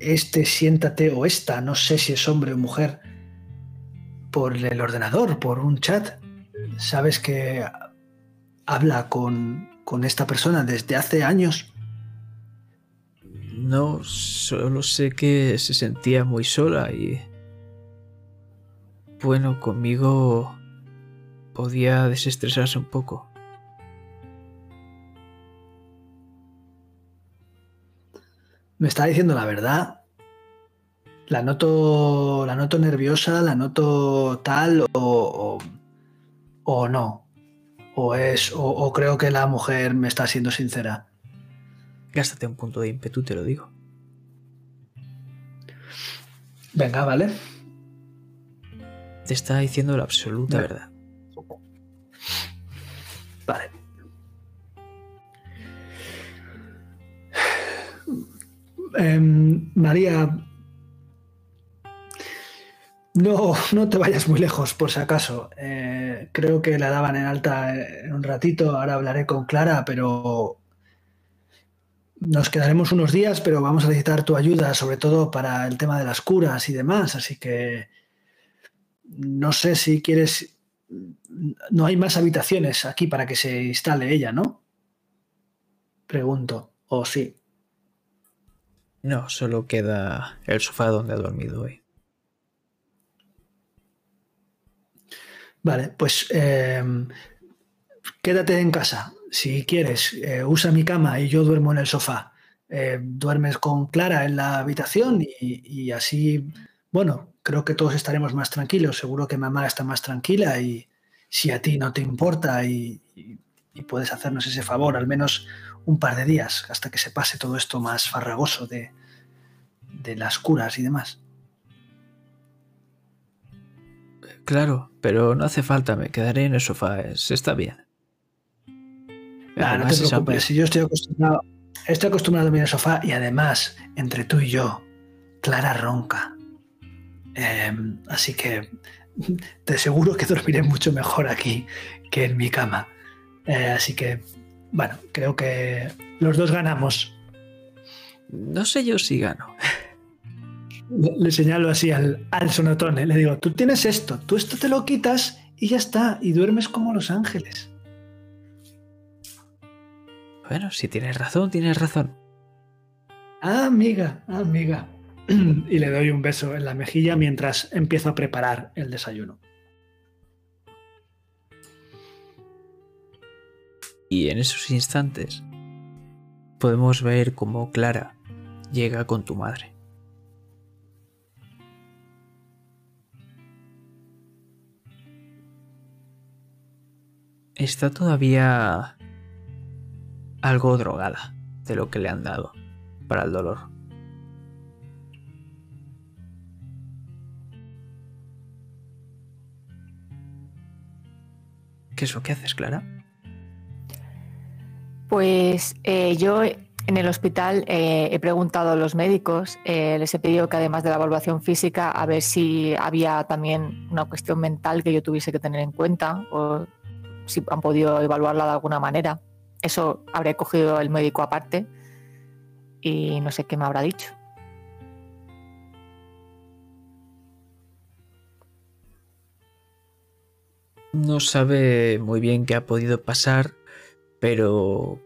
este siéntate o esta, no sé si es hombre o mujer, por el ordenador, por un chat. Sabes que habla con, con esta persona desde hace años. No, solo sé que se sentía muy sola y... Bueno, conmigo podía desestresarse un poco. Me está diciendo la verdad. La noto, la noto nerviosa, la noto tal o, o, no. O es, o, creo que la mujer me está siendo sincera. Gástate un punto de ímpetu, te lo digo. Venga, vale. Te está diciendo la absoluta verdad. Em, María, no, no te vayas muy lejos, por si acaso. Eh, creo que la daban en alta en un ratito. Ahora hablaré con Clara, pero nos quedaremos unos días, pero vamos a necesitar tu ayuda, sobre todo para el tema de las curas y demás. Así que no sé si quieres. No hay más habitaciones aquí para que se instale ella, ¿no? Pregunto. ¿O sí? No, solo queda el sofá donde ha dormido hoy. Vale, pues em, quédate en casa. Si quieres, eh, usa mi cama y yo duermo en el sofá. Eh, duermes con Clara en la habitación y, así, bueno, creo que todos estaremos más tranquilos. Seguro que mamá está más tranquila y si a ti no te importa y puedes hacernos ese favor, al menos un par de días hasta que se pase todo esto más farragoso de, de las curas y demás. Claro, pero no hace falta, me quedaré en el sofá, se está bien. no te preocupes, si yo estoy acostumbrado, estoy acostumbrado a dormir en el sofá y además, entre tú y yo, Clara ronca. Em, así que te aseguro que dormiré mucho mejor aquí que en mi cama. Eh, así que bueno, creo que los dos ganamos. No sé yo si gano. Le, señalo así al, al sonotone. Le digo, tú tienes esto, tú esto te lo quitas y ya está, y duermes como los ángeles. Bueno, si tienes razón, tienes razón. Ah, amiga, amiga. y le doy un beso en la mejilla mientras empiezo a preparar el desayuno. Y en esos instantes podemos ver cómo Clara llega con tu madre. Está todavía algo drogada de lo que le han dado para el dolor. ¿Qué es lo que haces, Clara? Pues eh, yo en el hospital eh, he preguntado a los médicos, eh, les he pedido que además de la evaluación física, a ver si había también una cuestión mental que yo tuviese que tener en cuenta o si han podido evaluarla de alguna manera. Eso habré cogido el médico aparte y no sé qué me habrá dicho. No sabe muy bien qué ha podido pasar pero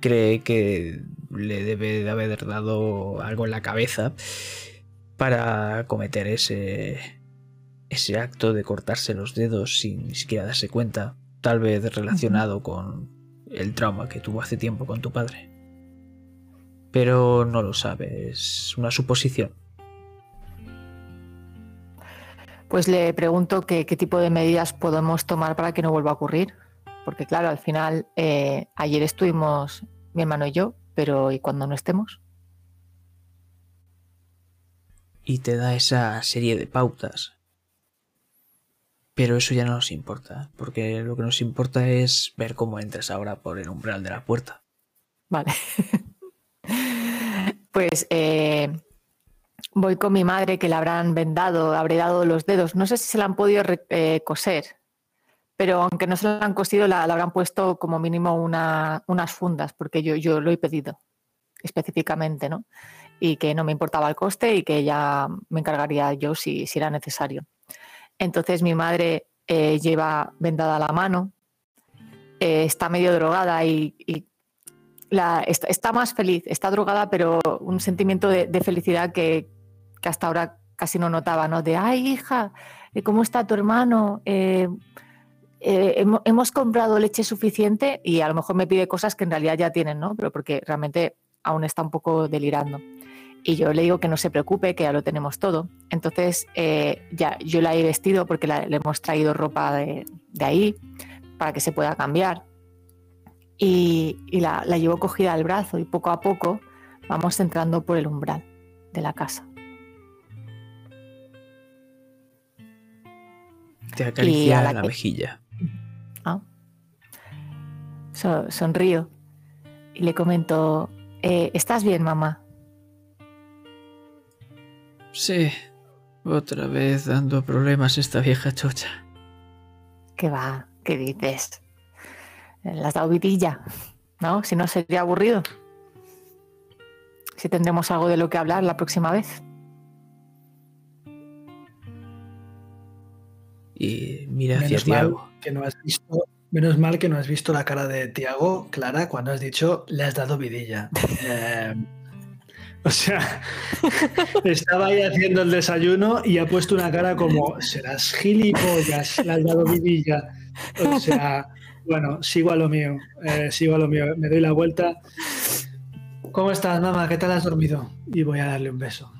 cree que le debe de haber dado algo en la cabeza para cometer ese, ese acto de cortarse los dedos sin ni siquiera darse cuenta, tal vez relacionado con el trauma que tuvo hace tiempo con tu padre. Pero no lo sabe, es una suposición. Pues le pregunto qué tipo de medidas podemos tomar para que no vuelva a ocurrir porque claro, al final eh, ayer estuvimos mi hermano y yo pero ¿y cuando no estemos? Y te da esa serie de pautas. Pero eso ya no nos importa, porque lo que nos importa es ver cómo entras ahora por el umbral de la puerta. Vale. pues eh, voy con mi madre que le habrán vendado, habré dado los dedos. No sé si se la han podido eh, coser, pero aunque no se la han cosido, la, habrán puesto como mínimo unas fundas, porque yo, yo lo he pedido específicamente, ¿no? Y que no me importaba el coste y que ya me encargaría yo si, si era necesario. Entonces mi madre eh, lleva vendada la mano, eh, está medio drogada y, está, más feliz, está drogada, pero un sentimiento de, felicidad que, hasta ahora casi no notaba, ¿no? De, ay, hija, eh, ¿cómo está tu hermano? Hemos, comprado leche suficiente y a lo mejor me pide cosas que en realidad ya tienen, ¿no? Pero porque realmente aún está un poco delirando. Y yo le digo que no se preocupe, que ya lo tenemos todo. Entonces, eh, ya yo la he vestido porque le hemos traído ropa de, ahí para que se pueda cambiar. Y, la, llevo cogida al brazo y poco a poco vamos entrando por el umbral de la casa. Te acaricia la, la mejilla. Ah. sonrío y le comento, eh, ¿estás bien, mamá? Sí, otra vez dando problemas esta vieja chocha. ¿Qué va? ¿Qué dices? ¿Le has dado vidilla? ¿No? Si no sería aburrido. Si tendremos algo de lo que hablar la próxima vez. Y mira hacia Tiago. Que no has visto, menos mal que no has visto la cara de Tiago, Clara, cuando has dicho le has dado vidilla. eh, o sea, estaba ahí haciendo el desayuno y ha puesto una cara como, serás gilipollas, le has dado vidilla. O sea, bueno, sigo a lo mío, eh, sigo a lo mío, me doy la vuelta. ¿Cómo estás, mamá? ¿Qué tal has dormido? Y voy a darle un beso.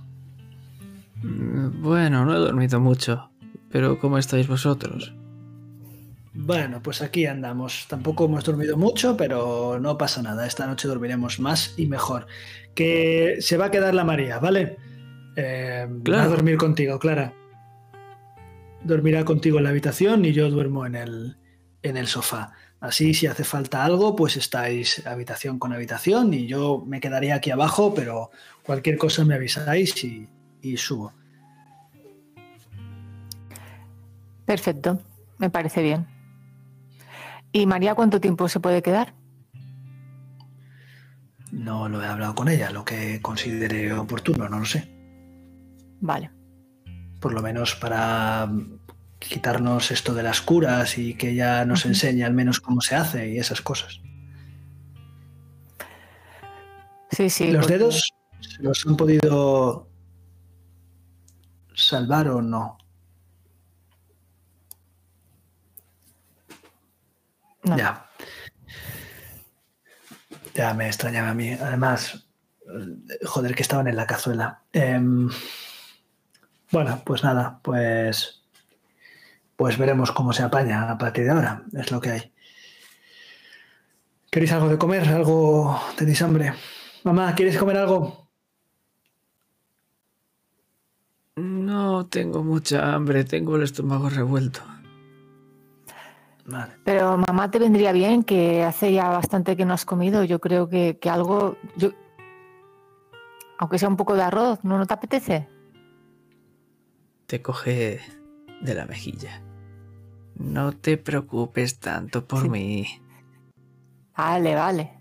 Mm, bueno, no he dormido mucho, pero ¿cómo estáis vosotros? Bueno, pues aquí andamos. Tampoco hemos dormido mucho, pero no pasa nada. Esta noche dormiremos más y mejor. Que se va a quedar la María, ¿vale? Eh, Va a dormir contigo, Clara. Dormirá contigo en la habitación y yo duermo en el, en el sofá. Así, si hace falta algo, pues estáis habitación con habitación y yo me quedaría aquí abajo, pero cualquier cosa me avisáis y, y subo. Perfecto, me parece bien. ¿Y María cuánto tiempo se puede quedar? No lo he hablado con ella, lo que considere oportuno, no lo sé. Vale. Por lo menos para quitarnos esto de las curas y que ella nos enseñe al menos cómo se hace y esas cosas. Sí, sí. ¿Los dedos se los han podido salvar o no? Ya. Ya me extrañaba a mí. Además, joder, que estaban en la cazuela. Em, bueno, pues nada, pues. Pues veremos cómo se apaña a partir de ahora. Es lo que hay. ¿Queréis algo de comer? ¿Algo? ¿Tenéis hambre? Mamá, ¿quieres comer algo? No tengo mucha hambre, tengo el estómago revuelto. Pero mamá te vendría bien, que hace ya bastante que no has comido. Yo creo que, algo, yo, aunque sea un poco de arroz, ¿no, te apetece? Te coge de la mejilla. No te preocupes tanto por mí. Vale, vale.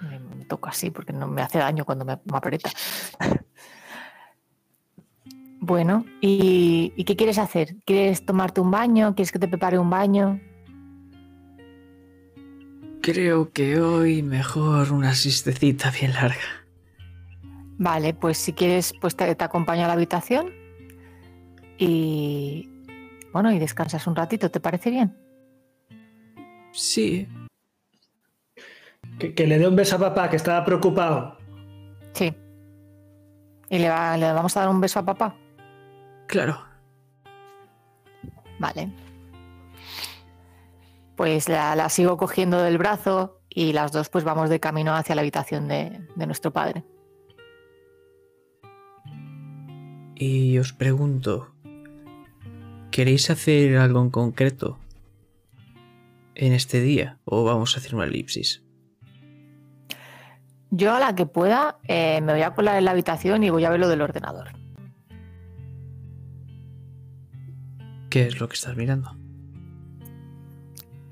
Me, toco así porque no me hace daño cuando me, me aprieta. Bueno, ¿y, qué quieres hacer? ¿Quieres tomarte un baño? ¿Quieres que te prepare un baño? Creo que hoy mejor una siestecita bien larga. Vale, pues si quieres, pues te, acompaño a la habitación y bueno, y descansas un ratito, ¿te parece bien? Sí. Que, que le dé un beso a papá, que estaba preocupado. Sí. ¿Y le, le vamos a dar un beso a papá? Claro. Vale. Pues la, sigo cogiendo del brazo y las dos pues vamos de camino hacia la habitación de, de nuestro padre. Y os pregunto, ¿queréis hacer algo en concreto en este día o vamos a hacer una elipsis? Yo a la que pueda eh, me voy a colar en la habitación y voy a ver lo del ordenador. ¿Qué es lo que estás mirando?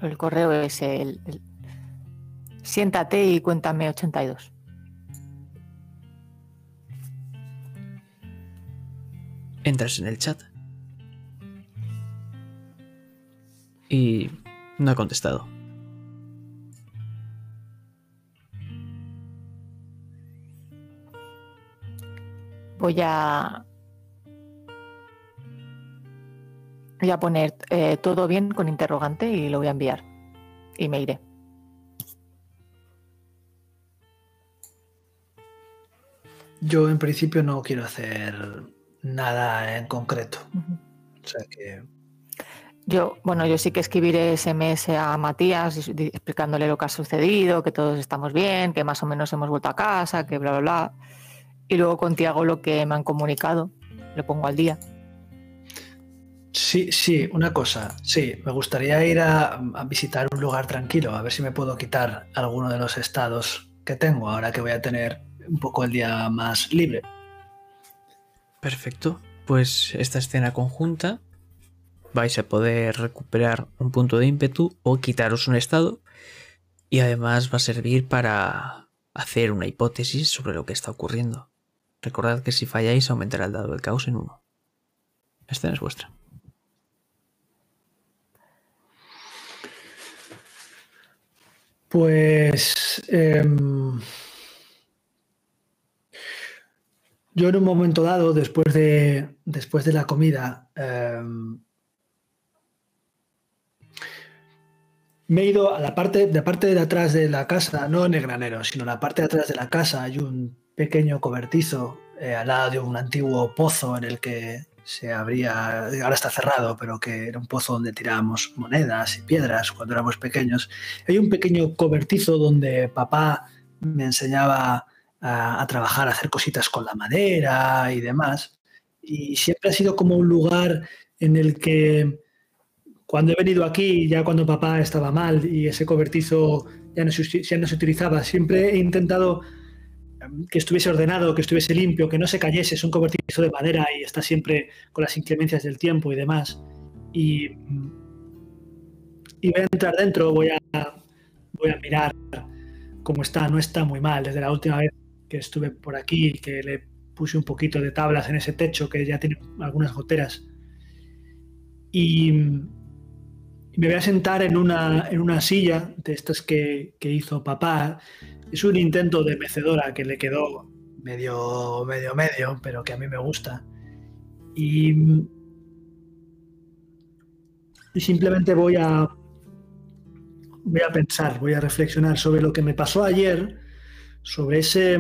El correo es el, el- Siéntate y cuéntame 82. Entras en el chat. Y no ha contestado. Voy a. Voy a poner eh, todo bien con interrogante y lo voy a enviar. Y me iré. Yo en principio no quiero hacer nada en concreto. O sea que Yo, bueno, yo sí que escribiré SMS a Matías explicándole lo que ha sucedido, que todos estamos bien, que más o menos hemos vuelto a casa, que bla, bla, bla. Y luego con Tiago lo que me han comunicado, lo pongo al día. Sí, sí, una cosa. Sí, me gustaría ir a, visitar un lugar tranquilo, a ver si me puedo quitar alguno de los estados que tengo ahora que voy a tener un poco el día más libre. Perfecto. Pues esta escena conjunta vais a poder recuperar un punto de ímpetu o quitaros un estado y además va a servir para hacer una hipótesis sobre lo que está ocurriendo. Recordad que si falláis aumentará el dado del caos en uno. Escena es vuestra. Pues em, yo en un momento dado, después de, después de la comida, em, me he ido a la parte, de parte de atrás de la casa, no en el granero, sino en la parte de atrás de la casa hay un pequeño cobertizo eh, al lado de un antiguo pozo en el que se abría, ahora está cerrado, pero que era un pozo donde tirábamos monedas y piedras cuando éramos pequeños. Hay un pequeño cobertizo donde papá me enseñaba a, trabajar, a hacer cositas con la madera y demás. Y siempre ha sido como un lugar en el que cuando he venido aquí, ya cuando papá estaba mal y ese cobertizo ya no se, ya no se utilizaba, siempre he intentado que estuviese ordenado, que estuviese limpio, que no se cayese. Es un cobertizo de madera y está siempre con las inclemencias del tiempo y demás. Y, mm, y voy a entrar dentro, voy a, voy a mirar cómo está. No está muy mal. Desde la última vez que estuve por aquí, que le puse un poquito de tablas en ese techo que ya tiene algunas goteras. Y, y me voy a sentar en una, en una silla de estas que, que hizo papá. Es un intento de mecedora que le quedó medio, medio, medio, pero que a mí me gusta. Y, y simplemente voy a, voy a pensar, voy a reflexionar sobre lo que me pasó ayer, sobre ese,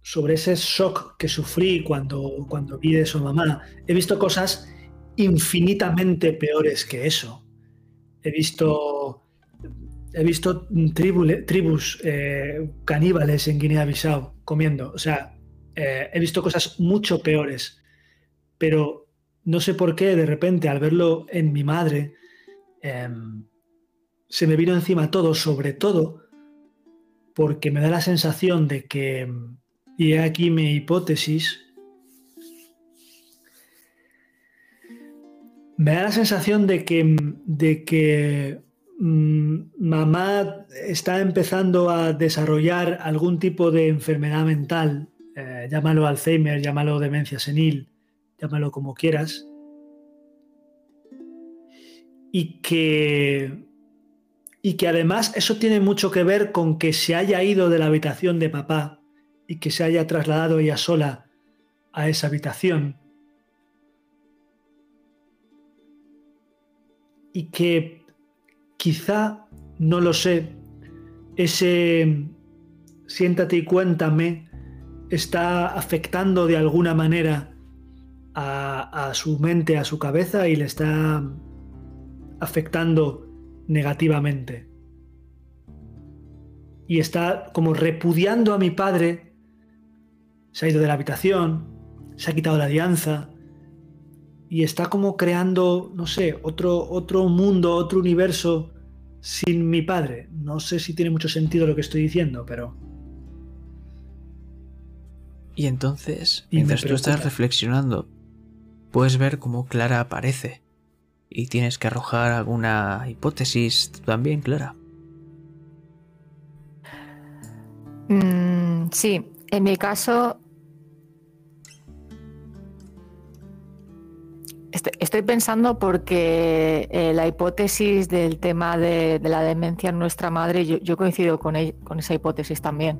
sobre ese shock que sufrí cuando, cuando vi su mamá. He visto cosas infinitamente peores que eso. He visto, he visto tribu- tribus eh, caníbales en Guinea-Bissau comiendo. O sea, eh, he visto cosas mucho peores. Pero no sé por qué, de repente, al verlo en mi madre, em, se me vino encima todo, sobre todo porque me da la sensación de que, y aquí mi hipótesis, me da la sensación de que, de que mamá está empezando a desarrollar algún tipo de enfermedad mental, eh, llámalo Alzheimer, llámalo demencia senil, llámalo como quieras, y que, y que además eso tiene mucho que ver con que se haya ido de la habitación de papá y que se haya trasladado ella sola a esa habitación. Y que quizá, no lo sé, ese siéntate y cuéntame está afectando de alguna manera a, su mente, a su cabeza y le está afectando negativamente. y está como repudiando a mi padre. Se ha ido de la habitación, se ha quitado la alianza y está como creando, no sé, otro, otro mundo, otro universo sin mi padre. No sé si tiene mucho sentido lo que estoy diciendo, pero... Y entonces, mientras tú estás reflexionando, puedes ver cómo Clara aparece. Y tienes que arrojar alguna hipótesis también, Clara. Mm, sí, en mi caso Estoy pensando porque eh, la hipótesis del tema de, la demencia en nuestra madre, yo, coincido con, con, esa hipótesis también.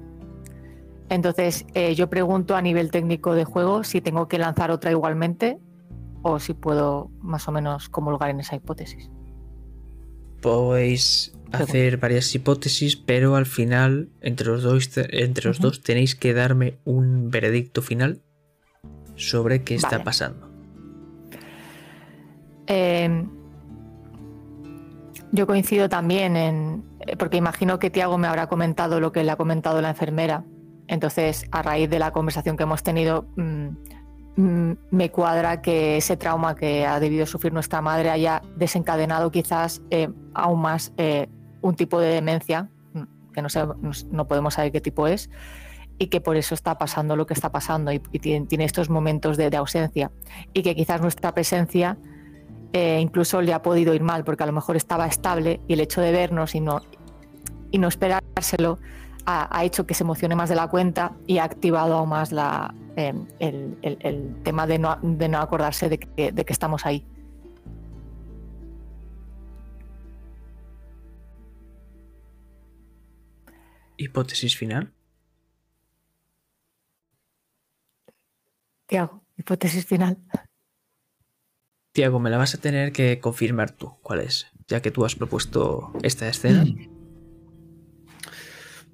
Entonces, eh, yo pregunto a nivel técnico de juego si tengo que lanzar otra igualmente o si puedo más o menos comulgar en esa hipótesis. Podéis hacer varias hipótesis, pero al final, entre los dos, entre los dos tenéis que darme un veredicto final sobre qué está pasando. Eh, yo coincido también en, eh, porque imagino que Tiago me habrá comentado lo que le ha comentado la enfermera. Entonces, a raíz de la conversación que hemos tenido, mm, mm, me cuadra que ese trauma que ha debido sufrir nuestra madre haya desencadenado quizás eh, aún más un tipo de demencia, mm, que no, sé, no, podemos saber qué tipo es, y que por eso está pasando lo que está pasando y, tiene, estos momentos de ausencia. Y que quizás nuestra presencia eh, incluso le ha podido ir mal porque a lo mejor estaba estable y el hecho de vernos y no, y no esperárselo ha, hecho que se emocione más de la cuenta y ha activado aún más la, em, el, tema de no, de no acordarse de que, de que estamos ahí. Hipótesis final. ¿Qué hago? Hipótesis final. Tiago, me la vas a tener que confirmar tú. ¿Cuál es? Ya que tú has propuesto esta escena.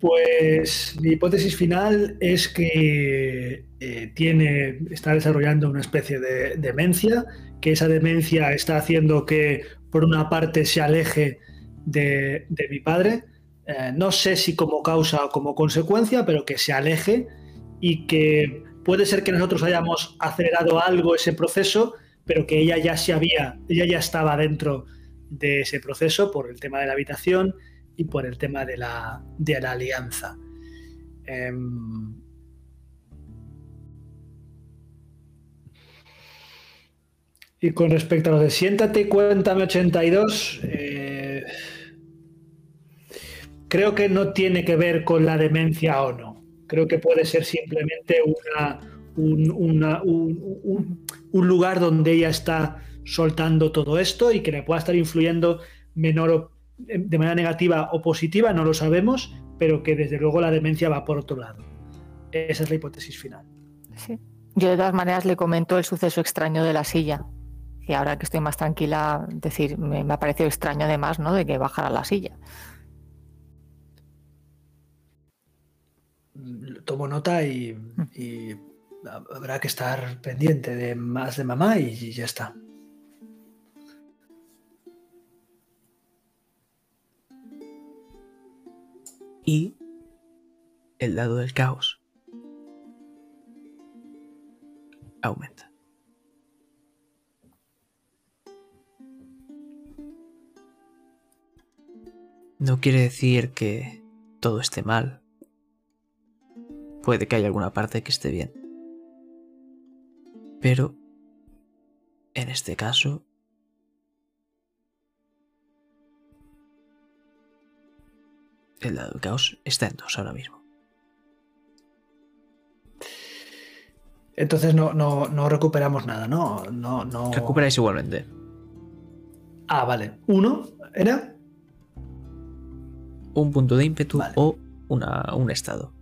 Pues mi hipótesis final es que eh, tiene, está desarrollando una especie de demencia, que esa demencia está haciendo que por una parte se aleje de, mi padre, eh, no sé si como causa o como consecuencia, pero que se aleje y que puede ser que nosotros hayamos acelerado algo ese proceso pero que ella ya se había, ella ya estaba dentro de ese proceso por el tema de la habitación y por el tema de la, de la alianza. Em, y con respecto a lo de siéntate, cuéntame 82, eh, creo que no tiene que ver con la demencia o no. Creo que puede ser simplemente una, un, lugar donde ella está soltando todo esto y que le pueda estar influyendo menor de manera negativa o positiva, no lo sabemos, pero que desde luego la demencia va por otro lado. Esa es la hipótesis final. Sí. Yo de todas maneras le comento el suceso extraño de la silla. Y ahora que estoy más tranquila, decir, me, ha parecido extraño además, ¿no? De que bajara la silla. Tomo nota y habrá que estar pendiente de más de mamá y ya está. Y el dado del caos aumenta. No quiere decir que todo esté mal. Puede que haya alguna parte que esté bien. Pero, en este caso, el lado del caos está en dos ahora mismo. Entonces no, no, recuperamos nada, ¿no? No, no. Recuperáis igualmente. Ah, vale. ¿Uno era? Un punto de ímpetu o una, un estado.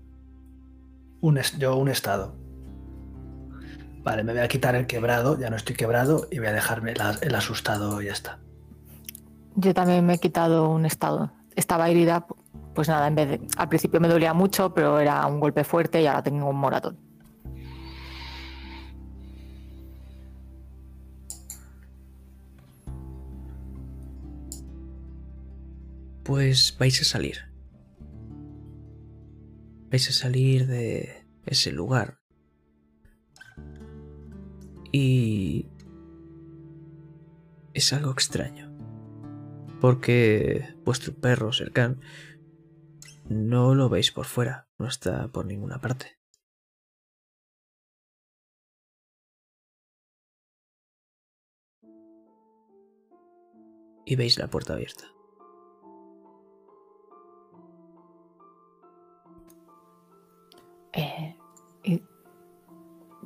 Un, yo un estado. Vale, me voy a quitar el quebrado, ya no estoy quebrado y voy a dejarme el asustado y ya está. Yo también me he quitado un estado. Estaba herida, pues nada, en vez de. Al principio me dolía mucho, pero era un golpe fuerte y ahora tengo un moratón. Pues vais a salir. vais a salir de ese lugar. Y es algo extraño. Porque vuestro perro cercano no lo veis por fuera, no está por ninguna parte. Y veis la puerta abierta. Eh,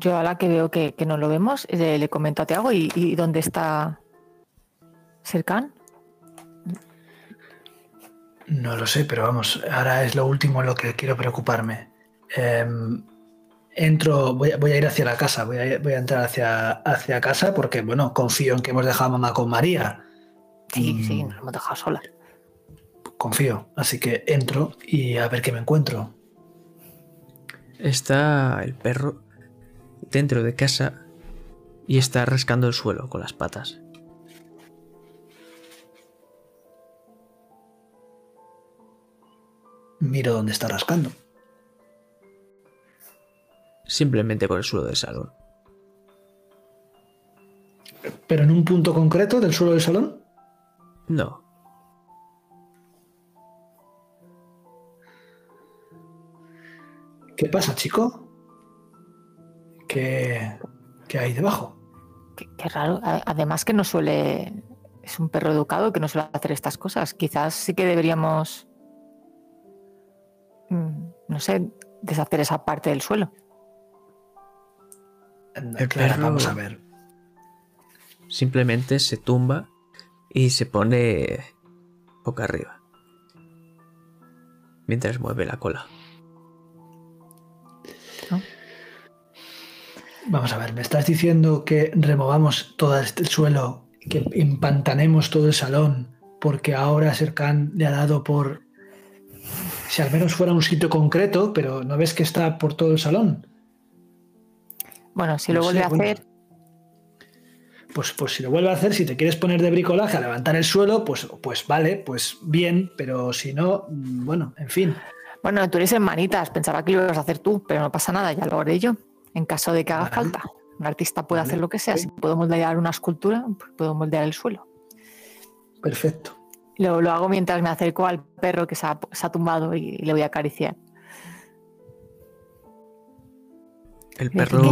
yo ahora que veo que, que no lo vemos, le, le comento a Tiago, ¿y, y dónde está Serkan? No lo sé, pero vamos, ahora es lo último en lo que quiero preocuparme. Em, entro, voy, a- voy a ir hacia la casa, voy a, voy a entrar hacia, hacia casa porque, bueno, confío en que hemos dejado a mamá con María. Sí, sí, Mm. nos hemos dejado solas. Confío, así que entro y a ver qué me encuentro. Está el perro dentro de casa y está rascando el suelo con las patas. Miro dónde está rascando. Simplemente por el suelo del salón. ¿Pero en un punto concreto del suelo del salón? No, ¿Qué pasa, chico? ¿Qué, qué hay debajo? Qué, qué raro. Además que no suele... Es un perro educado que no suele hacer estas cosas. Quizás sí que deberíamos... mm, No sé, deshacer esa parte del suelo. El Clara, perro- vamos a ver. simplemente se tumba y se pone boca arriba. Mientras mueve la cola. Vamos a ver, me estás diciendo que removamos todo este suelo, que empantanemos todo el salón, porque ahora Serkan le ha dado por... Si al menos fuera un sitio concreto, pero ¿no ves que está por todo el salón? Bueno, si No lo vuelve sé, a bueno. hacer, Pues, pues si lo vuelve a hacer, si te quieres poner de bricolaje a levantar el suelo, pues, pues vale, pues bien, pero si no, mm, bueno, en fin. bueno, tú eres hermanitas, pensaba que lo ibas a hacer tú, pero no pasa nada, ya lo haré yo, en caso de que haga falta. Un artista puede hacer lo que sea, si puedo moldear una escultura, pues puedo moldear el suelo. Perfecto. Lo, lo hago mientras me acerco al perro que se ha, se ha tumbado y, le voy a acariciar. El perro.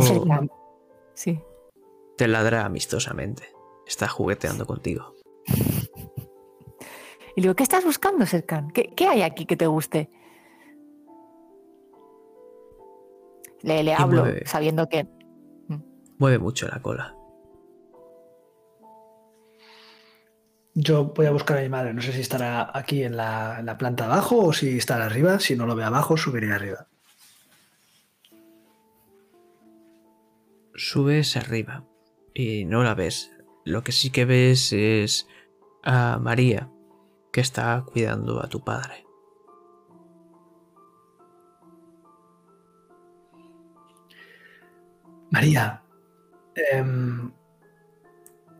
Sí. te ladra amistosamente. Está jugueteando contigo. Y digo, ¿qué estás buscando, Serkan? ¿Qué, qué hay aquí que te guste? Le, le hablo, mueve. sabiendo que Mueve mucho la cola. Yo voy a buscar a mi madre, no sé si estará aquí en la, en la planta abajo o si estará arriba. Si no lo ve abajo, subiré arriba. Subes arriba y no la ves. Lo que sí que ves es a María, que está cuidando a tu padre. María, em,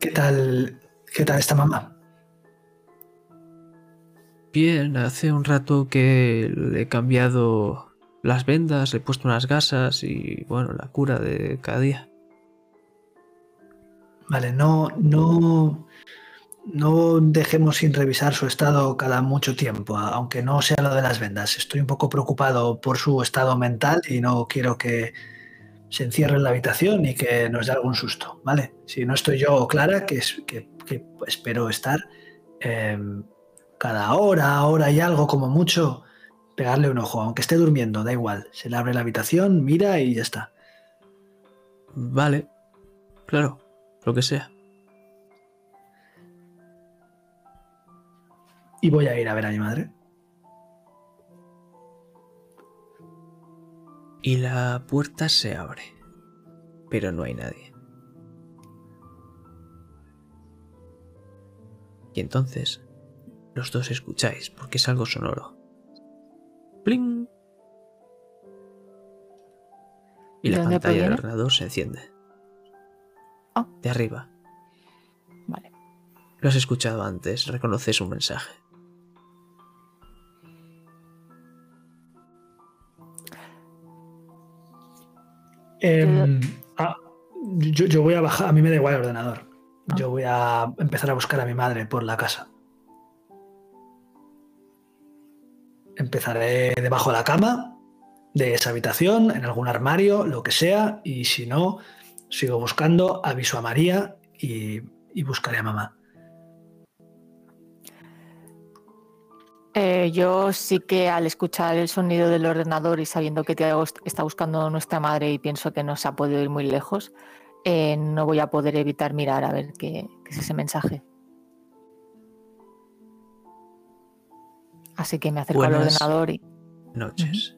¿qué tal, qué tal está mamá? Bien, hace un rato que le he cambiado las vendas, le he puesto unas gasas y bueno, la cura de cada día. Vale, no, no, no dejemos sin revisar su estado cada mucho tiempo, aunque no sea lo de las vendas. Estoy un poco preocupado por su estado mental y no quiero que se encierre en la habitación y que nos dé algún susto, ¿vale? Si no estoy yo o Clara, que, es, que, que espero estar, em, cada hora, hora y algo como mucho, pegarle un ojo, aunque esté durmiendo, da igual. Se le abre la habitación, mira y ya está. Vale, claro, lo que sea. Y voy a ir a ver a mi madre. Y la puerta se abre, pero no hay nadie. Y entonces los dos escucháis, porque es algo sonoro. ¡Pling! Y ¿De la pantalla del ordenador se enciende. Ah. De arriba. Vale. Lo has escuchado antes, reconoces un mensaje. Em, ah, yo, yo voy a bajar, a mí me da igual el ordenador. Yo voy a empezar a buscar a mi madre por la casa. Empezaré debajo de la cama, de esa habitación, en algún armario, lo que sea, y si no, sigo buscando, aviso a María y, y buscaré a mamá. Eh, yo sí que al escuchar el sonido del ordenador y sabiendo que Tiago está buscando nuestra madre y pienso que no se ha podido ir muy lejos, eh, no voy a poder evitar mirar a ver qué, qué es ese mensaje. Así que me acerco al ordenador y Noches.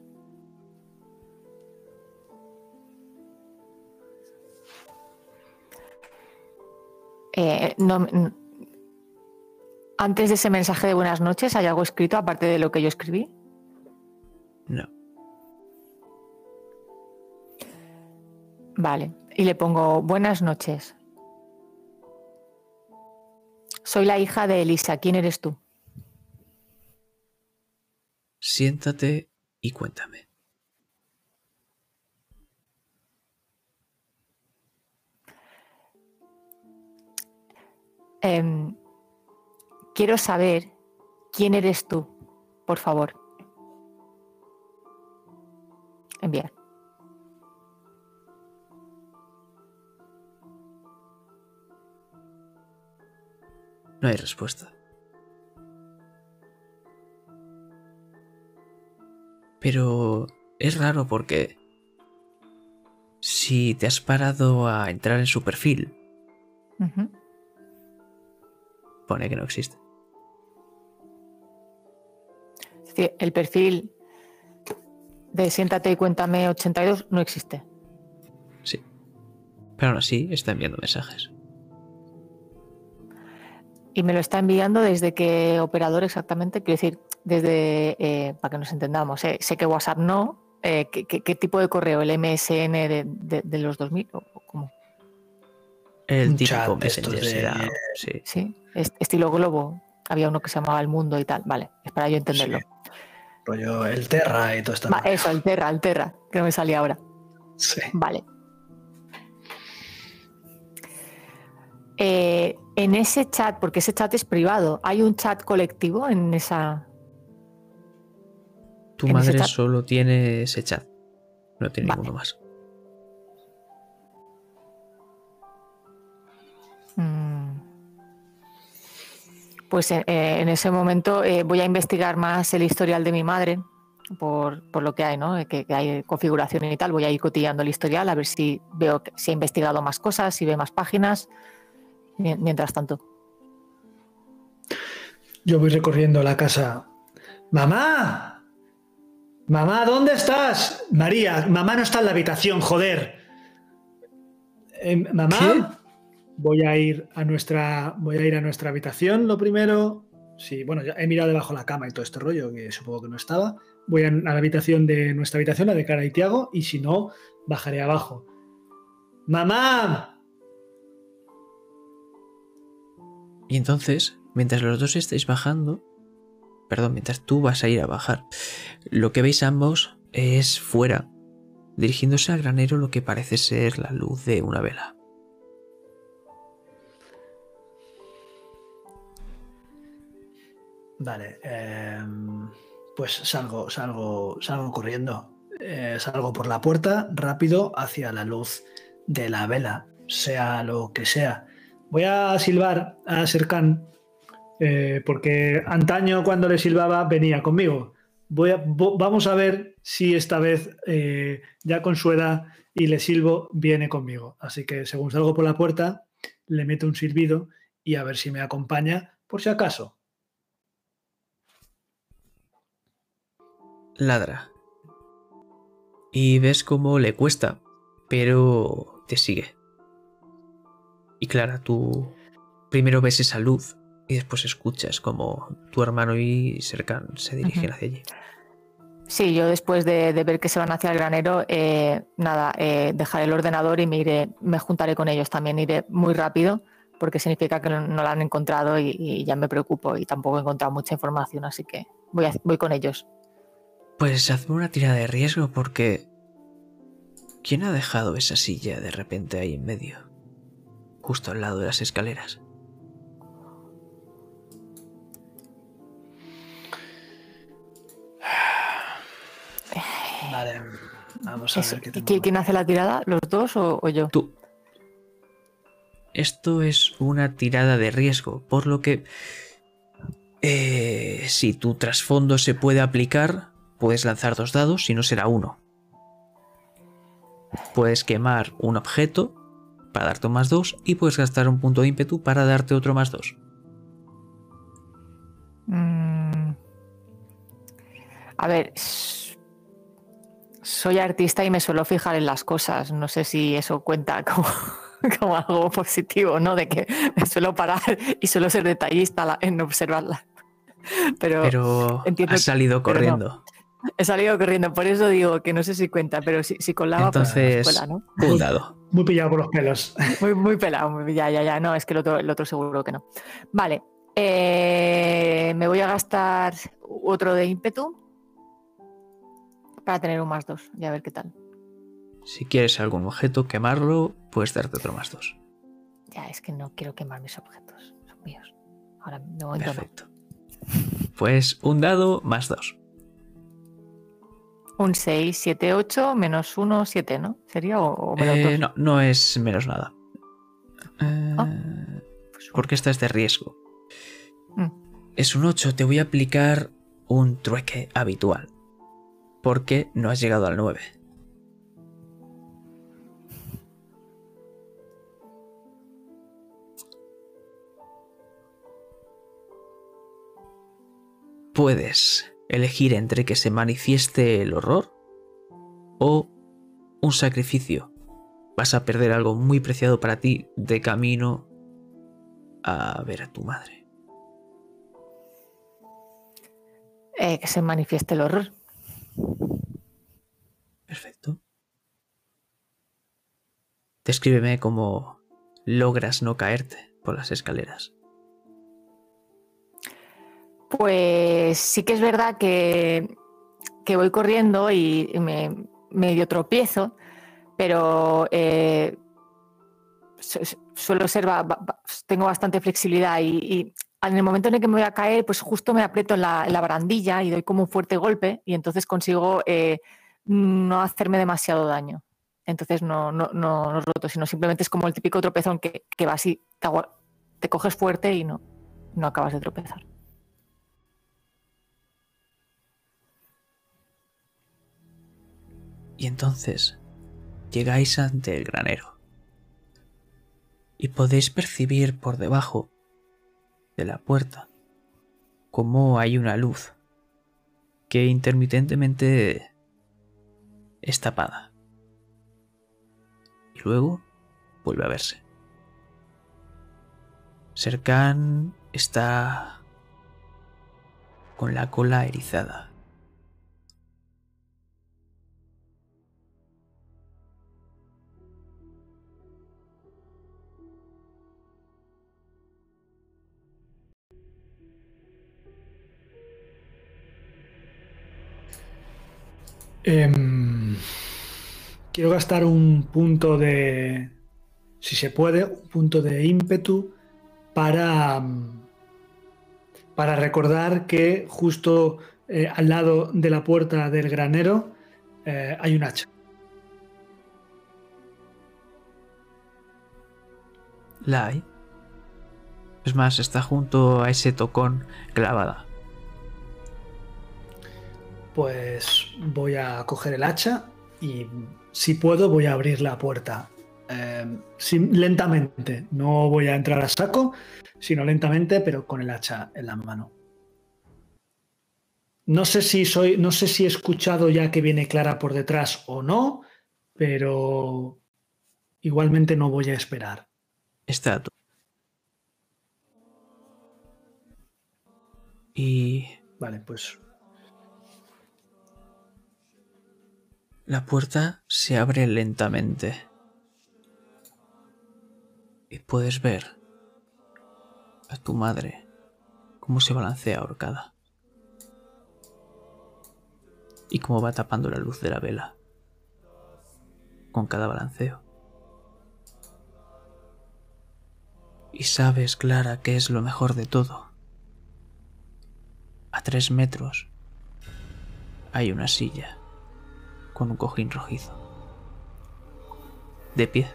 eh, no- antes de ese mensaje de buenas noches, ¿hay algo escrito aparte de lo que yo escribí? No. Vale, y le pongo buenas noches. Soy la hija de Elisa. ¿Quién eres tú? Siéntate y cuéntame. Em, quiero saber quién eres tú, por favor. Enviar. No hay respuesta. Pero es raro porque si te has parado a entrar en su perfil, pone que no existe. El perfil de Siéntate y Cuéntame 82 no existe. Sí. Pero aún así está enviando mensajes. Y me lo está enviando desde qué operador exactamente. Quiero decir, desde, eh, para que nos entendamos, eh, sé que WhatsApp no. eh, ¿qué, qué, qué tipo de correo? ¿El MSN de, de- de los 2000? ¿O o cómo? El Un típico Messenger de- será. Sí. Sí, est- estilo globo. Había uno que se llamaba El Mundo y tal. Vale, es para yo entenderlo. Sí. Rollo el Terra y todo esto. Va, eso, el Terra, el Terra, que no me salía ahora. Sí. Vale. Eh, en ese chat, porque ese chat es privado, ¿hay un chat colectivo en esa...? Tu En madre solo tiene ese chat. No tiene Vale. ninguno más. Mm. Pues en, eh, en ese momento eh, voy a investigar más el historial de mi madre, por, por lo que hay, ¿no? Que, que hay configuración y tal. Voy a ir cotillando el historial a ver si veo que, si ha investigado más cosas, si ve más páginas. Mien- Mientras tanto. Yo voy recorriendo la casa. ¡Mamá! ¡Mamá, ¿dónde estás? María, mamá no está en la habitación, joder. Eh, ¿Mamá? ¿Qué? Voy a ir a nuestra. Voy a ir a nuestra habitación lo primero. Sí, bueno, ya he mirado debajo de la cama y todo este rollo, que supongo que no estaba. Voy a, a la habitación de nuestra habitación, la de Cara y Tiago, y si no, bajaré abajo. ¡Mamá! Y entonces, mientras los dos estáis bajando, perdón, mientras tú vas a ir a bajar, lo que veis ambos es fuera, dirigiéndose al granero lo que parece ser la luz de una vela. Vale, em, pues salgo, salgo, salgo corriendo. Eh, salgo por la puerta rápido hacia la luz de la vela, sea lo que sea. Voy a silbar a Serkan eh, porque antaño cuando le silbaba venía conmigo. Voy a- vamos a ver si esta vez, eh, ya con su edad y le silbo, viene conmigo. Así que según salgo por la puerta, le meto un silbido y a ver si me acompaña por si acaso. Ladra. Y ves cómo le cuesta, pero te sigue. Y Clara, tú primero ves esa luz y después escuchas como tu hermano y Serkan se dirigen hacia allí. Sí, yo después de, de ver que se van hacia el granero, eh, nada, eh, dejaré el ordenador y me iré, me juntaré con ellos también, iré muy rápido, porque significa que no, no la han encontrado y, y ya me preocupo y tampoco he encontrado mucha información, así que voy, a- voy con ellos. Pues hazme una tirada de riesgo porque ¿Quién ha dejado esa silla de repente ahí en medio? Justo al lado de las escaleras. Vale, vamos a Eso. ver qué ¿Y tengo. ¿Quién, quién hace la tirada? ¿Los dos o, o yo? Tú. Esto es una tirada de riesgo, por lo que eh, si tu trasfondo se puede aplicar, puedes lanzar dos dados, si no será uno. Puedes quemar un objeto para darte un más dos y puedes gastar un punto de ímpetu para darte otro más dos. Mm. A ver, soy artista y me suelo fijar en las cosas. No sé si eso cuenta como, como algo positivo, ¿no? De que me suelo parar y suelo ser detallista en observarla. Pero, Pero entiendo- has salido corriendo. He salido corriendo, por eso digo que no sé si cuenta, pero si, si colaba, Entonces- pues, pues cuela, Un dado. Muy pillado por los pelos. ¿no? Muy, muy pelado, muy- ya, ya, ya. No, es que el otro, el otro seguro que no. Vale, eh, me voy a gastar otro de ímpetu para tener un más dos y a ver qué tal. Si quieres algún objeto, quemarlo, puedes darte otro más dos. Ya, es que no quiero quemar mis objetos, son míos. Ahora, de momento no. Perfecto. Pues un dado más dos. Un 6, 7, 8, menos 1, 7, ¿no? ¿Sería o, o menos Eh, no, no es menos nada. Eh, un- Porque esta es de riesgo. Mm. Es un 8, te voy a aplicar un trueque habitual. Porque no has llegado al 9. Puedes elegir entre que se manifieste el horror o un sacrificio. Vas a perder algo muy preciado para ti de camino a ver a tu madre. Eh, que se manifieste el horror. Perfecto. Descríbeme cómo logras no caerte por las escaleras. Pues sí que es verdad que, voy corriendo y me medio tropiezo, pero eh, su- su- suelo ser, tengo bastante flexibilidad y, y en el momento en el que me voy a caer, pues justo me aprieto en la, barandilla y doy como un fuerte golpe y entonces consigo eh, no hacerme demasiado daño. Entonces no, no, no, no roto, sino simplemente es como el típico tropezón que, que va así, te, te coges fuerte y no, no acabas de tropezar. Y entonces llegáis ante el granero. Y podéis percibir por debajo de la puerta cómo hay una luz que intermitentemente es tapada. Y luego vuelve a verse. Serkan está con la cola erizada. Em, quiero gastar un punto de, si se puede, un punto de ímpetu para, mm, para recordar que justo eh, al lado de la puerta del granero eh, hay un hacha. La hay. Es más, está junto a ese tocón clavada. Pues voy a coger el hacha y si puedo voy a abrir la puerta. Eh, sin- lentamente, no voy a entrar a saco, sino lentamente, pero con el hacha en la mano. No sé si soy, no sé si he escuchado ya que viene Clara por detrás o no, pero igualmente no voy a esperar. Está tú. Y Vale, pues la puerta se abre lentamente. Y puedes ver a tu madre cómo se balancea ahorcada. Y cómo va tapando la luz de la vela. con cada balanceo. Y sabes, Clara, que es lo mejor de todo. A tres metros hay una silla con un cojín rojizo. De pie.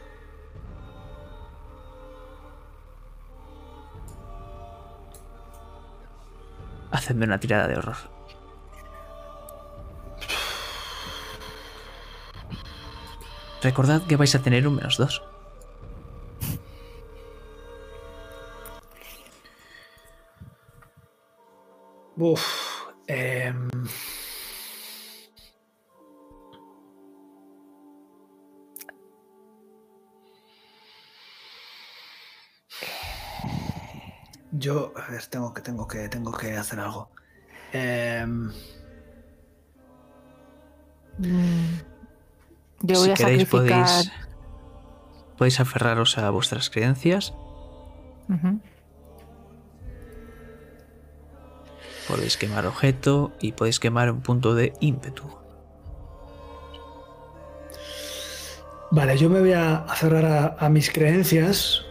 Hacedme una tirada de horror. Recordad que vais a tener un menos dos. Uf. em, Yo, a ver, tengo que, tengo que, tengo que hacer algo. Em, Mm, Yo voy si a queréis sacrificar. podéis, podéis aferraros a vuestras creencias, podéis quemar objeto y podéis quemar un punto de ímpetu. Vale, yo me voy a aferrar a, a mis creencias.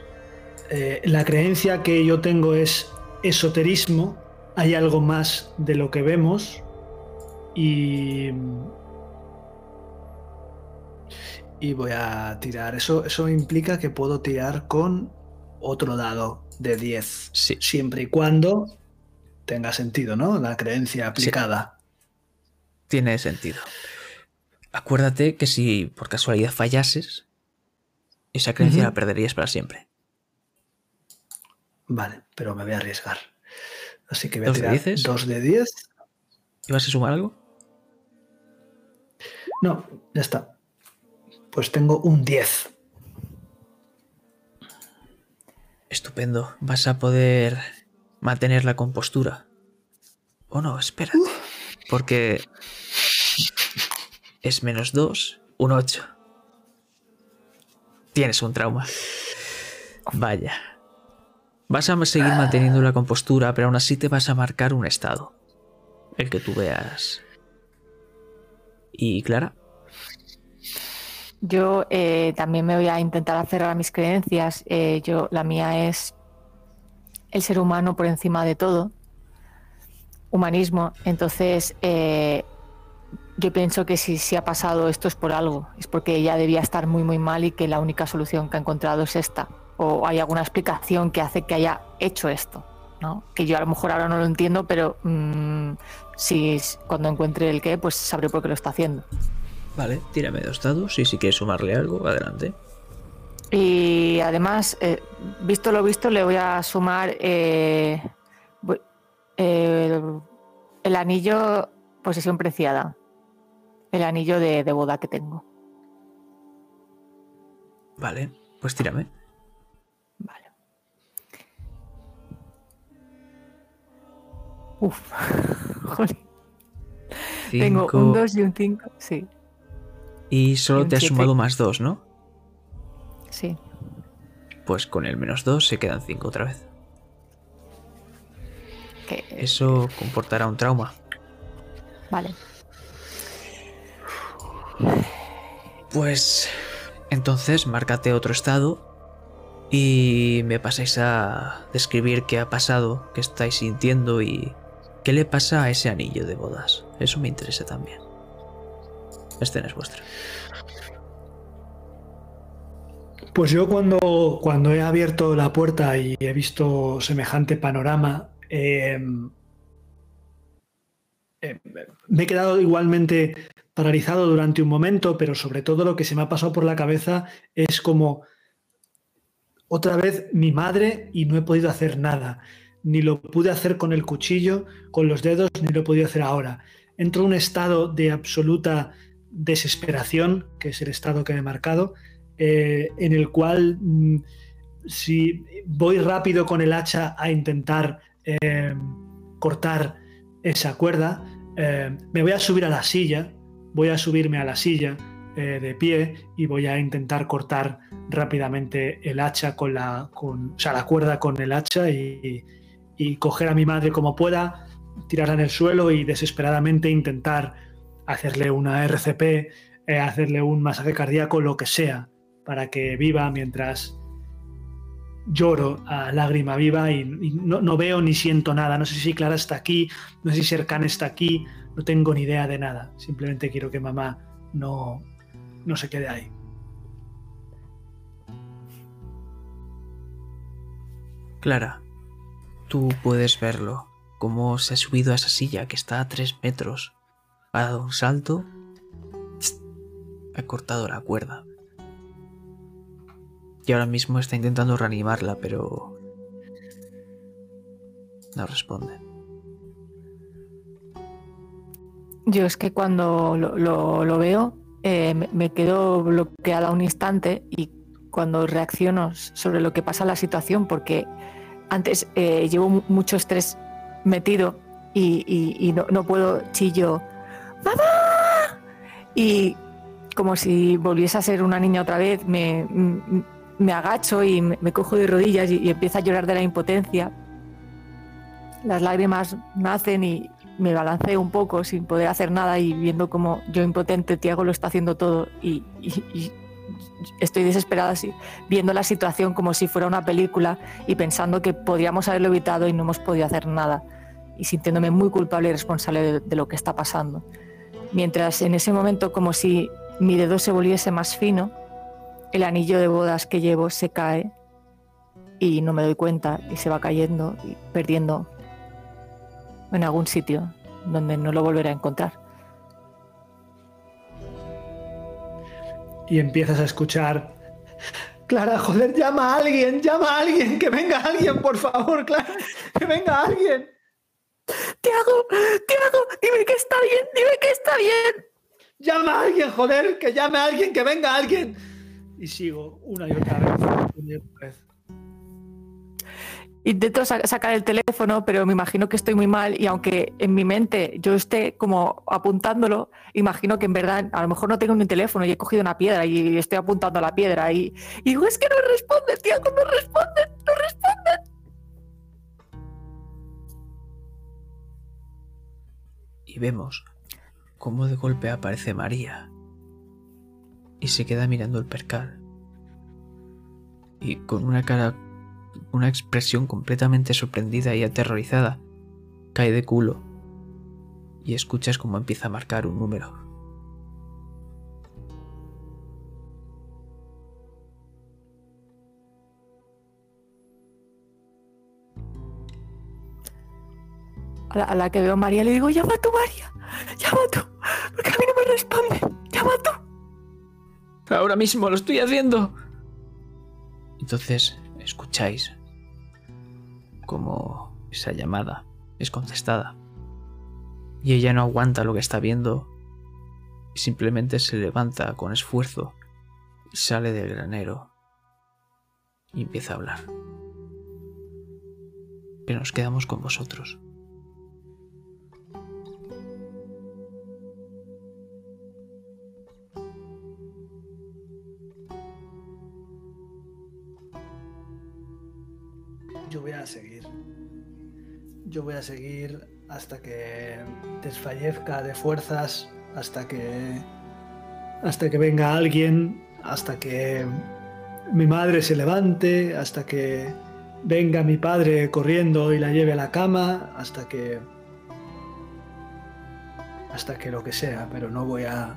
Eh, la creencia que yo tengo es esoterismo. Hay algo más de lo que vemos. Y. Y voy a tirar. Eso, eso implica que puedo tirar con otro dado de 10. Sí. Siempre y cuando tenga sentido, ¿no? La creencia aplicada. Tiene sentido. Acuérdate que si por casualidad fallases, esa creencia la perderías para siempre. Vale, pero me voy a arriesgar. Así que voy a ¿Dos tirar? 2 de 10. ¿Y vas a sumar algo? No, ya está. Pues tengo un 10. Estupendo. Vas a poder mantener la compostura. O no, espérate. Porque es menos 2, un 8. Tienes un trauma. Vaya. Vas a seguir manteniendo la compostura, pero aún así te vas a marcar un estado. El que tú veas. ¿Y Clara? Yo eh, también me voy a intentar aferrar a mis creencias. Eh, yo, la mía es el ser humano por encima de todo, humanismo. Entonces, eh, yo pienso que si, si ha pasado esto es por algo, es porque ella debía estar muy, muy mal y que la única solución que ha encontrado es esta. O hay alguna explicación que hace que haya hecho esto. ¿no? Que yo a lo mejor ahora no lo entiendo, pero mm, si cuando encuentre el qué, pues sabré por qué lo está haciendo. Vale, tírame dos dados y si quieres sumarle algo, adelante. Y además, eh, visto lo visto, le voy a sumar eh, el, el anillo posesión preciada. El anillo de, de boda que tengo. Vale, pues tírame. Uf. Joder. Tengo un 2 y un 5. Sí, Y y solo un te has siete. sumado más dos, ¿no? sí. Pues con el menos dos se quedan cinco otra vez. Que, Eso comportará un trauma. Vale. Pues entonces márcate otro estado y me pasáis a describir qué ha pasado, qué estáis sintiendo y qué le pasa a ese anillo de bodas. Eso me interesa también. Escena es vuestra. Pues yo cuando, cuando he abierto la puerta y he visto semejante panorama, eh, eh, me he quedado igualmente paralizado durante un momento, pero sobre todo lo que se me ha pasado por la cabeza es como otra vez mi madre y no he podido hacer nada. Ni lo pude hacer con el cuchillo, con los dedos, ni lo he podido hacer ahora. Entro en un estado de absoluta desesperación, que es el estado que me he marcado, eh, en el cual mm, si voy rápido con el hacha a intentar eh, cortar esa cuerda, eh, me voy a subir a la silla, voy a subirme a la silla eh, de pie y voy a intentar cortar rápidamente el hacha con la, o sea, la cuerda con el hacha y, y coger a mi madre como pueda, tirarla en el suelo y desesperadamente intentar hacerle una RCP eh, hacerle un masaje cardíaco, lo que sea, para que viva mientras lloro a lágrima viva y, no, veo ni siento nada. No sé si Clara está aquí, no sé si Serkan está aquí, no tengo ni idea de nada. Simplemente quiero que mamá no, no se quede ahí. Clara, tú puedes verlo, cómo se ha subido a esa silla que está a tres metros. Ha dado un salto, ha cortado la cuerda y ahora mismo está intentando reanimarla, pero no responde. Yo es que cuando lo, veo eh, me, quedo bloqueada un instante y cuando reacciono sobre lo que pasa en la situación, porque antes eh, llevo mucho estrés metido y, no, puedo chillo, ¡Mamá! Y como si volviese a ser una niña otra vez, me, me agacho y me, cojo de rodillas y, empiezo a llorar de la impotencia. Las lágrimas nacen y me balanceo un poco sin poder hacer nada y viendo como yo impotente, Tiago lo está haciendo todo y, estoy desesperada viendo la situación como si fuera una película y pensando que podríamos haberlo evitado y no hemos podido hacer nada y sintiéndome muy culpable y responsable de lo que está pasando. Mientras en ese momento como si mi dedo se volviese más fino, el anillo de bodas que llevo se cae y no me doy cuenta y se va cayendo y perdiendo en algún sitio donde no lo volveré a encontrar. Y empiezas a escuchar, Clara, joder, llama a alguien, llama a alguien, que venga alguien, por favor, Clara, que venga alguien. Tiago, Tiago, dime que está bien, dime que está bien. Llama a alguien, joder, que llame a alguien, que venga alguien y sigo una y otra vez. Intento sacar el teléfono, pero me imagino que estoy muy mal y aunque en mi mente yo esté como apuntándolo, imagino que en verdad a lo mejor no tengo ni teléfono y he cogido una piedra y estoy apuntando a la piedra y, digo, es que no responde, tío, no responde, no responde. Y vemos cómo de golpe aparece María y se queda mirando el percal. Y con una cara, una expresión completamente sorprendida y aterrorizada, cae de culo y escuchas cómo empieza a marcar un número. A la, que veo a María le digo, llama tú, María, llama tú, porque a mí no me responde, llama tú. Ahora mismo lo estoy haciendo. Entonces escucháis como esa llamada es contestada. Y ella no aguanta lo que está viendo y simplemente se levanta con esfuerzo y sale del granero y empieza a hablar. Pero nos quedamos con vosotros. Yo voy a seguir hasta que desfallezca de fuerzas, hasta que hasta que venga alguien, hasta que mi madre se levante, hasta que venga mi padre corriendo y la lleve a la cama, hasta que hasta que lo que sea, pero no voy a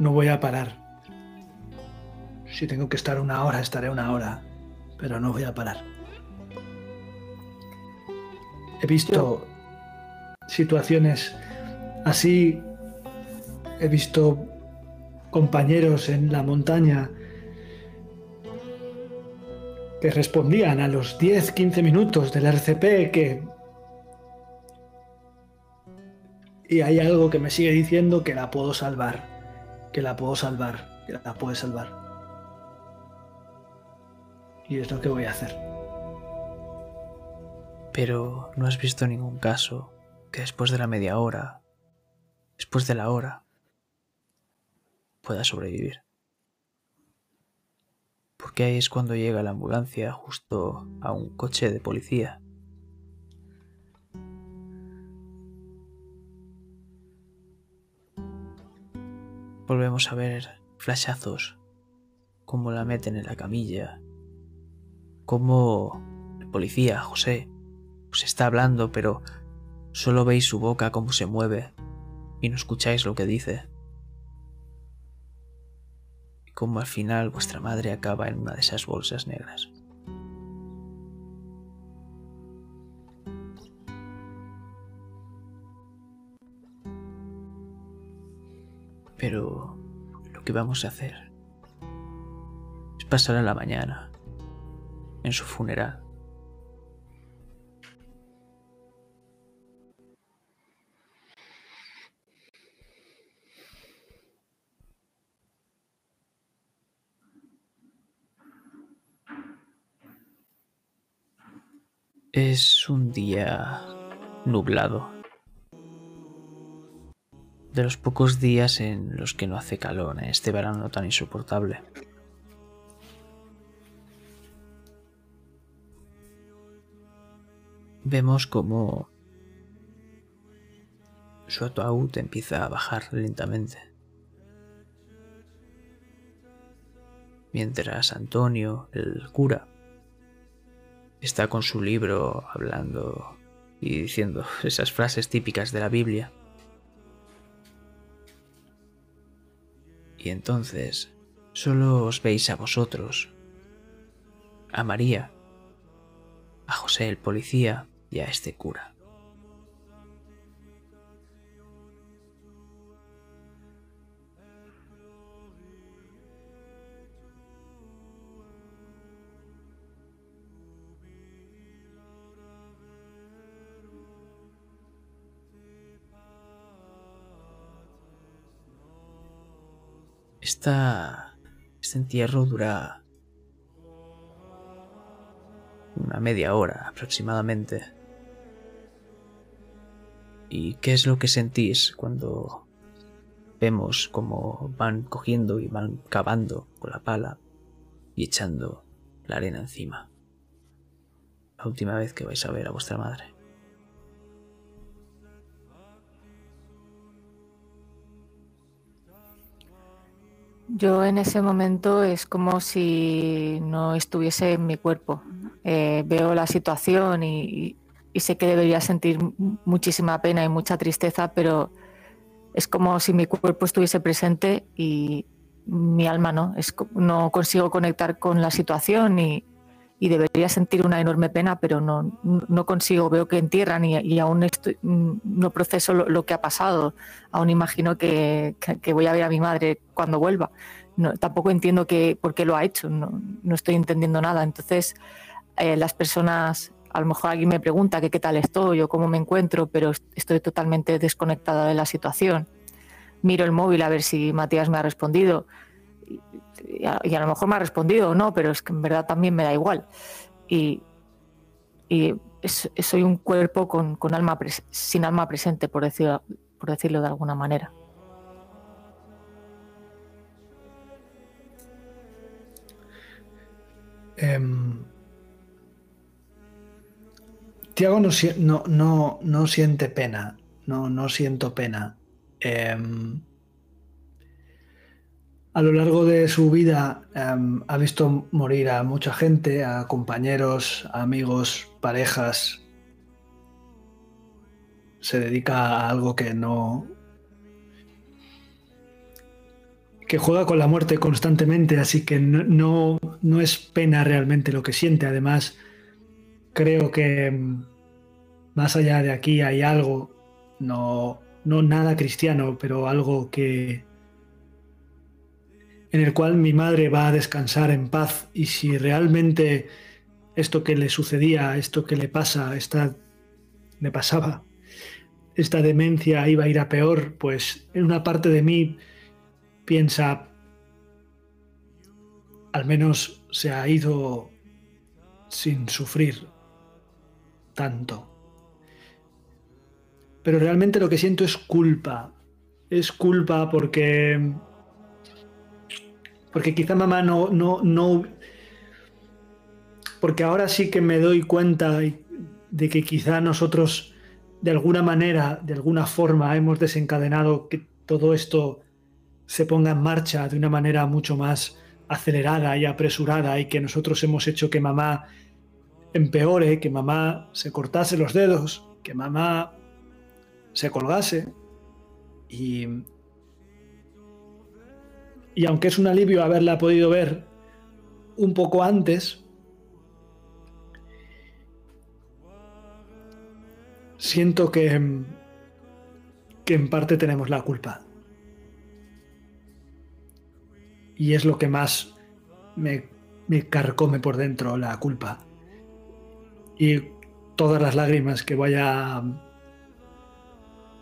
no voy a parar. Si tengo que estar una hora, estaré una hora, pero no voy a parar. He visto situaciones así, he visto compañeros en la montaña que respondían a los 10, 15 minutos del RCP que... Y hay algo que me sigue diciendo que la puedo salvar, que la puedo salvar, que la puede salvar. Y es lo que voy a hacer pero no has visto ningún caso que después de la media hora, después de la hora, pueda sobrevivir. Porque ahí es cuando llega la ambulancia justo a un coche de policía. volvemos a ver flashazos, cómo la meten en la camilla, cómo el policía, José, os está hablando, pero solo veis su boca cómo se mueve y no escucháis lo que dice. Y cómo al final vuestra madre acaba en una de esas bolsas negras. Pero lo que vamos a hacer es pasar a la mañana en su funeral. Es un día nublado. De los pocos días en los que no hace calor en este verano tan insoportable. Vemos como su ataúd empieza a bajar lentamente. Mientras Antonio, el cura, está con su libro hablando y diciendo esas frases típicas de la Biblia. Y entonces solo os veis a vosotros, a María, a José el policía y a este cura. Este entierro dura una media hora aproximadamente. ¿Y qué es lo que sentís cuando vemos cómo van cogiendo y van cavando con la pala y echando la arena encima? La última vez que vais a ver a vuestra madre. Yo en ese momento es como si no estuviese en mi cuerpo. Eh, veo la situación y, sé que debería sentir muchísima pena y mucha tristeza, pero es como si mi cuerpo estuviese presente y mi alma no. Es, no consigo conectar con la situación y, y debería sentir una enorme pena, pero no, no consigo, veo que entierran y, y aún estoy, no proceso lo, que ha pasado, aún imagino que, que, voy a ver a mi madre cuando vuelva. No, tampoco entiendo que, por qué lo ha hecho, no, no estoy entendiendo nada. Entonces, eh, las personas, a lo mejor alguien me pregunta que qué tal estoy o cómo me encuentro, pero estoy totalmente desconectada de la situación. Miro el móvil a ver si Matías me ha respondido y a, lo mejor me ha respondido o no, pero es que en verdad también me da igual. Y, soy un cuerpo con, alma sin alma presente, por decirlo, por decirlo de alguna manera. Em, Tiago no, no, no, siente pena, no, no siento pena. Em, a lo largo de su vida em, ha visto morir a mucha gente, a compañeros, amigos, parejas. Se dedica a algo que no... que juega con la muerte constantemente, así que no, no, es pena realmente lo que siente. Además, creo que em, más allá de aquí hay algo, no, no nada cristiano, pero algo que, en el cual mi madre va a descansar en paz y si realmente esto que le sucedía, esto que le pasa, esta le pasaba, esta demencia iba a ir a peor, pues en una parte de mí piensa, al menos se ha ido sin sufrir tanto. Pero realmente lo que siento es culpa. Es culpa porque porque quizá mamá no, no, no. Porque ahora sí que me doy cuenta de que quizá nosotros, de alguna manera, de alguna forma, hemos desencadenado que todo esto se ponga en marcha de una manera mucho más acelerada y apresurada y que nosotros hemos hecho que mamá empeore, que mamá se cortase los dedos, que mamá se colgase. Y, y aunque es un alivio haberla podido ver un poco antes, siento que, que en parte tenemos la culpa. Y es lo que más me, me carcome por dentro, la culpa. Y todas las lágrimas que vaya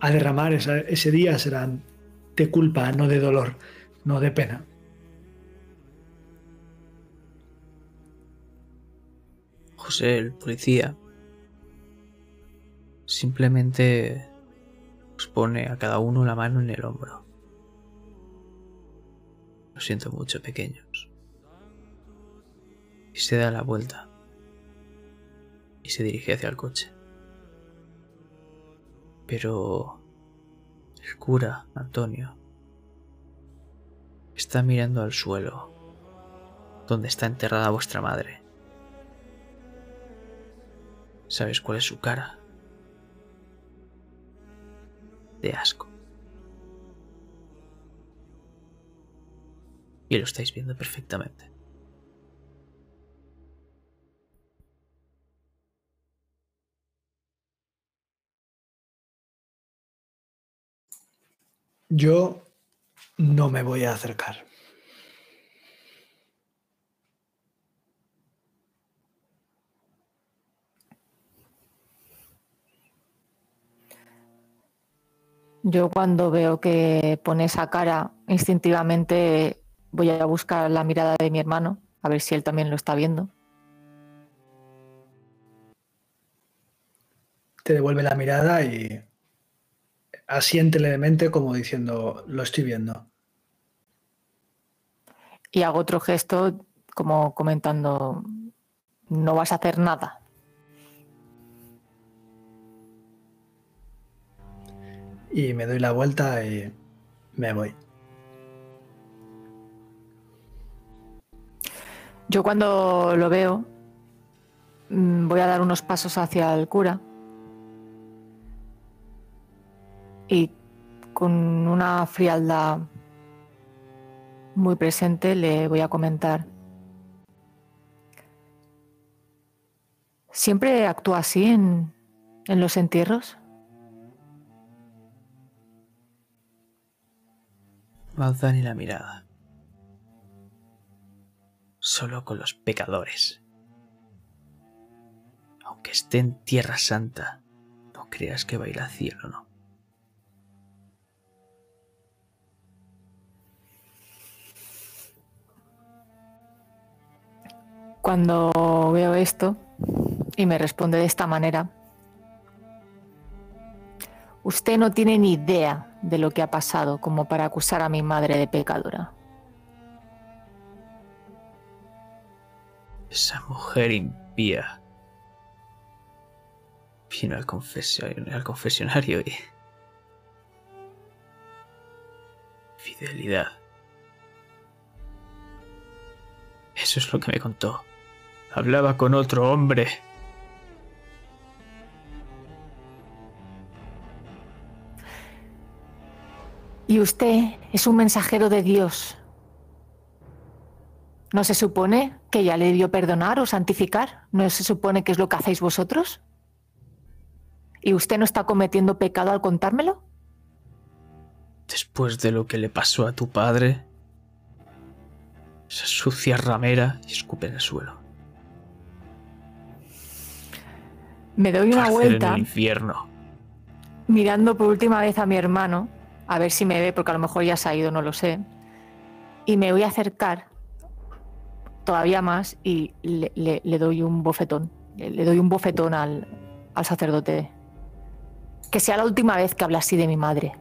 a derramar ese día serán de culpa, no de dolor, no de pena. José, el policía, simplemente os pone a cada uno la mano en el hombro. Lo siento mucho, pequeños. Y se da la vuelta y se dirige hacia el coche. Pero el cura, Antonio, está mirando al suelo, donde está enterrada vuestra madre. ¿Sabes cuál es su cara? De asco. Y lo estáis viendo perfectamente. Yo no me voy a acercar. Yo cuando veo que pone esa cara, instintivamente voy a buscar la mirada de mi hermano, a ver si él también lo está viendo. Te devuelve la mirada y asiente levemente como diciendo, lo estoy viendo. Y hago otro gesto como comentando, no vas a hacer nada. Y me doy la vuelta y me voy. Yo cuando lo veo, mm, voy a dar unos pasos hacia el cura y con una frialdad muy presente le voy a comentar. ¿Siempre actúa así en, en los entierros? No ni la mirada. Solo con los pecadores. Aunque esté en Tierra Santa, no creas que va a ir al cielo, ¿no? Cuando veo esto y me responde de esta manera, usted no tiene ni idea de lo que ha pasado como para acusar a mi madre de pecadora. Esa mujer impía vino al, al confesionario y... Fidelidad. Eso es lo que me contó. Hablaba con otro hombre. Y usted es un mensajero de Dios. ¿No se supone que ya le dio perdonar o santificar? ¿No se supone que es lo que hacéis vosotros? ¿Y usted no está cometiendo pecado al contármelo? Después de lo que le pasó a tu padre, esa sucia ramera y escupe en el suelo. Me doy una vuelta. En el infierno. Mirando por última vez a mi hermano, a ver si me ve, porque a lo mejor ya se ha ido, no lo sé. Y me voy a acercar todavía más y le, doy un bofetón. Le, doy un bofetón al, al sacerdote. Que sea la última vez que habla así de mi madre.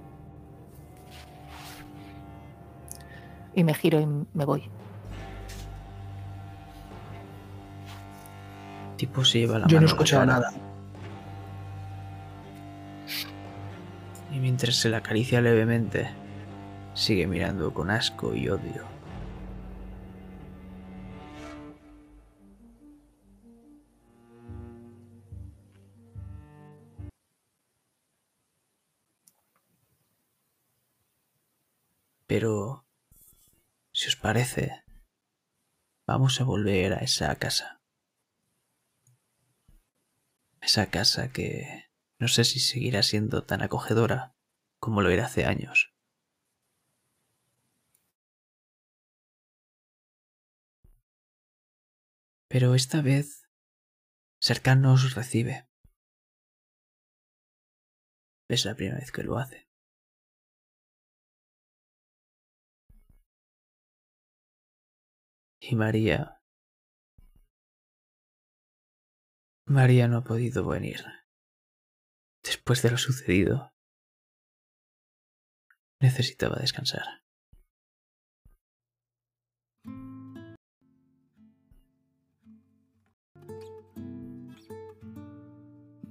Y me giro y me voy. Lleva la Yo no he escuchado nada. Y mientras se la acaricia levemente, sigue mirando con asco y odio. Pero, si os parece, vamos a volver a esa casa. Esa casa que no sé si seguirá siendo tan acogedora como lo era hace años. Pero esta vez, cercano os recibe. Es la primera vez que lo hace. Y María... María no ha podido venir. Después de lo sucedido, necesitaba descansar.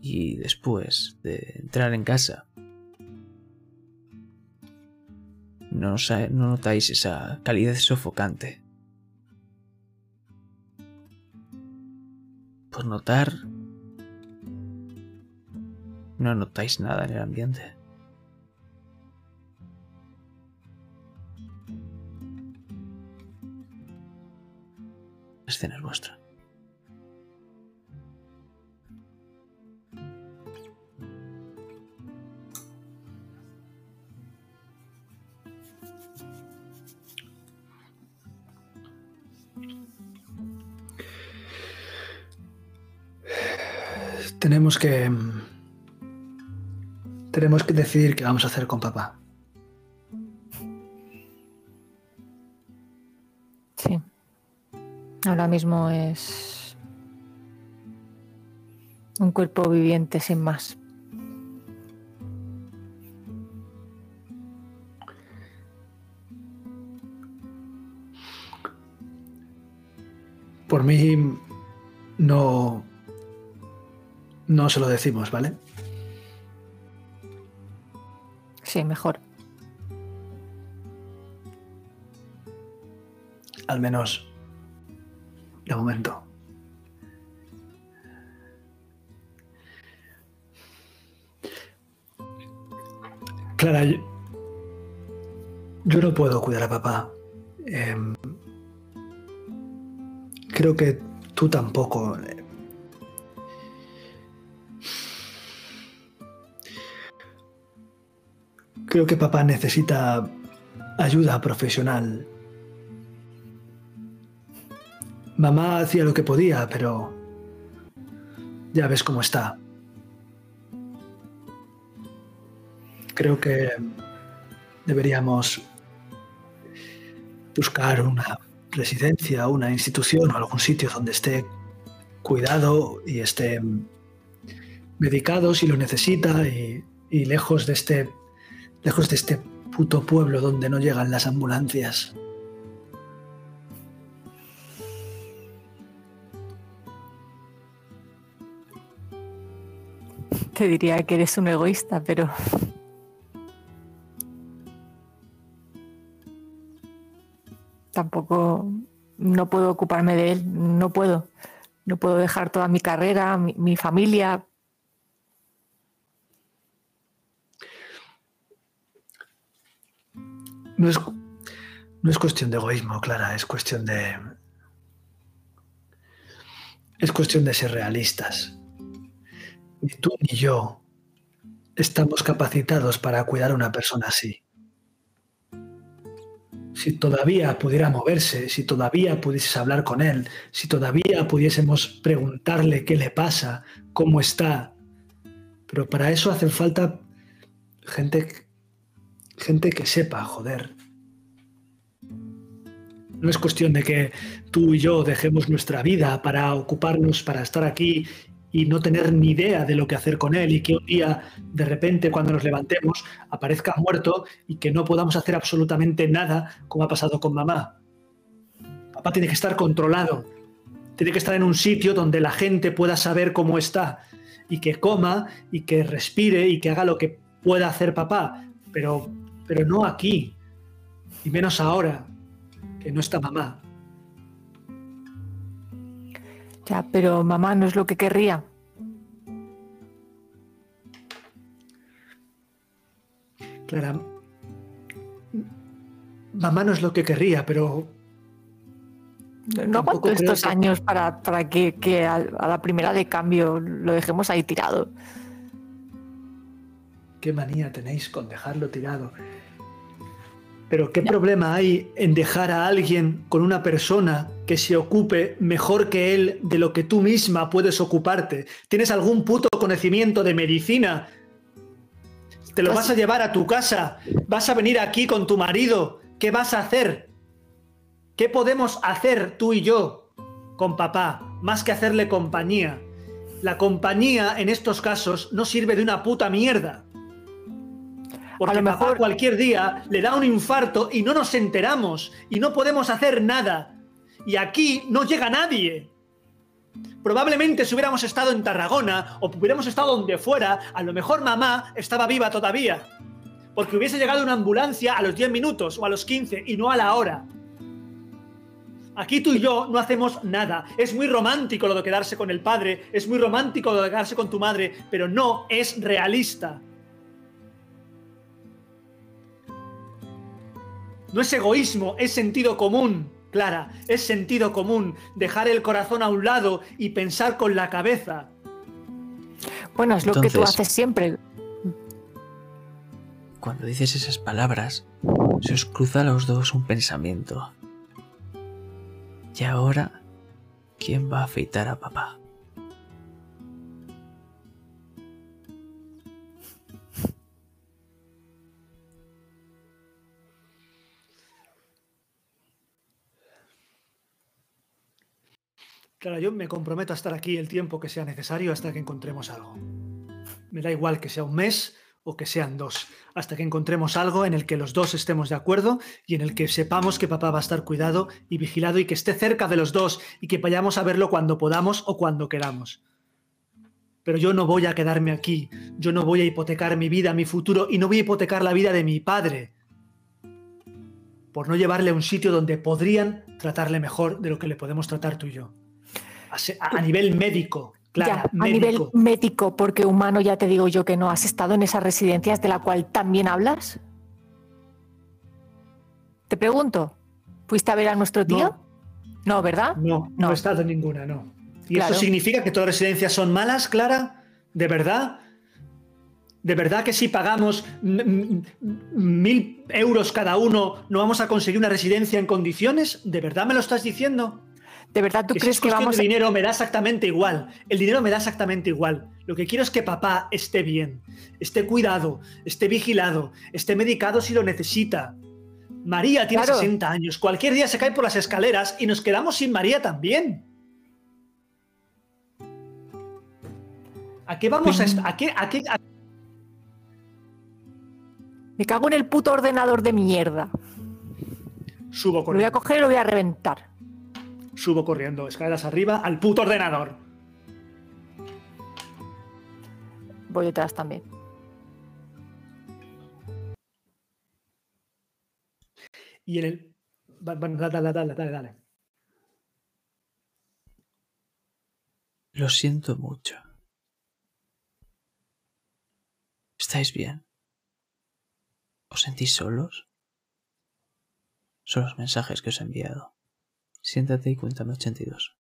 Y después de entrar en casa, no, no notáis esa calidez sofocante Por notar... No notáis nada en el ambiente. La escena es vuestra. Tenemos que. Tenemos que decidir qué vamos a hacer con papá. Sí. Ahora mismo es. Un cuerpo viviente sin más. Por mí no no se lo decimos, ¿vale? Sí, mejor. Al menos de momento. Clara, yo, no puedo cuidar a papá. Em, creo que tú tampoco. Creo que papá necesita ayuda profesional. Mamá hacía lo que podía, pero ya ves cómo está. Creo que deberíamos buscar una residencia, una institución o algún sitio donde esté cuidado y esté medicado si lo necesita y, y lejos de este lejos de este puto pueblo donde no llegan las ambulancias. Te diría que eres un egoísta, pero... Tampoco no puedo ocuparme de él, no puedo. No puedo dejar toda mi carrera, mi, mi familia, No es, no es cuestión de egoísmo, Clara, es cuestión de. Es cuestión de ser realistas. Ni tú ni yo estamos capacitados para cuidar a una persona así. Si todavía pudiera moverse, si todavía pudieses hablar con él, si todavía pudiésemos preguntarle qué le pasa, cómo está. Pero para eso hace falta gente Gente que sepa, joder. No es cuestión de que tú y yo dejemos nuestra vida para ocuparnos, para estar aquí y no tener ni idea de lo que hacer con él y que un día, de repente, cuando nos levantemos, aparezca muerto y que no podamos hacer absolutamente nada como ha pasado con mamá. Papá tiene que estar controlado, tiene que estar en un sitio donde la gente pueda saber cómo está y que coma y que respire y que haga lo que pueda hacer papá, pero pero no aquí. Y menos ahora, que no está mamá. Ya, pero mamá no es lo que querría. Clara, mamá no es lo que querría, pero No aguanto estos que- años para, para que, que a, a la primera de cambio lo dejemos ahí tirado. Qué manía tenéis con dejarlo tirado. Pero qué problema hay en dejar a alguien con una persona que se ocupe mejor que él de lo que tú misma puedes ocuparte. ¿Tienes algún puto conocimiento de medicina? ¿Te lo vas a llevar a tu casa? ¿Vas a venir aquí con tu marido? ¿Qué vas a hacer? ¿Qué podemos hacer tú y yo con papá? Más que hacerle compañía. La compañía en estos casos no sirve de una puta mierda. Porque A lo papá mejor- cualquier día le da un infarto y no nos enteramos y no podemos hacer nada. Y aquí no llega nadie. Probablemente si hubiéramos estado en Tarragona o hubiéramos estado donde fuera, a lo mejor mamá estaba viva todavía. Porque hubiese llegado una ambulancia a los 10 minutos o a los 15 y no a la hora. Aquí tú y yo no hacemos nada. Es muy romántico lo de quedarse con el padre, es muy romántico lo de quedarse con tu madre, pero no es realista. No es egoísmo, es sentido común, Clara, es sentido común. Dejar el corazón a un lado y pensar con la cabeza. Bueno, es lo que tú haces siempre. Cuando dices esas palabras, se os cruza a los dos un pensamiento. Y ahora, ¿quién va a afeitar a papá? Clara, yo me comprometo a estar aquí el tiempo que sea necesario hasta que encontremos algo. Me da igual que sea un mes o que sean dos, hasta que encontremos algo en el que los dos estemos de acuerdo y en el que sepamos que papá va a estar cuidado y vigilado y que esté cerca de los dos y que vayamos a verlo cuando podamos o cuando queramos. Pero yo no voy a quedarme aquí, yo no voy a hipotecar mi vida, mi futuro y no voy a hipotecar la vida de mi padre por no llevarle a un sitio donde podrían tratarle mejor de lo que le podemos tratar tú y yo. A, nivel médico, Clara, ya, a nivel médico, porque humano ya te digo yo que no. ¿Has estado en esas residencias de la cual también hablas? Te pregunto, ¿fuiste a ver a nuestro tío? No, ¿verdad? No, no, No. he estado en ninguna, no. ¿Y Claro. eso significa que todas las residencias son malas, Clara? ¿De verdad? ¿De verdad que si pagamos mil euros cada uno no vamos a conseguir una residencia en condiciones? ¿De verdad me lo estás diciendo? ¿De verdad tú Que si crees es que vamos a... dinero me da exactamente igual. El dinero me da exactamente igual. Lo que quiero es que papá esté bien, esté cuidado, esté vigilado, esté medicado si lo necesita. María tiene Claro. 60 años. Cualquier día se cae por las escaleras y nos quedamos sin María también. ¿A qué vamos a, a qué, a qué- a- Me cago en el puto ordenador de mierda. Subo Lo voy a coger y lo voy a reventar. Subo corriendo, escaleras arriba, al puto ordenador. Voy detrás también. Y en el. dale, dale, dale, dale. Lo siento mucho. ¿Estáis bien? ¿Os sentís solos? Son los mensajes que os he enviado. Siéntate y cuéntame 82.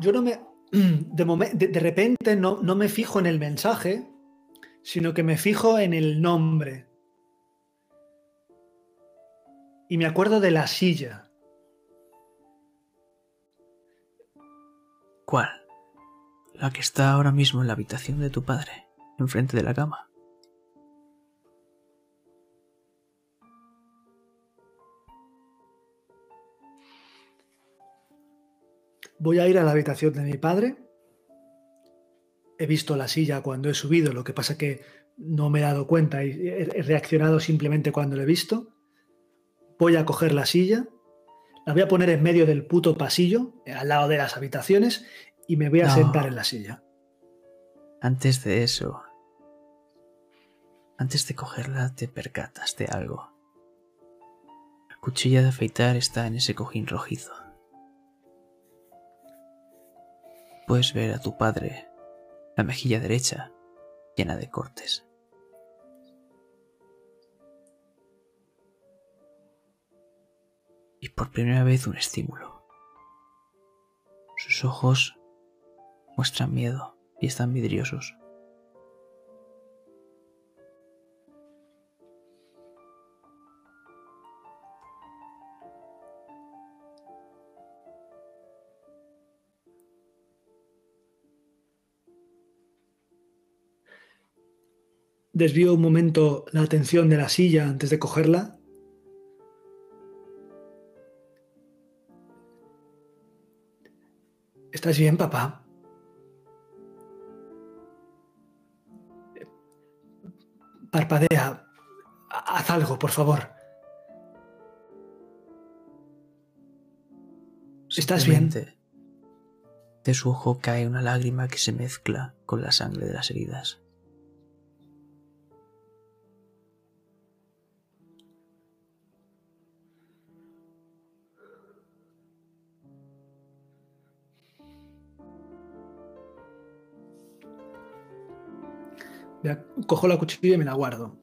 Yo no me. De, momen- de, de repente no, no me fijo en el mensaje, sino que me fijo en el nombre. Y me acuerdo de la silla. ¿Cuál? La que está ahora mismo en la habitación de tu padre, enfrente de la cama. Voy a ir a la habitación de mi padre. He visto la silla cuando he subido, lo que pasa que no me he dado cuenta y he reaccionado simplemente cuando lo he visto. Voy a coger la silla, la voy a poner en medio del puto pasillo, eh, al lado de las habitaciones, y me voy a No. sentar en la silla. Antes de eso, Antes de cogerla te percatas de algo. La cuchilla de afeitar está en ese cojín rojizo. Puedes ver a tu padre, la mejilla derecha, llena de cortes. Y por primera vez un estímulo. Sus ojos muestran miedo y están vidriosos. Desvío un momento la atención de la silla antes de cogerla. ¿Estás bien, papá? Parpadea. Haz algo, por favor. ¿Estás bien? De su ojo cae una lágrima que se mezcla con la sangre de las heridas. Cojo la cuchilla y me la guardo.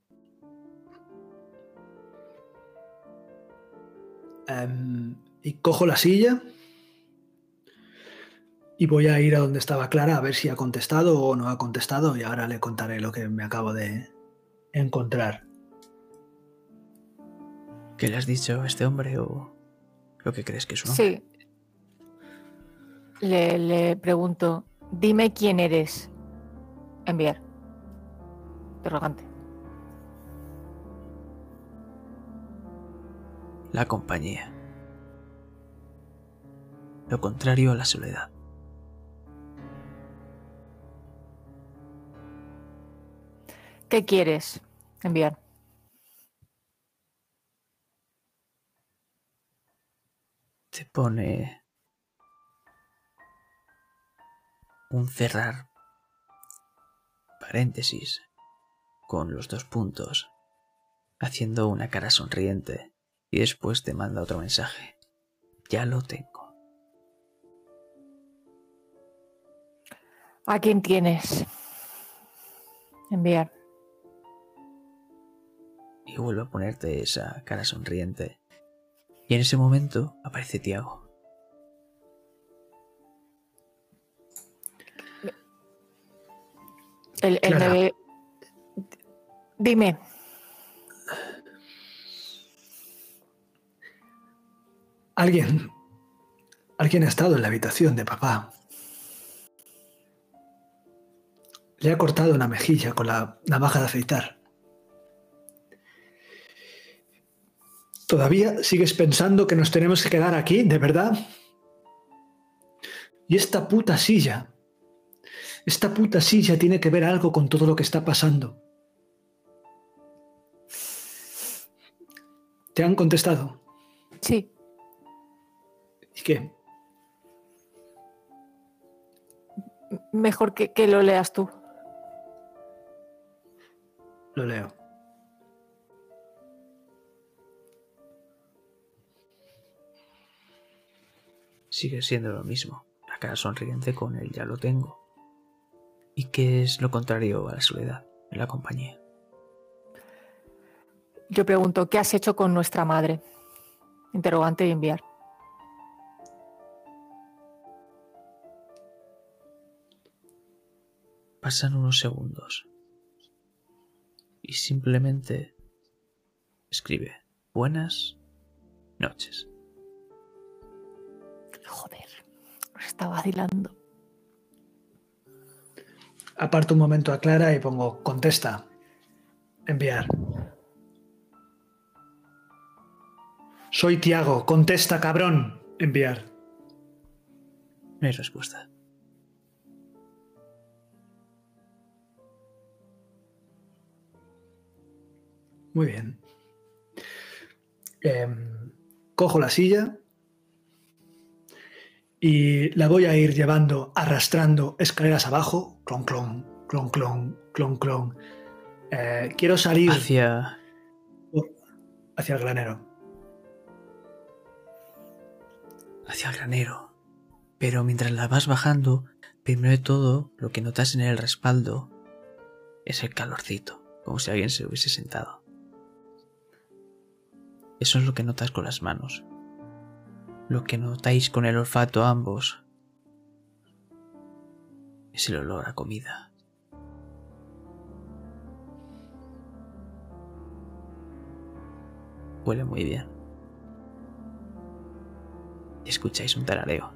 Em, y cojo la silla y voy a ir a donde estaba Clara a ver si ha contestado o no ha contestado y ahora le contaré lo que me acabo de encontrar. ¿Qué le has dicho a este hombre o lo que crees que es un hombre? Sí. Le, le pregunto, dime quién eres. Enviar. Interrogante. La compañía. Lo contrario a la soledad. ¿Qué quieres? Enviar. Te pone un cerrar paréntesis con los dos puntos, haciendo una cara sonriente, y después te manda otro mensaje. Ya lo tengo. ¿A quién tienes? Enviar. Y vuelve a ponerte esa cara sonriente. Y en ese momento aparece Tiago. El, el Clara. Dime. Alguien. Alguien ha estado en la habitación de papá. Le ha cortado una mejilla con la navaja de afeitar. ¿Todavía sigues pensando que nos tenemos que quedar aquí, de verdad? Y esta puta silla. Esta puta silla tiene que ver algo con todo lo que está pasando. ¿Te han contestado? Sí. ¿Y qué? Mejor que, que lo leas tú. Lo leo. Sigue siendo lo mismo. La cara sonriente con el ya lo tengo. ¿Y qué es lo contrario a la soledad en la compañía? Yo pregunto, ¿qué has hecho con nuestra madre? Interrogante y enviar. Pasan unos segundos y simplemente escribe buenas noches. Joder, nos está vacilando. Aparto un momento a Clara y pongo contesta. Enviar. Soy Tiago, contesta, cabrón. Enviar. No hay respuesta. Muy bien. Em, cojo la silla y la voy a ir llevando, arrastrando escaleras abajo, clon, clon, clon, clon, clon, clon, Eh, quiero salir Hacia... hacia el granero. Hacia el granero. Pero mientras la vas bajando, primero de todo, lo que notas en el respaldo es el calorcito, como si alguien se hubiese sentado. Eso es lo que notas con las manos. Lo que notáis con el olfato ambos es el olor a comida. Huele muy bien. Escucháis un tarareo.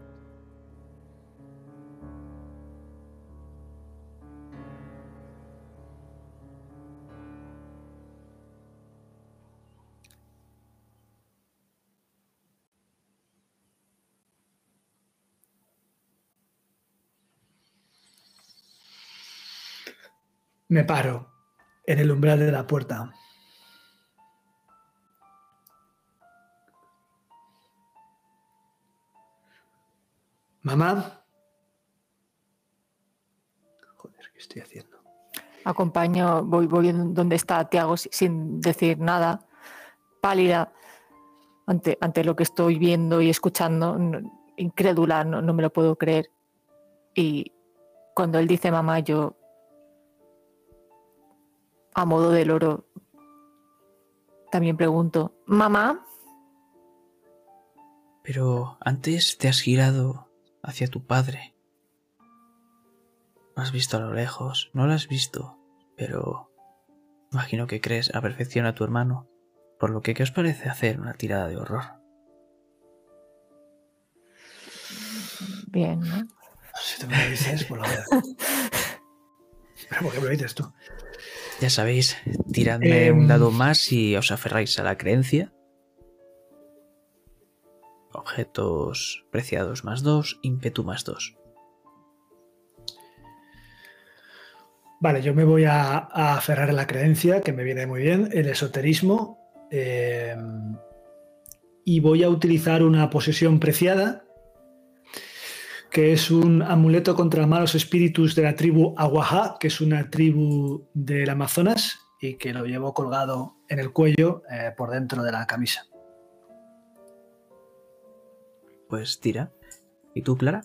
Me paro en el umbral de la puerta. Mamá. Joder, ¿qué estoy haciendo? Acompaño, voy, voy donde está Tiago sin decir nada, pálida ante, ante lo que estoy viendo y escuchando, incrédula, no, no me lo puedo creer. Y cuando él dice mamá, yo a modo de loro, también pregunto, ¿mamá? Pero antes te has girado hacia tu padre. Lo has visto a lo lejos, no lo has visto, pero imagino que crees a perfección a tu hermano, por lo que ¿qué os parece hacer una tirada de horror? Bien, ¿no? Si tú me lo dices, pues lo voy a hacer. Pero ¿por qué me lo dices tú? Ya sabéis, tiradme Em. un dado más si os aferráis a la creencia. Objetos preciados más dos, ímpetu más dos. Vale, yo me voy a, aferrar la creencia, que me viene muy bien, el esoterismo, eh, y voy a utilizar una posesión preciada, que es un amuleto contra malos espíritus de la tribu Aguajá, que es una tribu del Amazonas, y que lo llevo colgado en el cuello eh, por dentro de la camisa. Pues tira. ¿Y tú, Clara?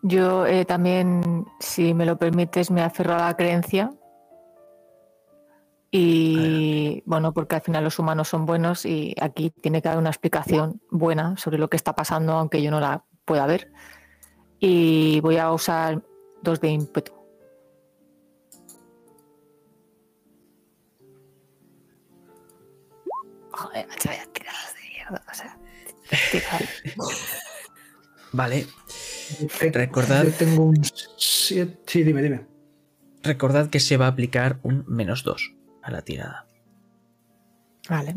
Yo eh, también, si me lo permites, me aferro a la creencia. Y bueno, porque al final los humanos son buenos y aquí tiene que haber una explicación buena sobre lo que está pasando, aunque yo no la pueda ver. Y voy a usar dos de ímpetu. Joder, macho, voy a tirar de mierda. O sea. Vale. Recordad- Yo tengo un 7. Sí, dime, dime. Recordad que se va a aplicar un menos dos a la tirada. Vale.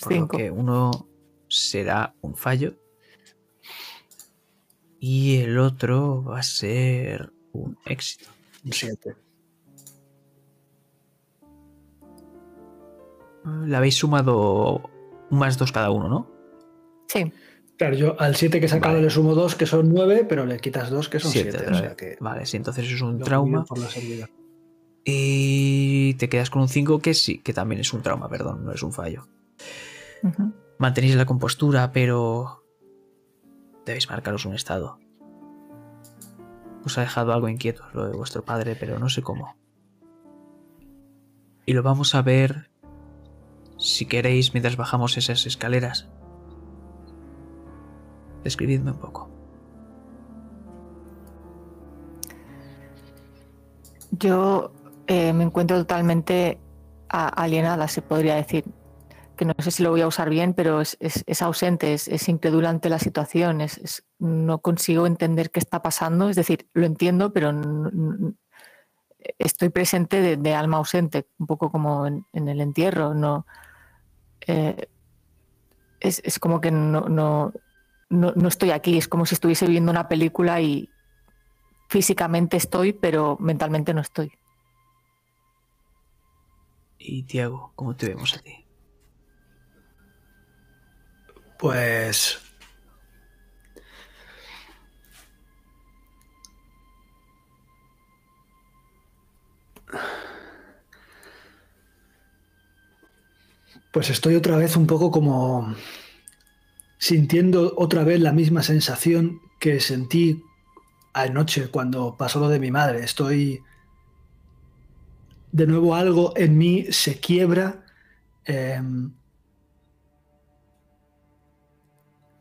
Por lo Cinco. que uno será un fallo. Y el otro va a ser un éxito. Un 7. Le habéis sumado un más dos cada uno, ¿no? Sí. Claro, yo al 7 que he sacado Vale. le sumo 2, que son 9, pero le quitas 2, que son Siete 7. otra O sea que Vale, sí, entonces es un lo trauma. por la. Y te quedas con un 5 que sí, que también es un trauma, perdón, no es un fallo. Mantenéis la compostura, pero debéis marcaros un estado. Os ha dejado algo inquieto lo de vuestro padre, pero no sé cómo. Y lo vamos a ver si queréis mientras bajamos esas escaleras. Describidme un poco. Yo eh, me encuentro totalmente alienada, se podría decir. Que no sé si lo voy a usar bien, pero es, ausente, es, es la situación, es- no consigo entender qué está pasando. Es decir, lo entiendo, pero estoy presente de, alma ausente, un poco como en, el entierro. No, eh, es, como que no, no, no estoy aquí, es como si estuviese viendo una película y físicamente estoy, pero mentalmente no estoy. Y Tiago, ¿cómo te vemos a ti? Pues... Pues estoy otra vez un poco como sintiendo otra vez la misma sensación que sentí anoche cuando pasó lo de mi madre. Estoy de nuevo algo en mí se quiebra. Em,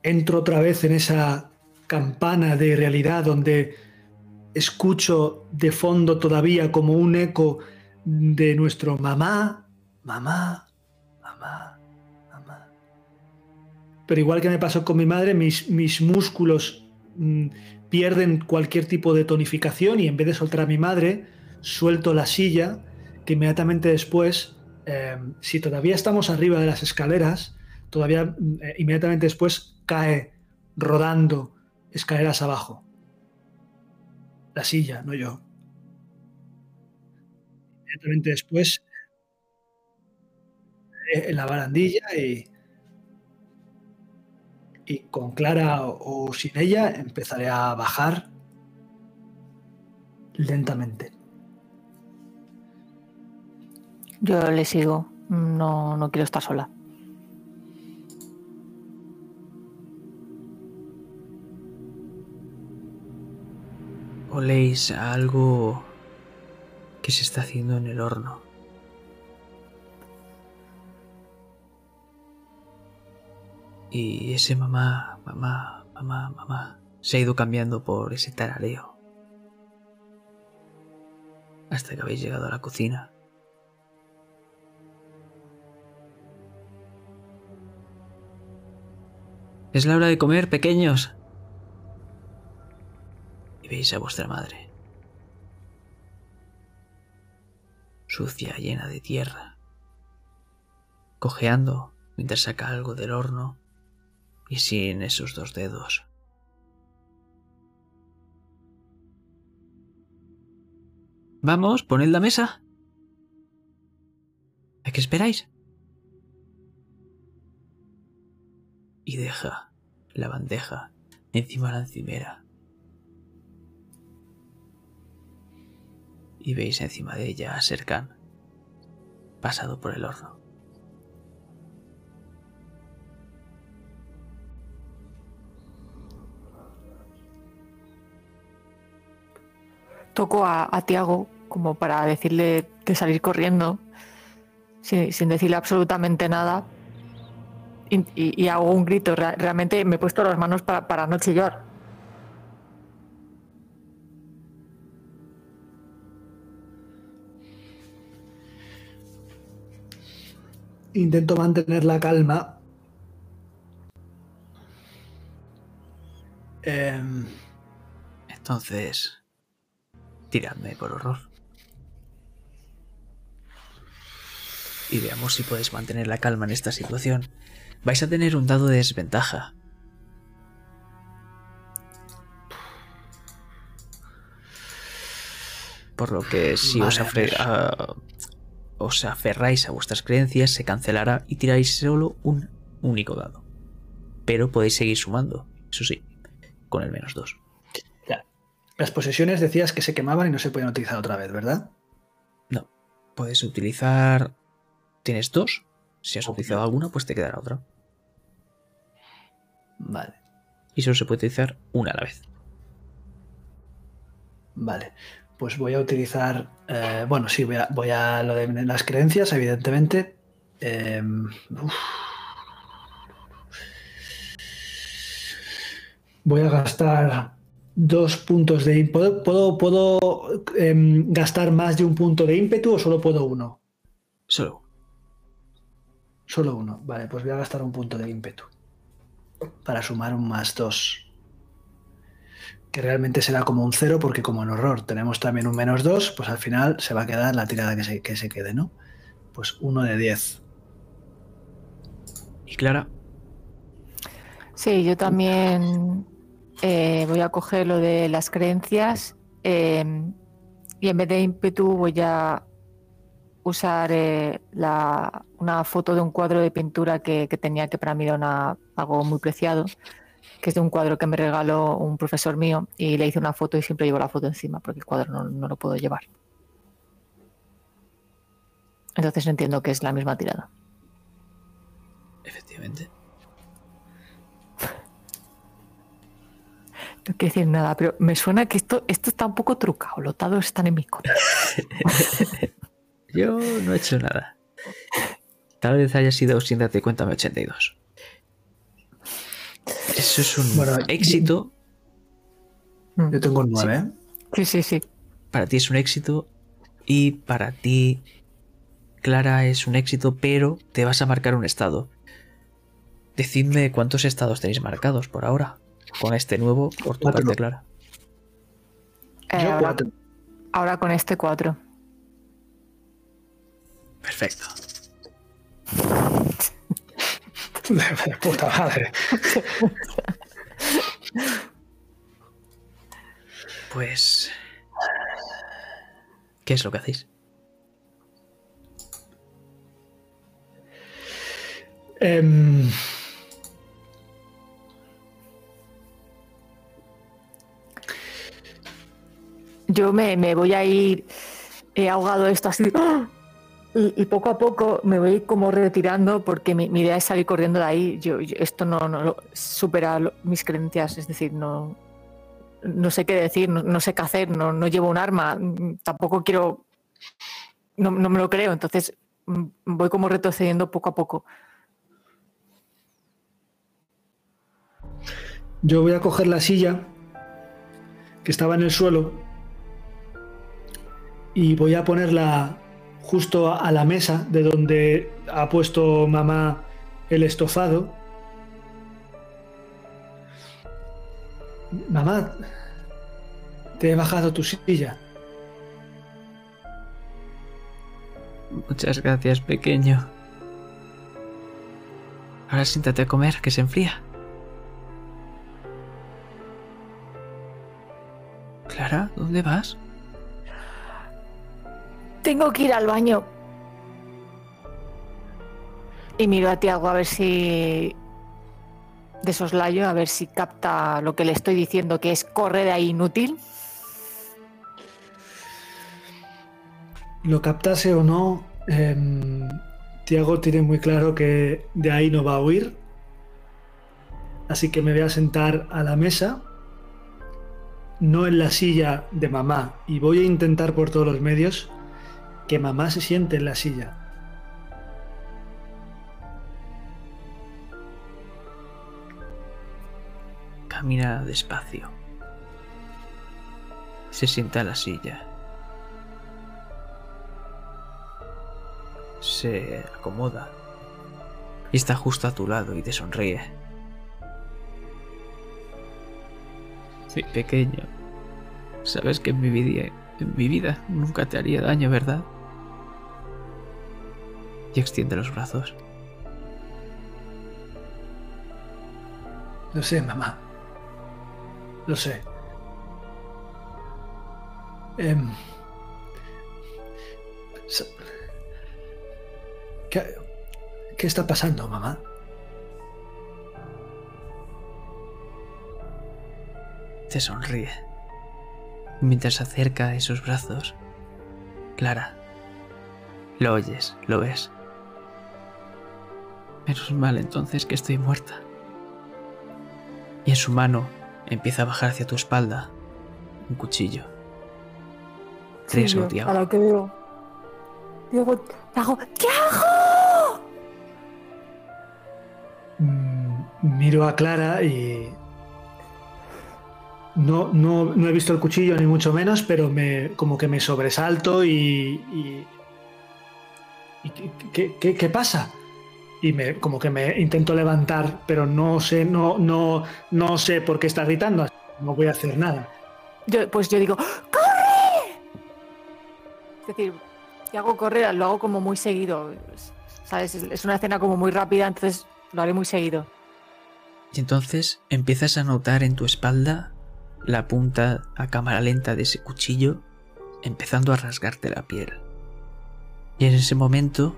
entro otra vez en esa campana de realidad donde escucho de fondo todavía como un eco de nuestro mamá, mamá, mamá, mamá. Pero igual que me pasó con mi madre, mis, mis músculos mm, pierden cualquier tipo de tonificación y en vez de soltar a mi madre, suelto la silla que inmediatamente después, eh, si todavía estamos arriba de las escaleras, todavía eh, inmediatamente después cae rodando escaleras abajo. La silla, no yo. Inmediatamente después eh, en la barandilla y, y con Clara o sin ella empezaré a bajar lentamente. Yo le sigo. No, no quiero estar sola. Oléis algo que se está haciendo en el horno. Y ese mamá, mamá, mamá, mamá se ha ido cambiando por ese tarareo. Hasta que habéis llegado a la cocina. Es la hora de comer, pequeños. Y veis a vuestra madre. Sucia, llena de tierra. Cojeando mientras saca algo del horno y sin esos dos dedos. Vamos, poned la mesa. ¿A qué esperáis? y deja la bandeja encima de la encimera. Y veis encima de ella a Serkan, pasado por el horno. Toco a, Tiago como para decirle de salir corriendo, sin decirle absolutamente nada, y, hago un grito. realmente me he puesto las manos para, para no chillar. Intento mantener la calma. Em, Entonces, tiradme por horror. Y veamos si puedes mantener la calma en esta situación vais a tener un dado de desventaja. Por lo que si os, os, aferráis a vuestras creencias, se cancelará y tiráis solo un único dado. Pero podéis seguir sumando, eso sí, con el menos dos. Las posesiones decías que se quemaban y no se pueden utilizar otra vez, ¿verdad? No. Puedes utilizar. Tienes dos si has utilizado alguna, pues te quedará otra. Vale. Y solo se puede utilizar una a la vez. Vale. Pues voy a utilizar. Eh, bueno, sí, voy a, lo de las creencias, evidentemente. Em, voy a gastar dos puntos de. ¿Puedo, puedo, puedo em, gastar más de un punto de ímpetu o solo puedo uno? Solo. Solo uno. Vale, pues voy a gastar un punto de ímpetu. Para sumar un más dos. Que realmente será como un cero, porque como en horror tenemos también un menos dos, pues al final se va a quedar la tirada que se, que se quede, ¿no? Pues uno de diez. ¿Y Clara? Sí, yo también eh, voy a coger lo de las creencias eh, y en vez de ímpetu voy a usar eh, una foto de un cuadro de pintura que, tenía que para mí era algo muy preciado, que es de un cuadro que me regaló un profesor mío y le hice una foto y siempre llevo la foto encima porque el cuadro no, lo puedo llevar. Entonces entiendo que es la misma tirada. Efectivamente. No quiero decir nada, pero me suena que esto, esto está un poco trucado. Los dados están en mi contra. Yo no he hecho nada. Tal vez haya sido sin darte cuenta 82. Eso es un Bueno, éxito. Mm. Yo tengo un 9. Sí, sí, sí. Para ti es un éxito. Y para ti, Clara, es un éxito, pero te vas a marcar un estado. Decidme cuántos estados tenéis marcados por ahora. Con este nuevo, por tu Cuatro. parte, Clara. Eh, Yo ahora, 4. ahora con este 4. Perfecto. De puta madre. Pues. ¿Qué es lo que hacéis? Em, Yo me, me voy a ir. He ahogado esto así. ¡ah! Y, poco a poco me voy como retirando porque mi, idea es salir corriendo de ahí. Yo, esto no, no lo- supera mis creencias, es decir, no, no sé qué decir, no, no sé qué hacer, no, no llevo un arma, tampoco quiero. No, no me lo creo, entonces mm, voy como retrocediendo poco a poco. yo voy a coger la silla que estaba en el suelo y voy a ponerla justo a la mesa de donde ha puesto mamá el estofado. Mamá, te he bajado tu silla. Muchas gracias, pequeño. Ahora siéntate a comer, que se enfría. Clara, ¿dónde vas? Tengo que ir al baño. Y miro a Tiago a ver si. De soslayo, a ver si capta lo que le estoy diciendo, que es corre de ahí inútil. Lo captase o no, em, Tiago tiene muy claro que de ahí no va a huir. Así que me voy a sentar a la mesa, no en la silla de mamá, y voy a intentar por todos los medios que mamá se siente en la silla. Camina despacio. Se sienta en la silla. Se acomoda. Y está justo a tu lado y te sonríe. Sí, pequeño. Sabes que en mi vida, en mi vida nunca te haría daño, ¿verdad? Y extiende los brazos. Lo sé, mamá. Lo sé. Em, ¿Qué, qué está pasando, mamá? Te sonríe. Mientras se acerca a esos brazos. Clara. Lo oyes, lo ves. Menos mal entonces que estoy muerta. Y en su mano empieza a bajar hacia tu espalda un cuchillo. Riesgo, Tiago. A lo que veo. Diego, Tiago, ¡Tiago! Mm, miro a Clara y. No, no, no he visto el cuchillo ni mucho menos, pero me, como que me sobresalto y. y, y ¿qué, qué- qué- qué pasa? Y me, como que me intento levantar, pero no sé, no, no, no sé por qué está gritando. así que No voy a hacer nada. Yo, pues yo digo, ¡corre! Es decir, Tiago corre, lo hago como muy seguido. ¿Sabes? Es- Es una escena como muy rápida, entonces lo haré muy seguido. Y entonces empiezas a notar en tu espalda la punta a cámara lenta de ese cuchillo empezando a rasgarte la piel. Y en ese momento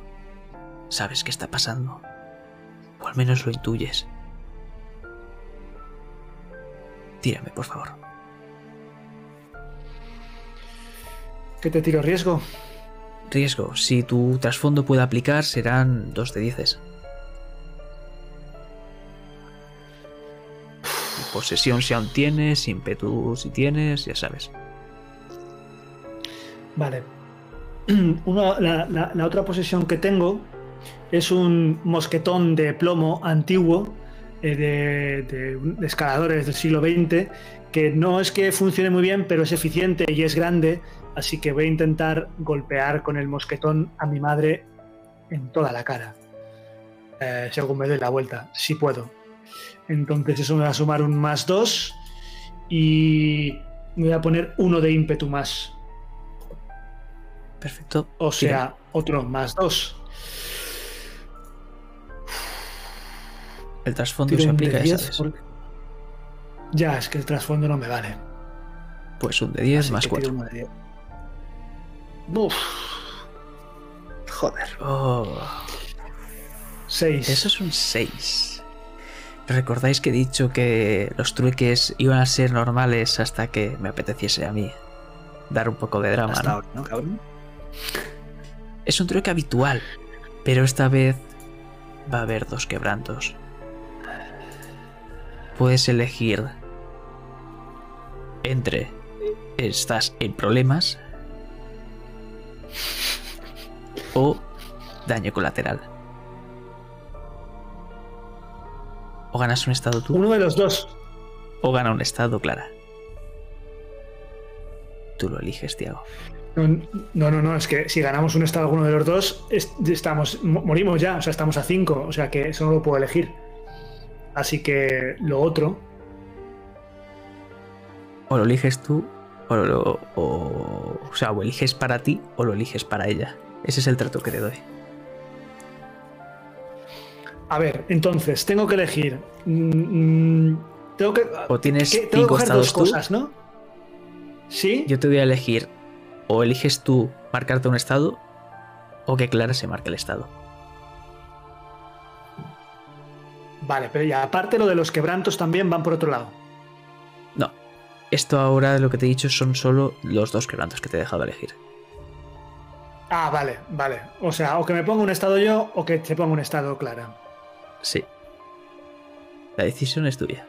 sabes qué está pasando, o al menos lo intuyes. Tírame, por favor. ¿Qué te tiro? ¿Riesgo? Riesgo. Si tu trasfondo puede aplicar, serán dos de dieces. Posesión si aún tienes, ímpetu si tienes, ya sabes. Vale. Una, la, la, otra posesión que tengo es un mosquetón de plomo antiguo eh, de, de- de escaladores del siglo XX que no es que funcione muy bien, pero es eficiente y es grande, así que voy a intentar golpear con el mosquetón a mi madre en toda la cara. Eh, según me doy la vuelta, si puedo. Entonces eso me va a sumar un más dos y me voy a poner uno de ímpetu más. Perfecto. O Tira. sea, otro más dos. El trasfondo se aplica, ya 10 sabes. porque- Ya, es que el trasfondo no me vale. Pues un de 10 Así más que 4. tiro uno de 10. Uf. Joder. Oh, 6. eso es un 6. ¿Recordáis que he dicho que los trueques iban a ser normales hasta que me apeteciese a mí dar un poco de drama? Hasta ¿no? ahora, ¿no, cabrón? Es un trueque habitual, pero esta vez va a haber dos quebrantos. Puedes elegir entre estás en problemas o daño colateral. O ganas un estado tú Uno de los dos. o gana un estado Clara. Tú lo eliges, Tiago. No, no, no, es que si ganamos un estado alguno de los dos, es- estamos, mo- morimos ya, o sea, estamos a 5, o sea que eso no lo puedo elegir. Así que lo otro, O lo eliges tú, o, lo, o, o sea, o eliges para ti o lo eliges para ella. Ese es el trato que te doy. a ver, entonces, tengo que elegir. mm, mm, tengo que. O tienes ¿qué? Tengo que dos tú. cosas, ¿no? ¿Sí? Yo te voy a elegir o eliges tú marcarte un estado o que Clara se marque el estado. Vale, pero ya aparte lo de los quebrantos también van por otro lado. No. Esto ahora lo que te he dicho son solo los dos quebrantos que te he dejado elegir. Ah, vale, vale. O sea, o que me ponga un estado yo o que te ponga un estado Clara. Sí. La decisión es tuya.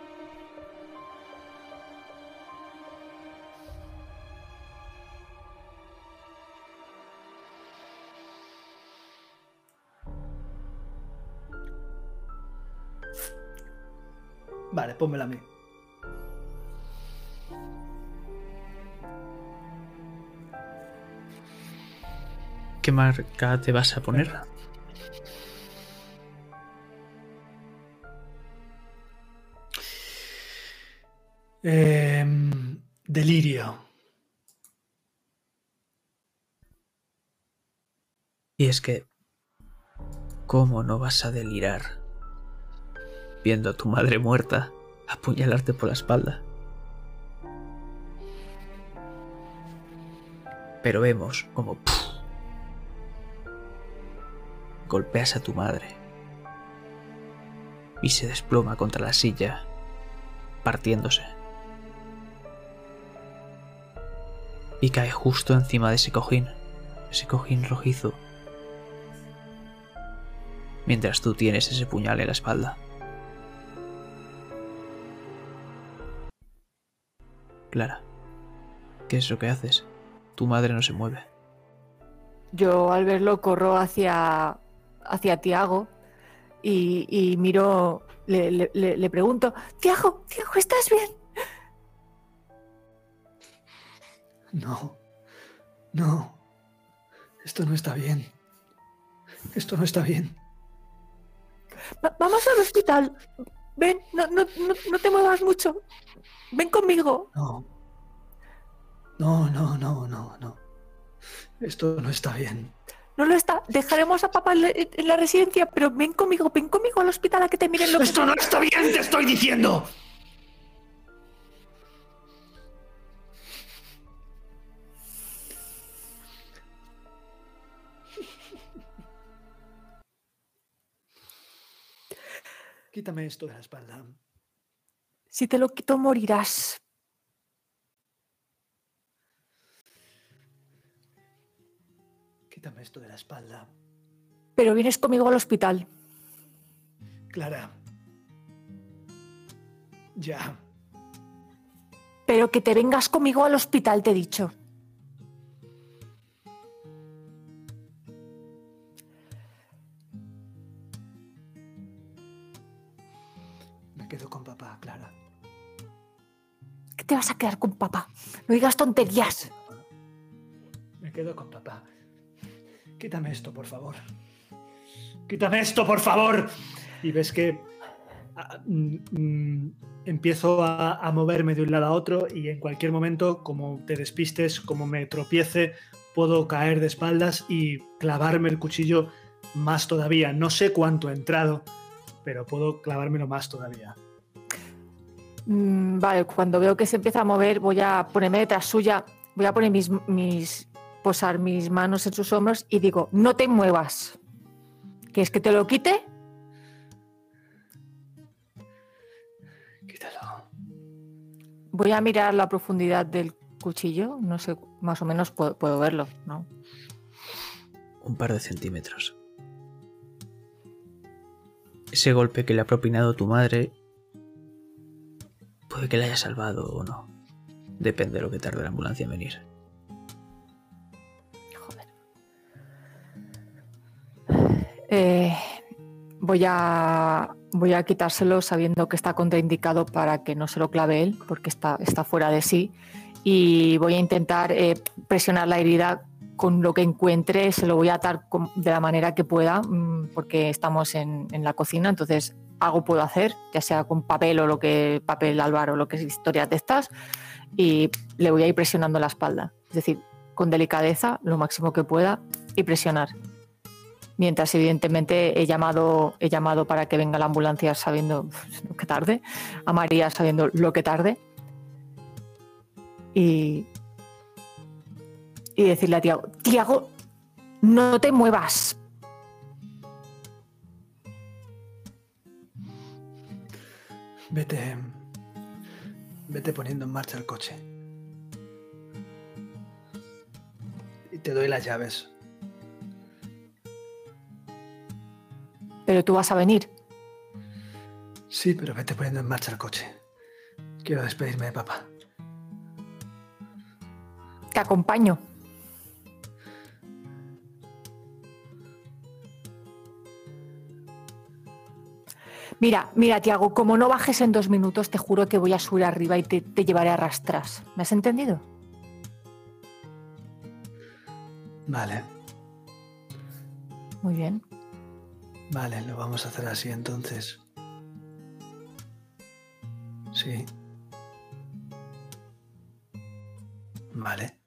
Vale, pónmela a mí. ¿Qué marca te vas a poner? Em, delirio. Y es que, ¿cómo no vas a delirar viendo a tu madre muerta apuñalarte por la espalda? Pero vemos como golpeas a tu madre y se desploma contra la silla, partiéndose. Y cae justo encima de ese cojín, ese cojín rojizo mientras tú tienes ese puñal en la espalda. Clara, ¿qué es lo que haces? Tu madre no se mueve. Yo al verlo corro hacia, hacia Tiago y, y miro, le, le- le- le pregunto, Tiago, Tiago, ¿estás bien? No. No. Esto no está bien. Esto no está bien. Va- vamos al hospital. Ven, no, no, no, no te muevas mucho. Ven conmigo. No. No, no, no, no, no. Esto no está bien. No lo está. Dejaremos a papá en la, en la residencia, pero ven conmigo, ven conmigo al hospital a que te miren lo que... ¡Esto no está bien, te estoy diciendo! Quítame esto de la espalda. Si te lo quito, morirás. Quítame esto de la espalda. Pero vienes conmigo al hospital. Clara. Ya. pero que te vengas conmigo al hospital, te he dicho. Te vas a quedar con papá? No digas tonterías. Me quedo con papá. Quítame esto, por favor. Quítame esto, por favor. Y ves que ah, mm, mm, empiezo a, a moverme de un lado a otro y en cualquier momento, como te despistes, como me tropiece, puedo caer de espaldas y clavarme el cuchillo más todavía. No sé cuánto ha entrado, pero puedo clavármelo más todavía. Mm, vale, cuando veo que se empieza a mover, voy a ponerme detrás suya, voy a poner mis, mis, posar mis manos en sus hombros y digo, no te muevas. ¿Quieres que te lo quite? Quítalo. Voy a mirar la profundidad del cuchillo, no sé, más o menos puedo, puedo verlo, ¿no? Un par de centímetros. Ese golpe que le ha propinado tu madre puede que le haya salvado o no. Depende de lo que tarde la ambulancia en venir. Joder. Eh, voy a voy a quitárselo sabiendo que está contraindicado para que no se lo clave él, porque está, está fuera de sí. Y voy a intentar eh, presionar la herida con lo que encuentre, se lo voy a atar de la manera que pueda, mm, porque estamos en, en la cocina, entonces algo puedo hacer, ya sea con papel o lo que, papel álvaro o lo que es historias de estas, y le voy a ir presionando la espalda. Es decir, con delicadeza, lo máximo que pueda, y presionar. Mientras, evidentemente, he llamado, he llamado para que venga la ambulancia sabiendo lo que tarde, a María sabiendo lo que tarde. Y, y decirle a Tiago, Tiago, no te muevas. Vete. Vete poniendo en marcha el coche. Y te doy las llaves. Pero tú vas a venir. Sí, pero vete poniendo en marcha el coche. Quiero despedirme de papá. Te acompaño. Mira, mira, Tiago, como no bajes en dos minutos, te juro que voy a subir arriba y te, te llevaré a rastras. ¿Me has entendido? Vale, Muy bien. vale, lo vamos a hacer así entonces. Sí. Vale.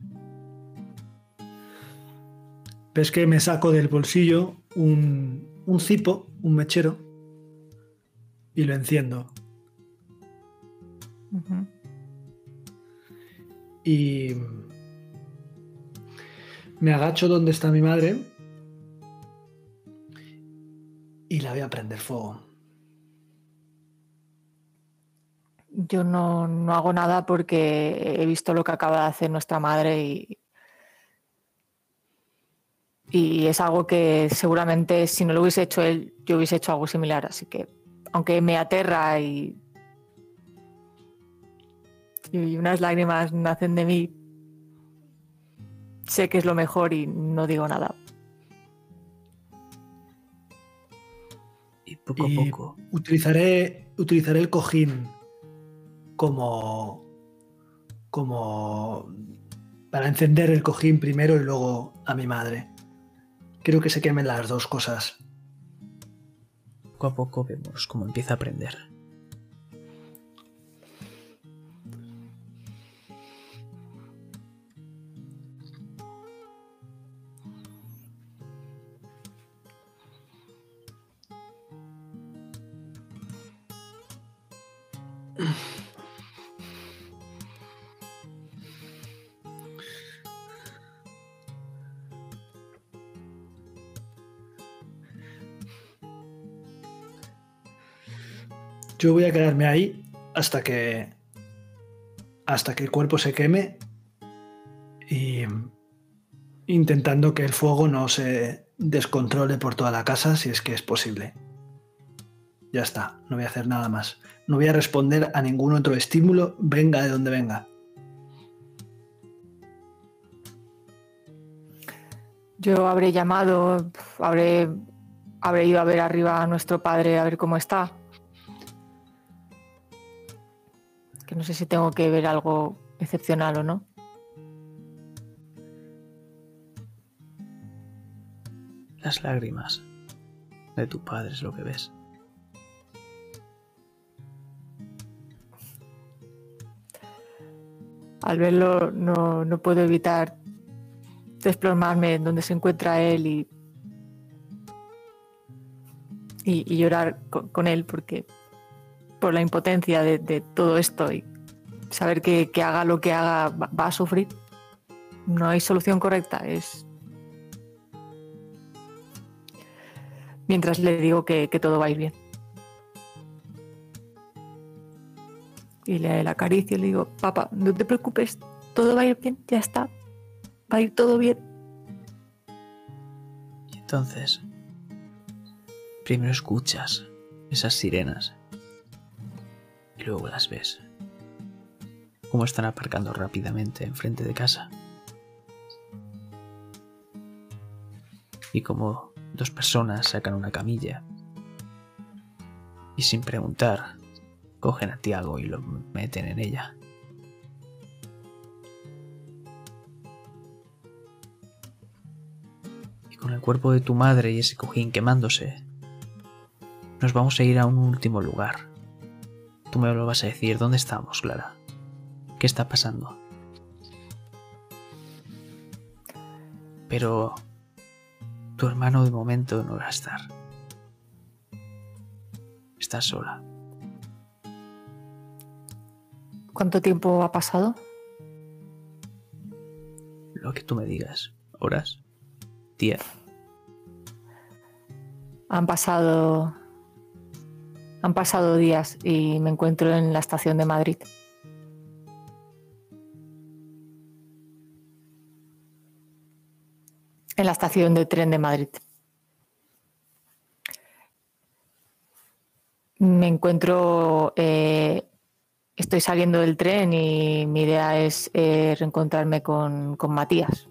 Ves que me saco del bolsillo un, un cipo, un mechero, y lo enciendo. Y me agacho donde está mi madre y la voy a prender fuego. Yo no, no hago nada porque he visto lo que acaba de hacer nuestra madre y, y es algo que seguramente si no lo hubiese hecho él, yo hubiese hecho algo similar. Así que, aunque me aterra y, y unas lágrimas nacen de mí, sé que es lo mejor y no digo nada. Y poco Y a poco, utilizaré, utilizaré el cojín como, como para encender el cojín primero y luego a mi madre. Quiero que se quemen las dos cosas. Poco a poco vemos cómo empieza a prender. Yo voy a quedarme ahí hasta que. hasta que el cuerpo se queme. Y. intentando que el fuego no se descontrole por toda la casa, si es que es posible. Ya está, no voy a hacer nada más. No voy a responder a ningún otro estímulo, venga de donde venga. Yo habré llamado, habré, habré ido a ver arriba a nuestro padre a ver cómo está. Que no sé si tengo que ver algo excepcional o no. Las lágrimas de tu padre es lo que ves. Al verlo no, no puedo evitar desplomarme en donde se encuentra él y, y, y llorar con, con él porque por la impotencia de, todo esto y saber que, haga lo que haga va, a sufrir. No hay solución correcta, es mientras le digo que, todo va a ir bien. Y le, le acaricio y le digo, papá, no te preocupes, todo va a ir bien, ya está, va a ir todo bien. Y entonces, primero escuchas esas sirenas luego las ves. Cómo están aparcando rápidamente enfrente de casa. Y como dos personas sacan una camilla y sin preguntar cogen a Tiago y lo meten en ella. Y con el cuerpo de tu madre y ese cojín quemándose, nos vamos a ir a un último lugar. Tú me lo vas a decir, ¿dónde estamos, Clara? ¿Qué está pasando? Pero tu hermano de momento no va a estar. Estás sola. ¿Cuánto tiempo ha pasado? Lo que tú me digas. ¿Horas? ¿Día? Han pasado. Han pasado días y me encuentro en la estación de Madrid. En la estación de tren de Madrid. Me encuentro. eh, estoy saliendo del tren y mi idea es eh, reencontrarme con, con Matías.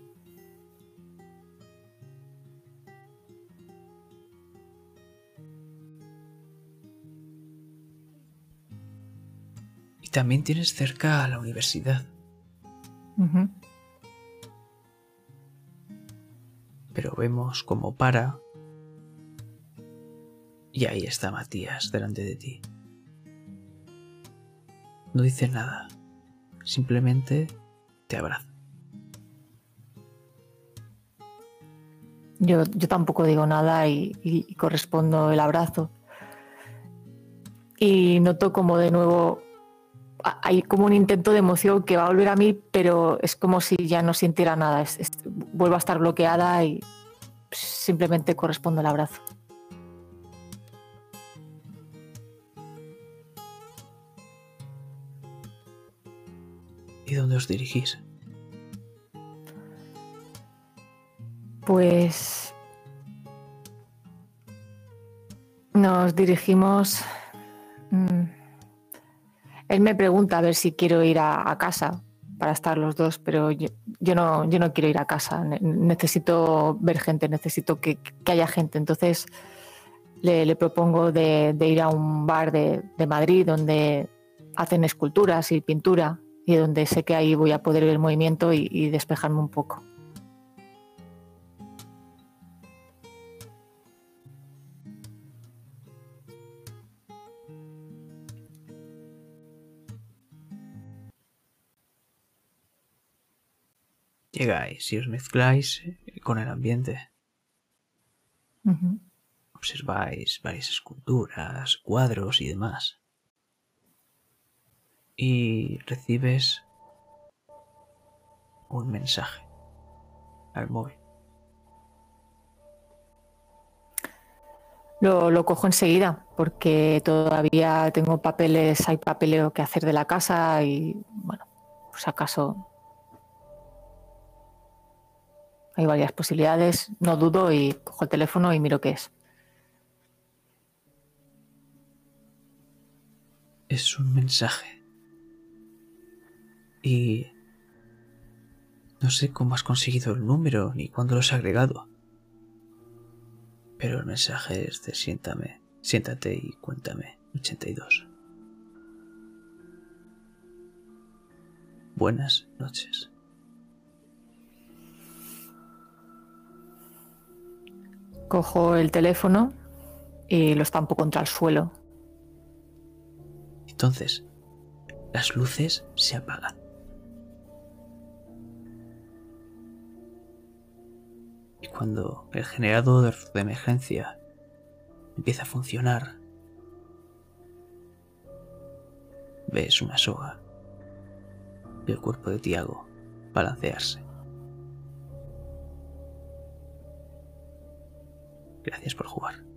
También tienes cerca a la universidad. Pero vemos cómo para. Y ahí está Matías delante de ti. No dice nada. Simplemente te abraza. Yo, yo tampoco digo nada y, y- y correspondo el abrazo. Y noto como de nuevo hay como un intento de emoción que va a volver a mí, pero es como si ya no sintiera nada. Es- es- vuelvo a estar bloqueada y simplemente correspondo el abrazo. ¿Y dónde os dirigís? Pues nos dirigimos. mm, Él me pregunta a ver si quiero ir a, casa para estar los dos, pero yo, yo no, yo no quiero ir a casa. Ne- necesito ver gente, necesito que, haya gente. Entonces le, propongo de, ir a un bar de, Madrid donde hacen esculturas y pintura y donde sé que ahí voy a poder ver movimiento y- y despejarme un poco. Llegáis y os mezcláis eh, con el ambiente. Observáis varias esculturas, cuadros y demás. Y recibes un mensaje al móvil. Lo, lo cojo enseguida porque todavía tengo papeles, hay papeleo que hacer de la casa y bueno, pues acaso hay varias posibilidades, no dudo y cojo el teléfono y miro qué es. Es un mensaje. Y No sé cómo has conseguido el número ni cuándo lo has agregado. Pero el mensaje es de siéntame, siéntate y cuéntame 82. Buenas noches. Cojo el teléfono y lo estampo contra el suelo. Entonces, las luces se apagan. Y cuando el generador de emergencia empieza a funcionar, ves una soga y el cuerpo de Tiago balancearse. Gracias por jugar.